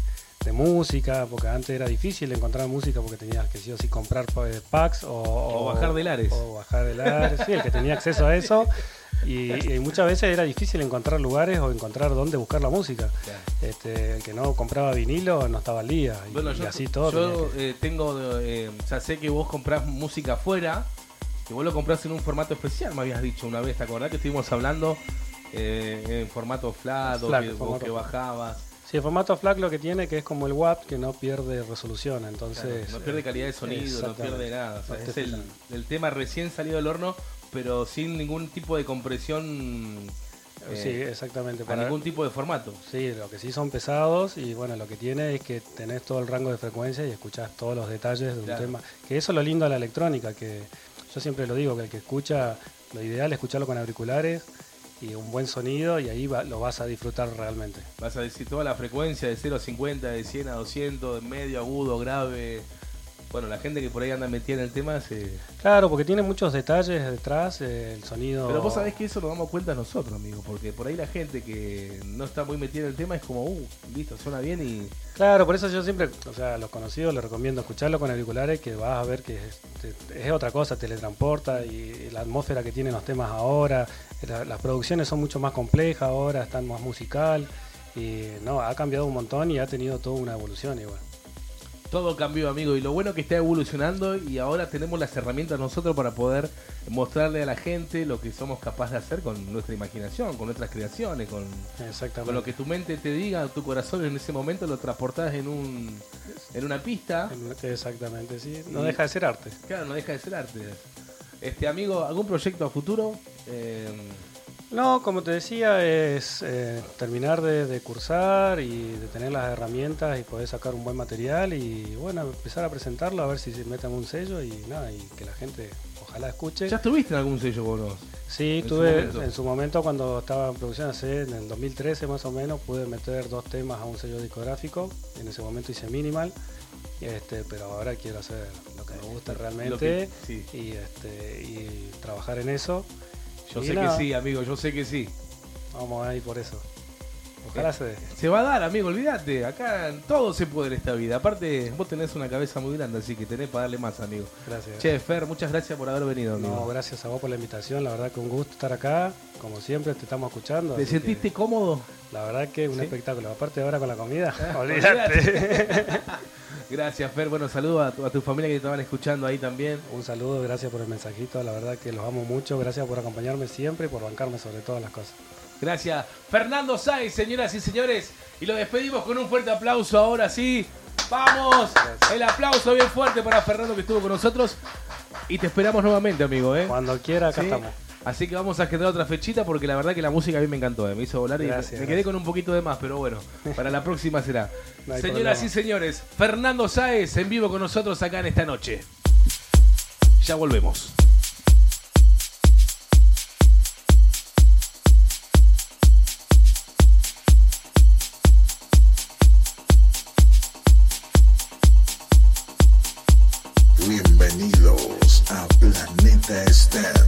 de música, porque antes era difícil encontrar música porque tenías que sí o sí comprar eh, packs o,
O bajar de Lares.
O bajar de Lares, sí, el que tenía acceso a eso. (laughs) Y, y muchas veces era difícil encontrar lugares o encontrar dónde buscar la música. Este, el que no compraba vinilo no estaba al día. Y,
Bueno,
y
yo,
así todo.
yo eh, tengo, eh, o sea, sé que vos comprás música afuera, que vos lo comprás en un formato especial, me habías dicho una vez, ¿te acordás que estuvimos hablando eh, en formato flat, o que,
formato
que bajabas?
Sí, el formato FLAC lo que tiene que es como el WAP que no pierde resolución, entonces...
Claro, no pierde
eh,
calidad de sonido, no pierde nada. o sea, es el, el tema recién salido del horno, pero sin ningún tipo de compresión. eh,
Sí, exactamente.
A ningún tipo de formato.
Sí, lo que sí son pesados y bueno, lo que tiene es que tenés todo el rango de frecuencia y escuchás todos los detalles de un
Claro.
tema. Que eso es lo lindo de la electrónica, que yo siempre lo digo, que el que escucha, lo ideal es escucharlo con auriculares y un buen sonido y ahí va- lo vas a disfrutar realmente.
Vas a decir toda la frecuencia de 0 a 50, de 100 a 200, de medio, agudo, grave. Bueno, la gente que por ahí anda metida en el tema se.
Claro, porque tiene muchos detalles detrás, eh, el sonido...
Pero vos sabés que eso lo damos cuenta nosotros, amigo, porque por ahí la gente que no está muy metida en el tema es como, uh, listo, suena bien y.
Claro, por eso yo siempre, o sea, a los conocidos les recomiendo escucharlo con auriculares, que vas a ver que es, es otra cosa, teletransporta y la atmósfera que tienen los temas ahora, la- las producciones son mucho más complejas ahora, están más musical y no, ha cambiado un montón y ha tenido toda una evolución igual.
Todo cambió, amigo, y lo bueno que está evolucionando y ahora tenemos las herramientas nosotros para poder mostrarle a la gente lo que somos capaces de hacer con nuestra imaginación, con nuestras creaciones, con,
Exactamente.
con lo que tu mente te diga, tu corazón en ese momento lo transportás en un en una pista.
Exactamente, sí. No
Y-
deja de ser arte.
Claro, no deja de ser arte. Este amigo, ¿algún proyecto a futuro? Eh,
No, como te decía, es eh, terminar de, de cursar y de tener las herramientas y poder sacar un buen material y bueno, empezar a presentarlo a ver si se meten un sello y nada, y que la gente ojalá escuche.
¿Ya estuviste en algún sello vos?
Sí,
En su momento.
en su momento cuando estaba en producción, hace, en el 2013 más o menos, pude meter dos temas a un sello discográfico. En ese momento hice Minimal, este, pero ahora quiero hacer lo que me gusta realmente
Lo que- sí.
y, este, y trabajar en eso.
Yo sé que sí, amigo, yo sé que sí.
Vamos a ir por eso. Ojalá se
va a dar, amigo, olvídate. Acá todo se puede en esta vida. Aparte, vos tenés una cabeza muy grande, así que tenés para darle más, amigo.
Gracias.
Che, Fer, muchas gracias por haber venido, amigo.
No, gracias a vos por la invitación, la verdad que un gusto estar acá, como siempre te estamos escuchando.
¿Te sentiste cómodo?
La verdad que un
¿Sí?
espectáculo, aparte ahora con la comida, (laughs)
Olvídate.
olvídate. (laughs)
Gracias, Fer. Bueno, saludos a tu, a tu familia que te estaban escuchando ahí también.
Un saludo, gracias por el mensajito, la verdad que los amo mucho, gracias por acompañarme siempre y por bancarme sobre todas las cosas.
Gracias. Fernando Sáez, señoras y señores. Y lo despedimos con un fuerte aplauso ahora sí. ¡Vamos! El aplauso bien fuerte para Fernando que estuvo con nosotros. Y te esperamos nuevamente, amigo. ¿eh?
Cuando quiera, acá
Sí.
estamos.
Así que vamos a generar otra fechita porque la verdad que la música a mí me encantó. ¿eh? Me hizo volar y me quedé con un poquito de más, pero bueno, (laughs) para la próxima será.
No
Señoras
problema.
y señores, Fernando Sáez en vivo con nosotros acá en esta noche. Ya volvemos.
Planeta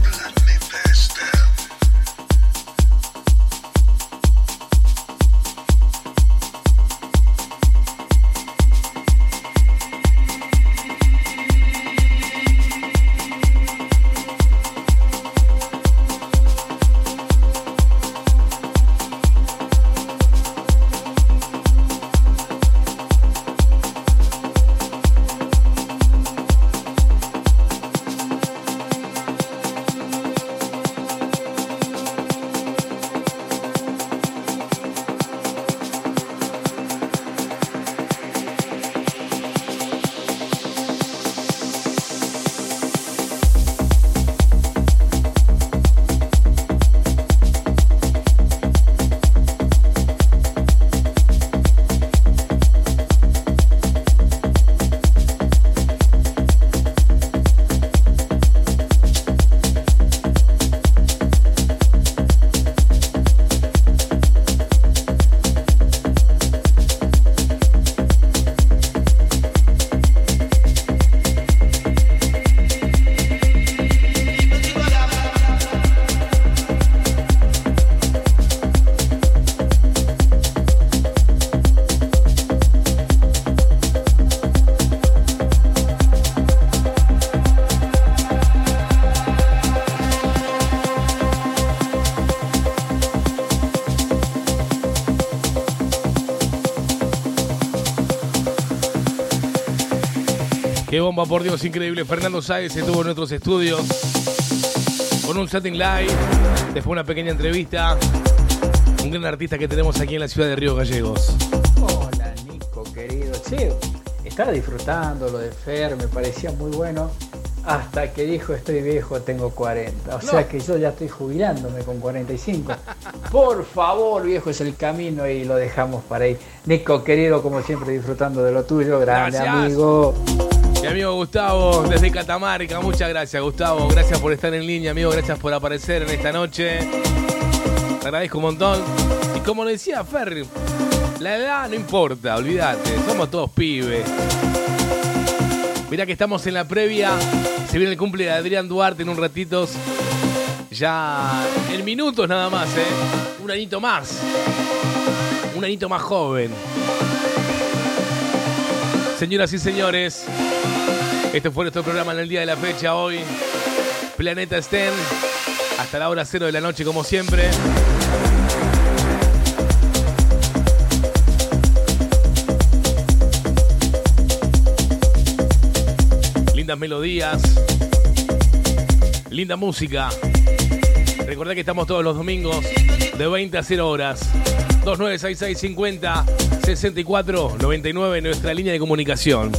bomba, por Dios, increíble. Fernando Sáez estuvo en nuestros estudios con un setting live. Después una pequeña entrevista. Un gran artista que tenemos aquí en la ciudad de Río Gallegos.
Hola Nico, querido. Che, estaba disfrutando lo de Fer, me parecía muy bueno. Hasta que dijo estoy viejo, tengo 40. O sea que yo ya estoy jubilándome con 45. Por favor, viejo, es el camino y lo dejamos para ahí. Nico, querido, como siempre, disfrutando de lo tuyo. Grande
Gracias.
amigo.
Mi amigo Gustavo, desde Catamarca, muchas gracias Gustavo, gracias por estar en línea, amigo, gracias por aparecer en esta noche. Te agradezco un montón. Y como lo decía Fer, la edad no importa, olvídate, somos todos pibes. Mirá que estamos en la previa, se viene el cumple de Adrián Duarte en un ratito. Ya en minutos nada más, ¿eh? Un añito más. Un añito más joven. Señoras y señores, este fue nuestro programa en el día de la fecha hoy. Planeta Sten. Hasta la hora cero de la noche, como siempre. Lindas melodías. Linda música. Recordad que estamos todos los domingos de 20 a 0 horas. 2966 50 64 99 nuestra línea de comunicación.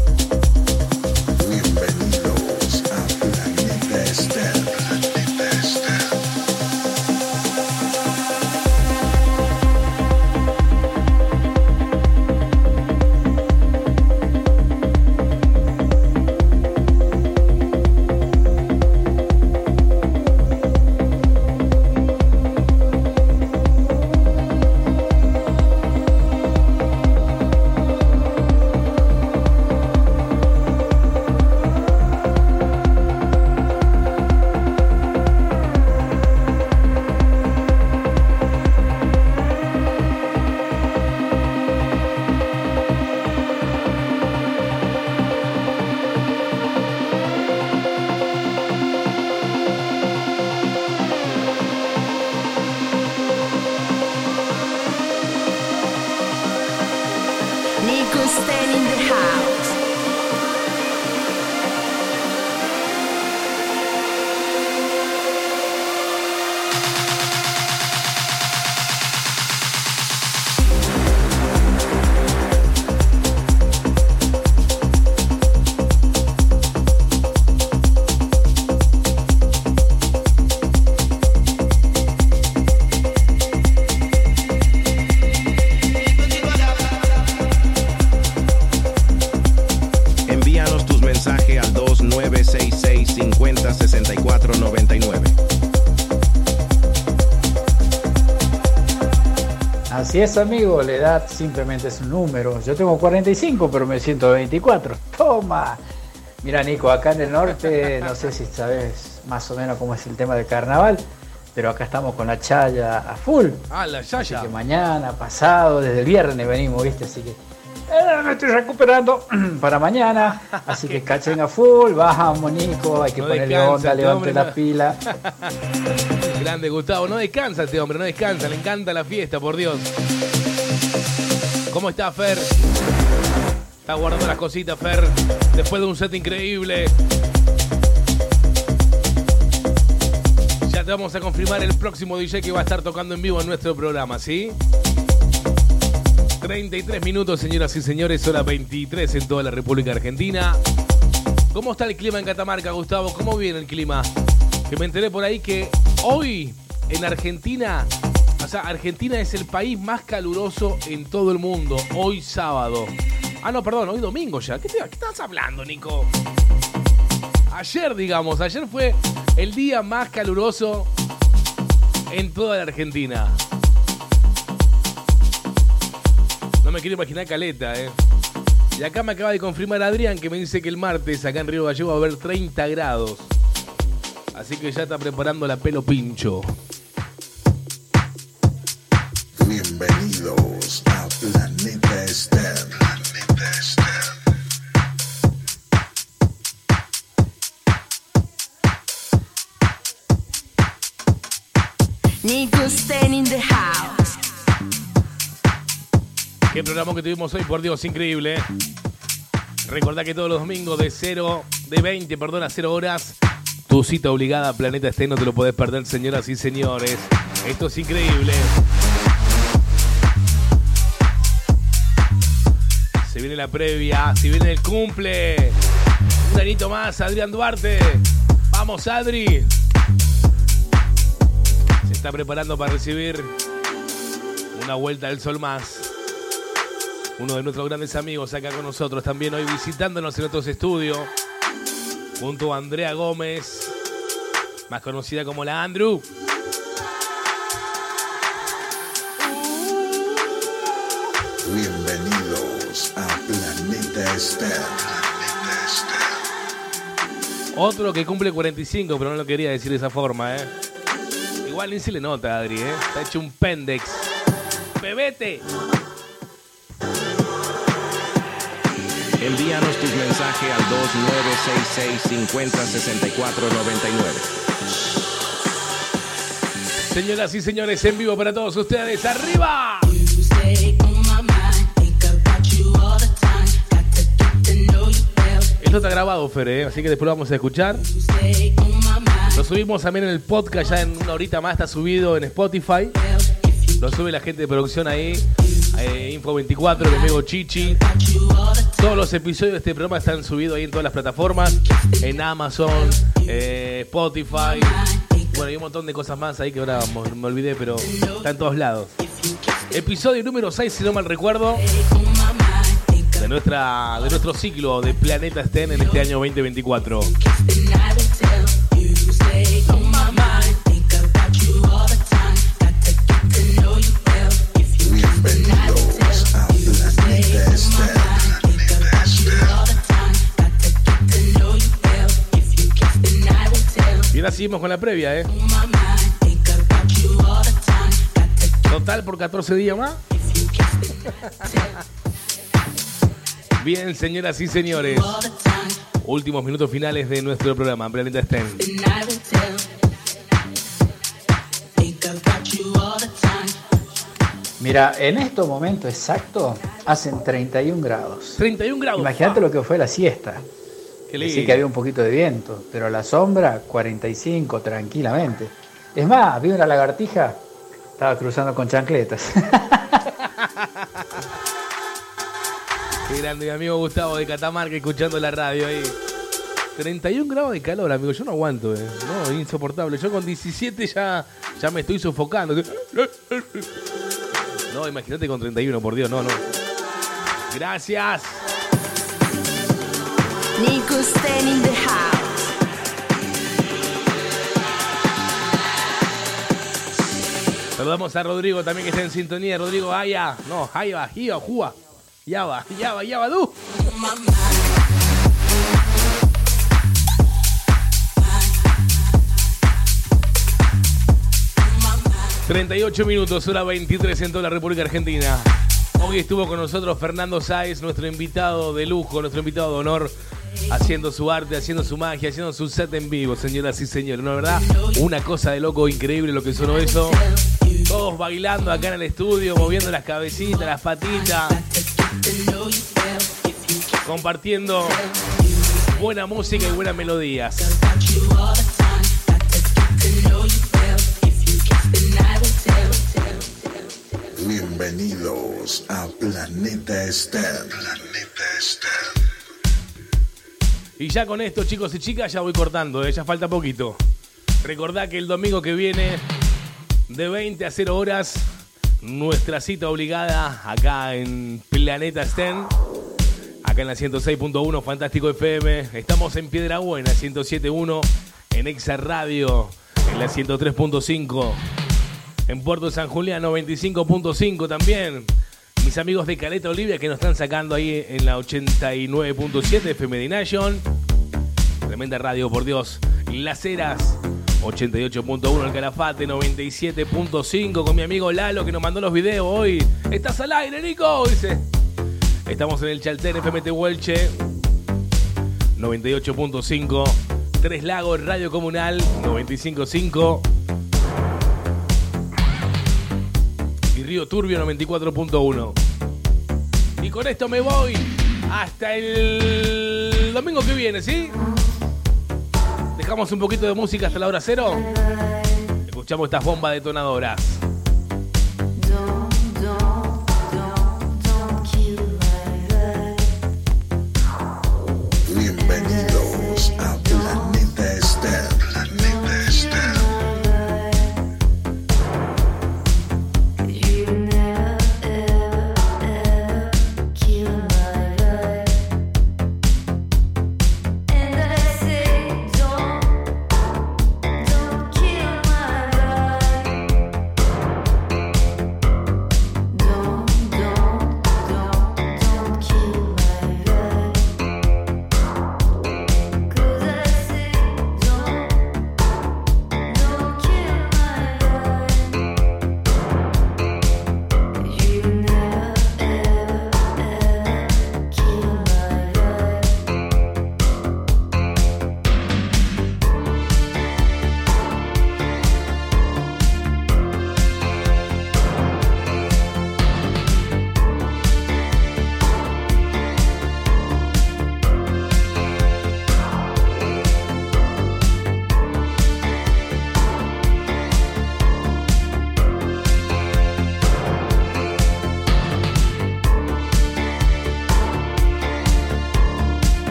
Así es, amigo, la edad simplemente es un número. Yo tengo 45, pero me siento de 24. Toma. Mira, Nico, acá en el norte, no sé si sabes más o menos cómo es el tema del carnaval, pero acá estamos con la chaya a full.
Ah, la
Así que mañana, pasado, desde el viernes venimos, ¿viste? Así que eh, me estoy recuperando (clears throat) para mañana. Así que cachen a full, bajamos, Nico, hay que
No
ponerle
descansa
onda,
este
levante la
no.
pila. (laughs)
Grande Gustavo, no descansa este hombre, no descansa, le encanta la fiesta, por Dios. ¿Cómo está Fer? Está guardando las cositas, Fer, después de un set increíble. Ya te vamos a confirmar el próximo DJ que va a estar tocando en vivo en nuestro programa, ¿sí? 33 minutos, señoras y señores, hora 23 en toda la República Argentina. ¿Cómo está el clima en Catamarca, Gustavo? ¿Cómo viene el clima? Que me enteré por ahí que hoy en Argentina, o sea, Argentina es el país más caluroso en todo el mundo, hoy sábado. Ah, no, perdón, hoy domingo ya. ¿Qué, estás hablando, Nico? Ayer, digamos, ayer fue el día más caluroso en toda la Argentina. No me quiero imaginar caleta, eh. Y acá me acaba de confirmar Adrián que me dice que el martes acá en Río Gallego va a haber 30 grados. Así que ya está preparando la pelo pincho.
Bienvenidos a Planeta Esther. Planeta Esther.
Nico in the house.
Qué programa que tuvimos hoy, por Dios, increíble. eh. Recordá que todos los domingos de 0, de 20, perdón, a 0 horas, tu cita obligada a Planeta Este no te lo podés perder, señoras y señores. Esto es increíble. Se viene la previa, se viene el cumple. Un anito más, Adrián Duarte. Vamos, Adri. Se está preparando para recibir una vuelta del sol más. Uno de nuestros grandes amigos acá con nosotros también hoy visitándonos en nuestros estudios. Junto a Andrea Gómez, más conocida como la Andrew. Otro que cumple 45, pero no lo quería decir de esa forma, ¿eh? Igual ni se le nota, Adri, ¿eh? Está hecho un pendex. ¡Bebete!
Envíanos tus mensajes al 2966
Señoras y señores, en vivo para todos ustedes. ¡Arriba! Esto está grabado, Fer, ¿eh? así que después lo vamos a escuchar. Lo subimos también en el podcast, ya en una horita más está subido en Spotify. Lo sube la gente de producción ahí. eh, Info24, mi amigo Chichi. Todos los episodios de este programa están subidos ahí en todas las plataformas. En Amazon, eh, Spotify. Bueno, y un montón de cosas más ahí que ahora me olvidé, pero está en todos lados. Episodio número 6, si no mal recuerdo. De, nuestra, de nuestro ciclo de Planeta Sten en este año 2024.
Bienvenidos a Planeta Esther.
Y ahora seguimos con la previa, ¿eh? Total por 14 días más. (laughs) Bien, señoras y señores. Últimos minutos finales de nuestro programa, Planeta STEM.
Mira, en estos momentos exactos hacen 31 grados.
31 grados.
Imagínate lo que fue la siesta. Sí que había un poquito de viento, pero la sombra 45 tranquilamente. Es más, vi una lagartija, estaba cruzando con chancletas. (laughs)
Qué grande, mi amigo Gustavo de Catamarca escuchando la radio ahí. 31 grados de calor, amigo. Yo no aguanto, eh. No, insoportable. Yo con 17 ya, ya me estoy sofocando. No, imagínate con 31, por Dios, no, no. Gracias.
Nico in the house.
Saludamos a Rodrigo también que está en sintonía. Rodrigo Aya. No, Aya, Gia, Jua. Ya va, ya va, ya va, du. 38 minutos, hora 23 en toda la República Argentina. Hoy estuvo con nosotros Fernando Sáez, nuestro invitado de lujo, nuestro invitado de honor, haciendo su arte, haciendo su magia, haciendo su set en vivo, señoras y señores. ¿No es verdad? Una cosa de loco increíble lo que sonó eso. Todos bailando acá en el estudio, moviendo las cabecitas, las patitas. Compartiendo buena música y buenas melodías.
Bienvenidos a Planeta Esther. Planeta Esther.
Y ya con esto, chicos y chicas, ya voy cortando, ¿eh? ya falta poquito. Recordá que el domingo que viene, de 20 a 0 horas, nuestra cita obligada acá en Planeta Sten, acá en la 106.1 Fantástico FM. Estamos en Piedra Buena, 107.1, en Exa Radio, en la 103.5, en Puerto San Julián, 95.5 también. Mis amigos de Caleta Olivia que nos están sacando ahí en la 89.7 FM de Nation. Tremenda radio, por Dios. Las Heras, 88.1 el Calafate, 97.5 con mi amigo Lalo que nos mandó los videos hoy. ¿Estás al aire, Nico? Dice. Estamos en el Chaltén FMT Huelche, 98.5. Tres Lagos Radio Comunal, 95.5. Y Río Turbio, 94.1. Y con esto me voy. hasta el domingo que viene, ¿sí? Dejamos un poquito de música hasta la hora cero. Escuchamos estas bombas detonadoras.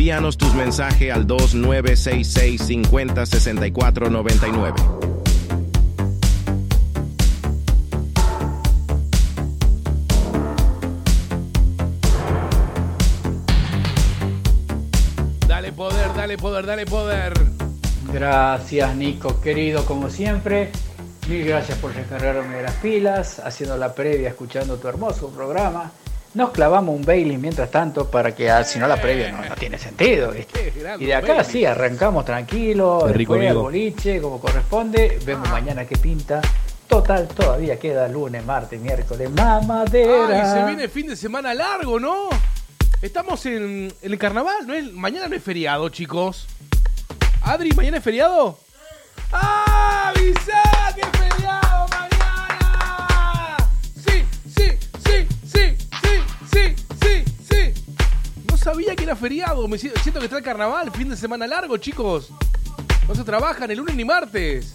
Envíanos tus mensajes al 2966 50 64 99.
Dale poder, dale poder, dale poder.
Gracias, Nico, querido, como siempre. Mil gracias por recargarme las pilas, haciendo la previa, escuchando tu hermoso programa. Nos clavamos un Bailey mientras tanto para que ah, si no la previa no tiene sentido. ¿viste? Y de acá sí, arrancamos tranquilo,
rico,
después al
amigo.
boliche, como corresponde. Vemos mañana qué pinta. Total, todavía queda lunes, martes, miércoles, mamadera.
Ay, se viene fin de semana largo, ¿no? Estamos en, en el carnaval, ¿no es? Mañana no es feriado, chicos. Adri, ¿mañana es feriado? Feriado. Me siento siento que está el carnaval, fin de semana largo, chicos. No se trabaja ni lunes ni martes.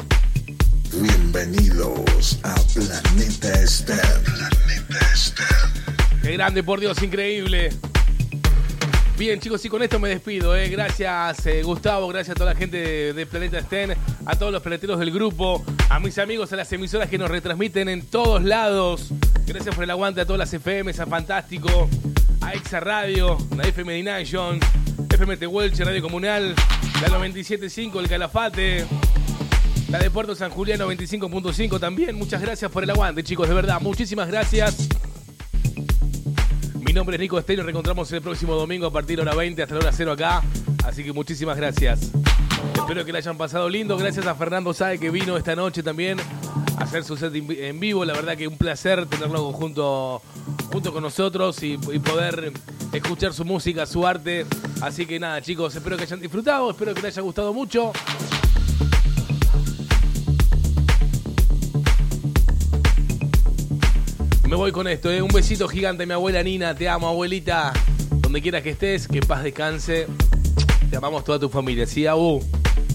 Bienvenidos a Planeta STEM. Planeta STEM.
Qué grande, por Dios, increíble. Bien, chicos, y con esto me despido. ¿eh? Gracias, eh, Gustavo. Gracias a toda la gente de, de Planeta STEM, a todos los planeteros del grupo, a mis amigos, a las emisoras que nos retransmiten en todos lados. Gracias por el aguante a todas las FM, a Fantástico, a Exa Radio, a FM Nation, FM Tehuelche, Radio Comunal, la 97.5, el Calafate. La de Puerto San Julián 95.5 también. Muchas gracias por el aguante, chicos, de verdad. Muchísimas gracias. Mi nombre es Nico Estén y nos reencontramos el próximo domingo a partir de hora 20 hasta la hora 0 acá. Así que muchísimas gracias. Espero que la hayan pasado lindo. Gracias a Fernando Sae que vino esta noche también hacer su set en vivo. La verdad que un placer tenerlo junto, con nosotros y, poder escuchar su música, su arte. Así que nada, chicos, espero que hayan disfrutado. Espero que les haya gustado mucho. Me voy con esto, ¿eh? Un besito gigante a mi abuela Nina. Te amo, abuelita. Donde quieras que estés, que paz descanse. Te amamos toda tu familia. Sí, Abu.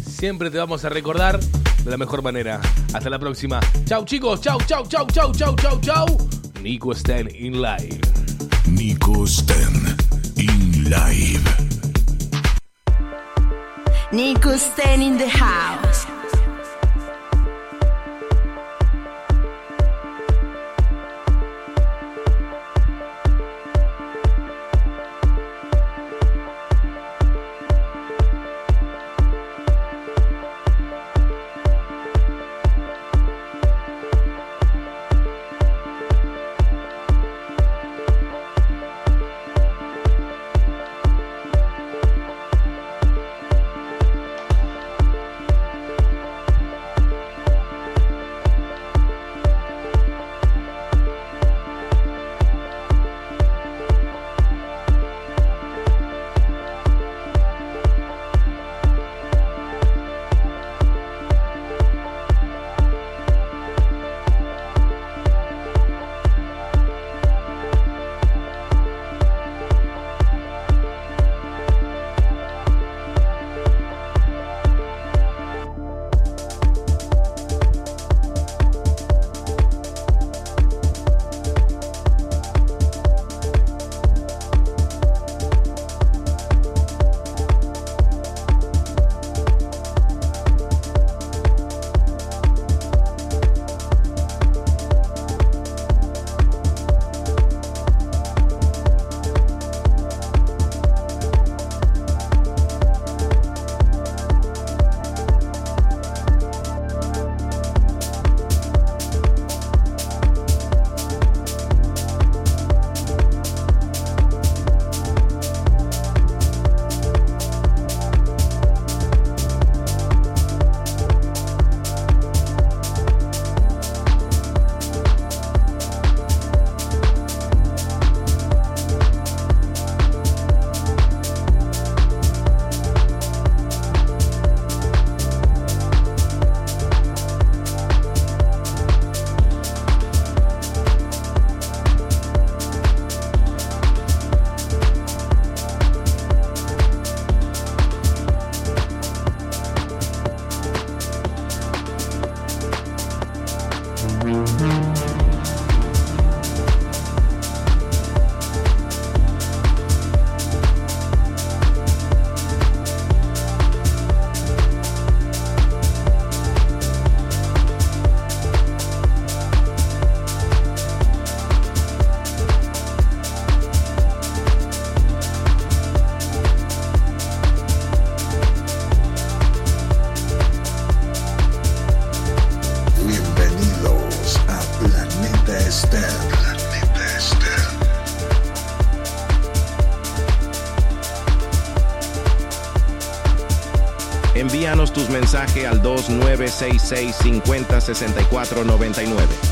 Siempre te vamos a recordar de la mejor manera. Hasta la próxima. Chau, chicos. Chau, chau, chau, chau, chau, chau, chau. Nico Stan in live.
Nico Sten in live.
Nico Stan in the house.
22966 506499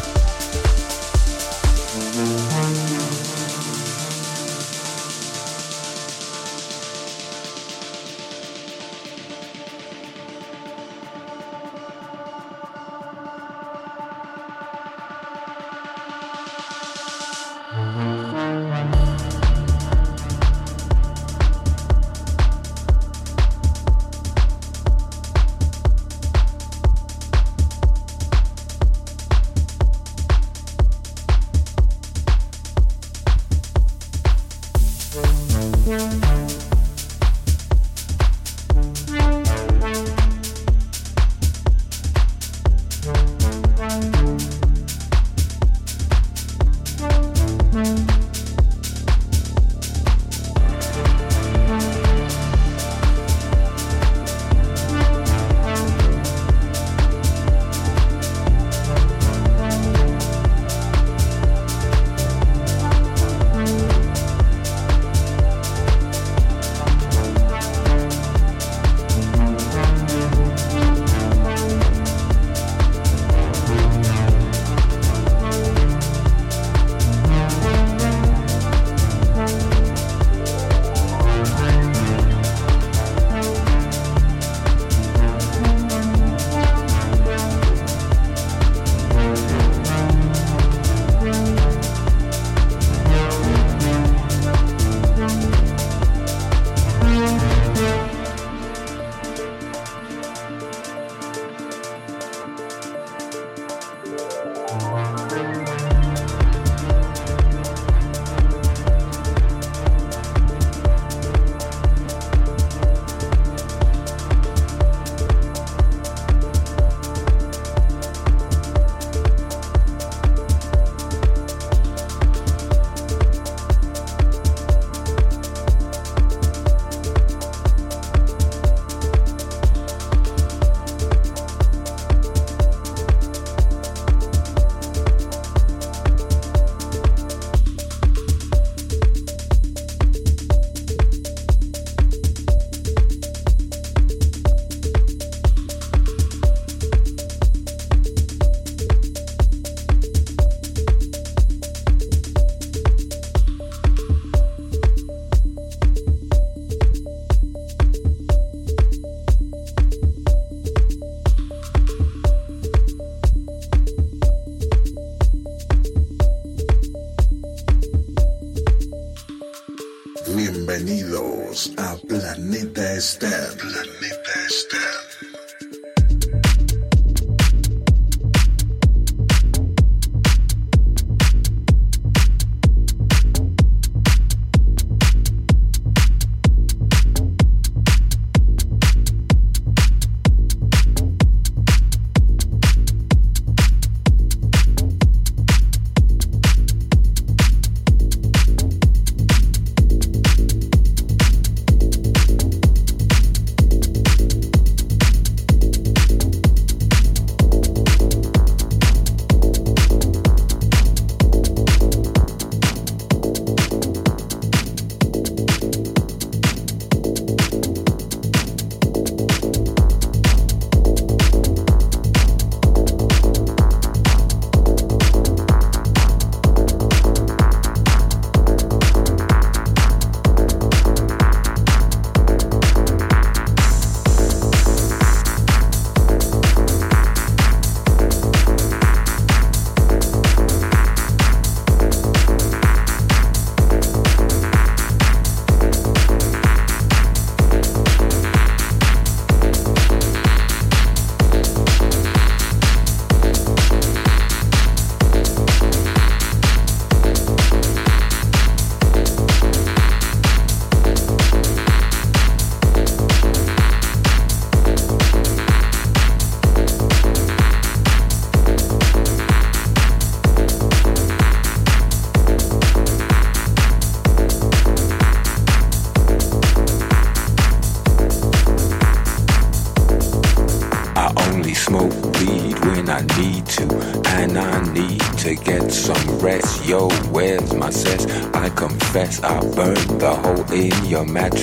your mattress.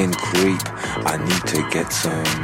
I need to get some.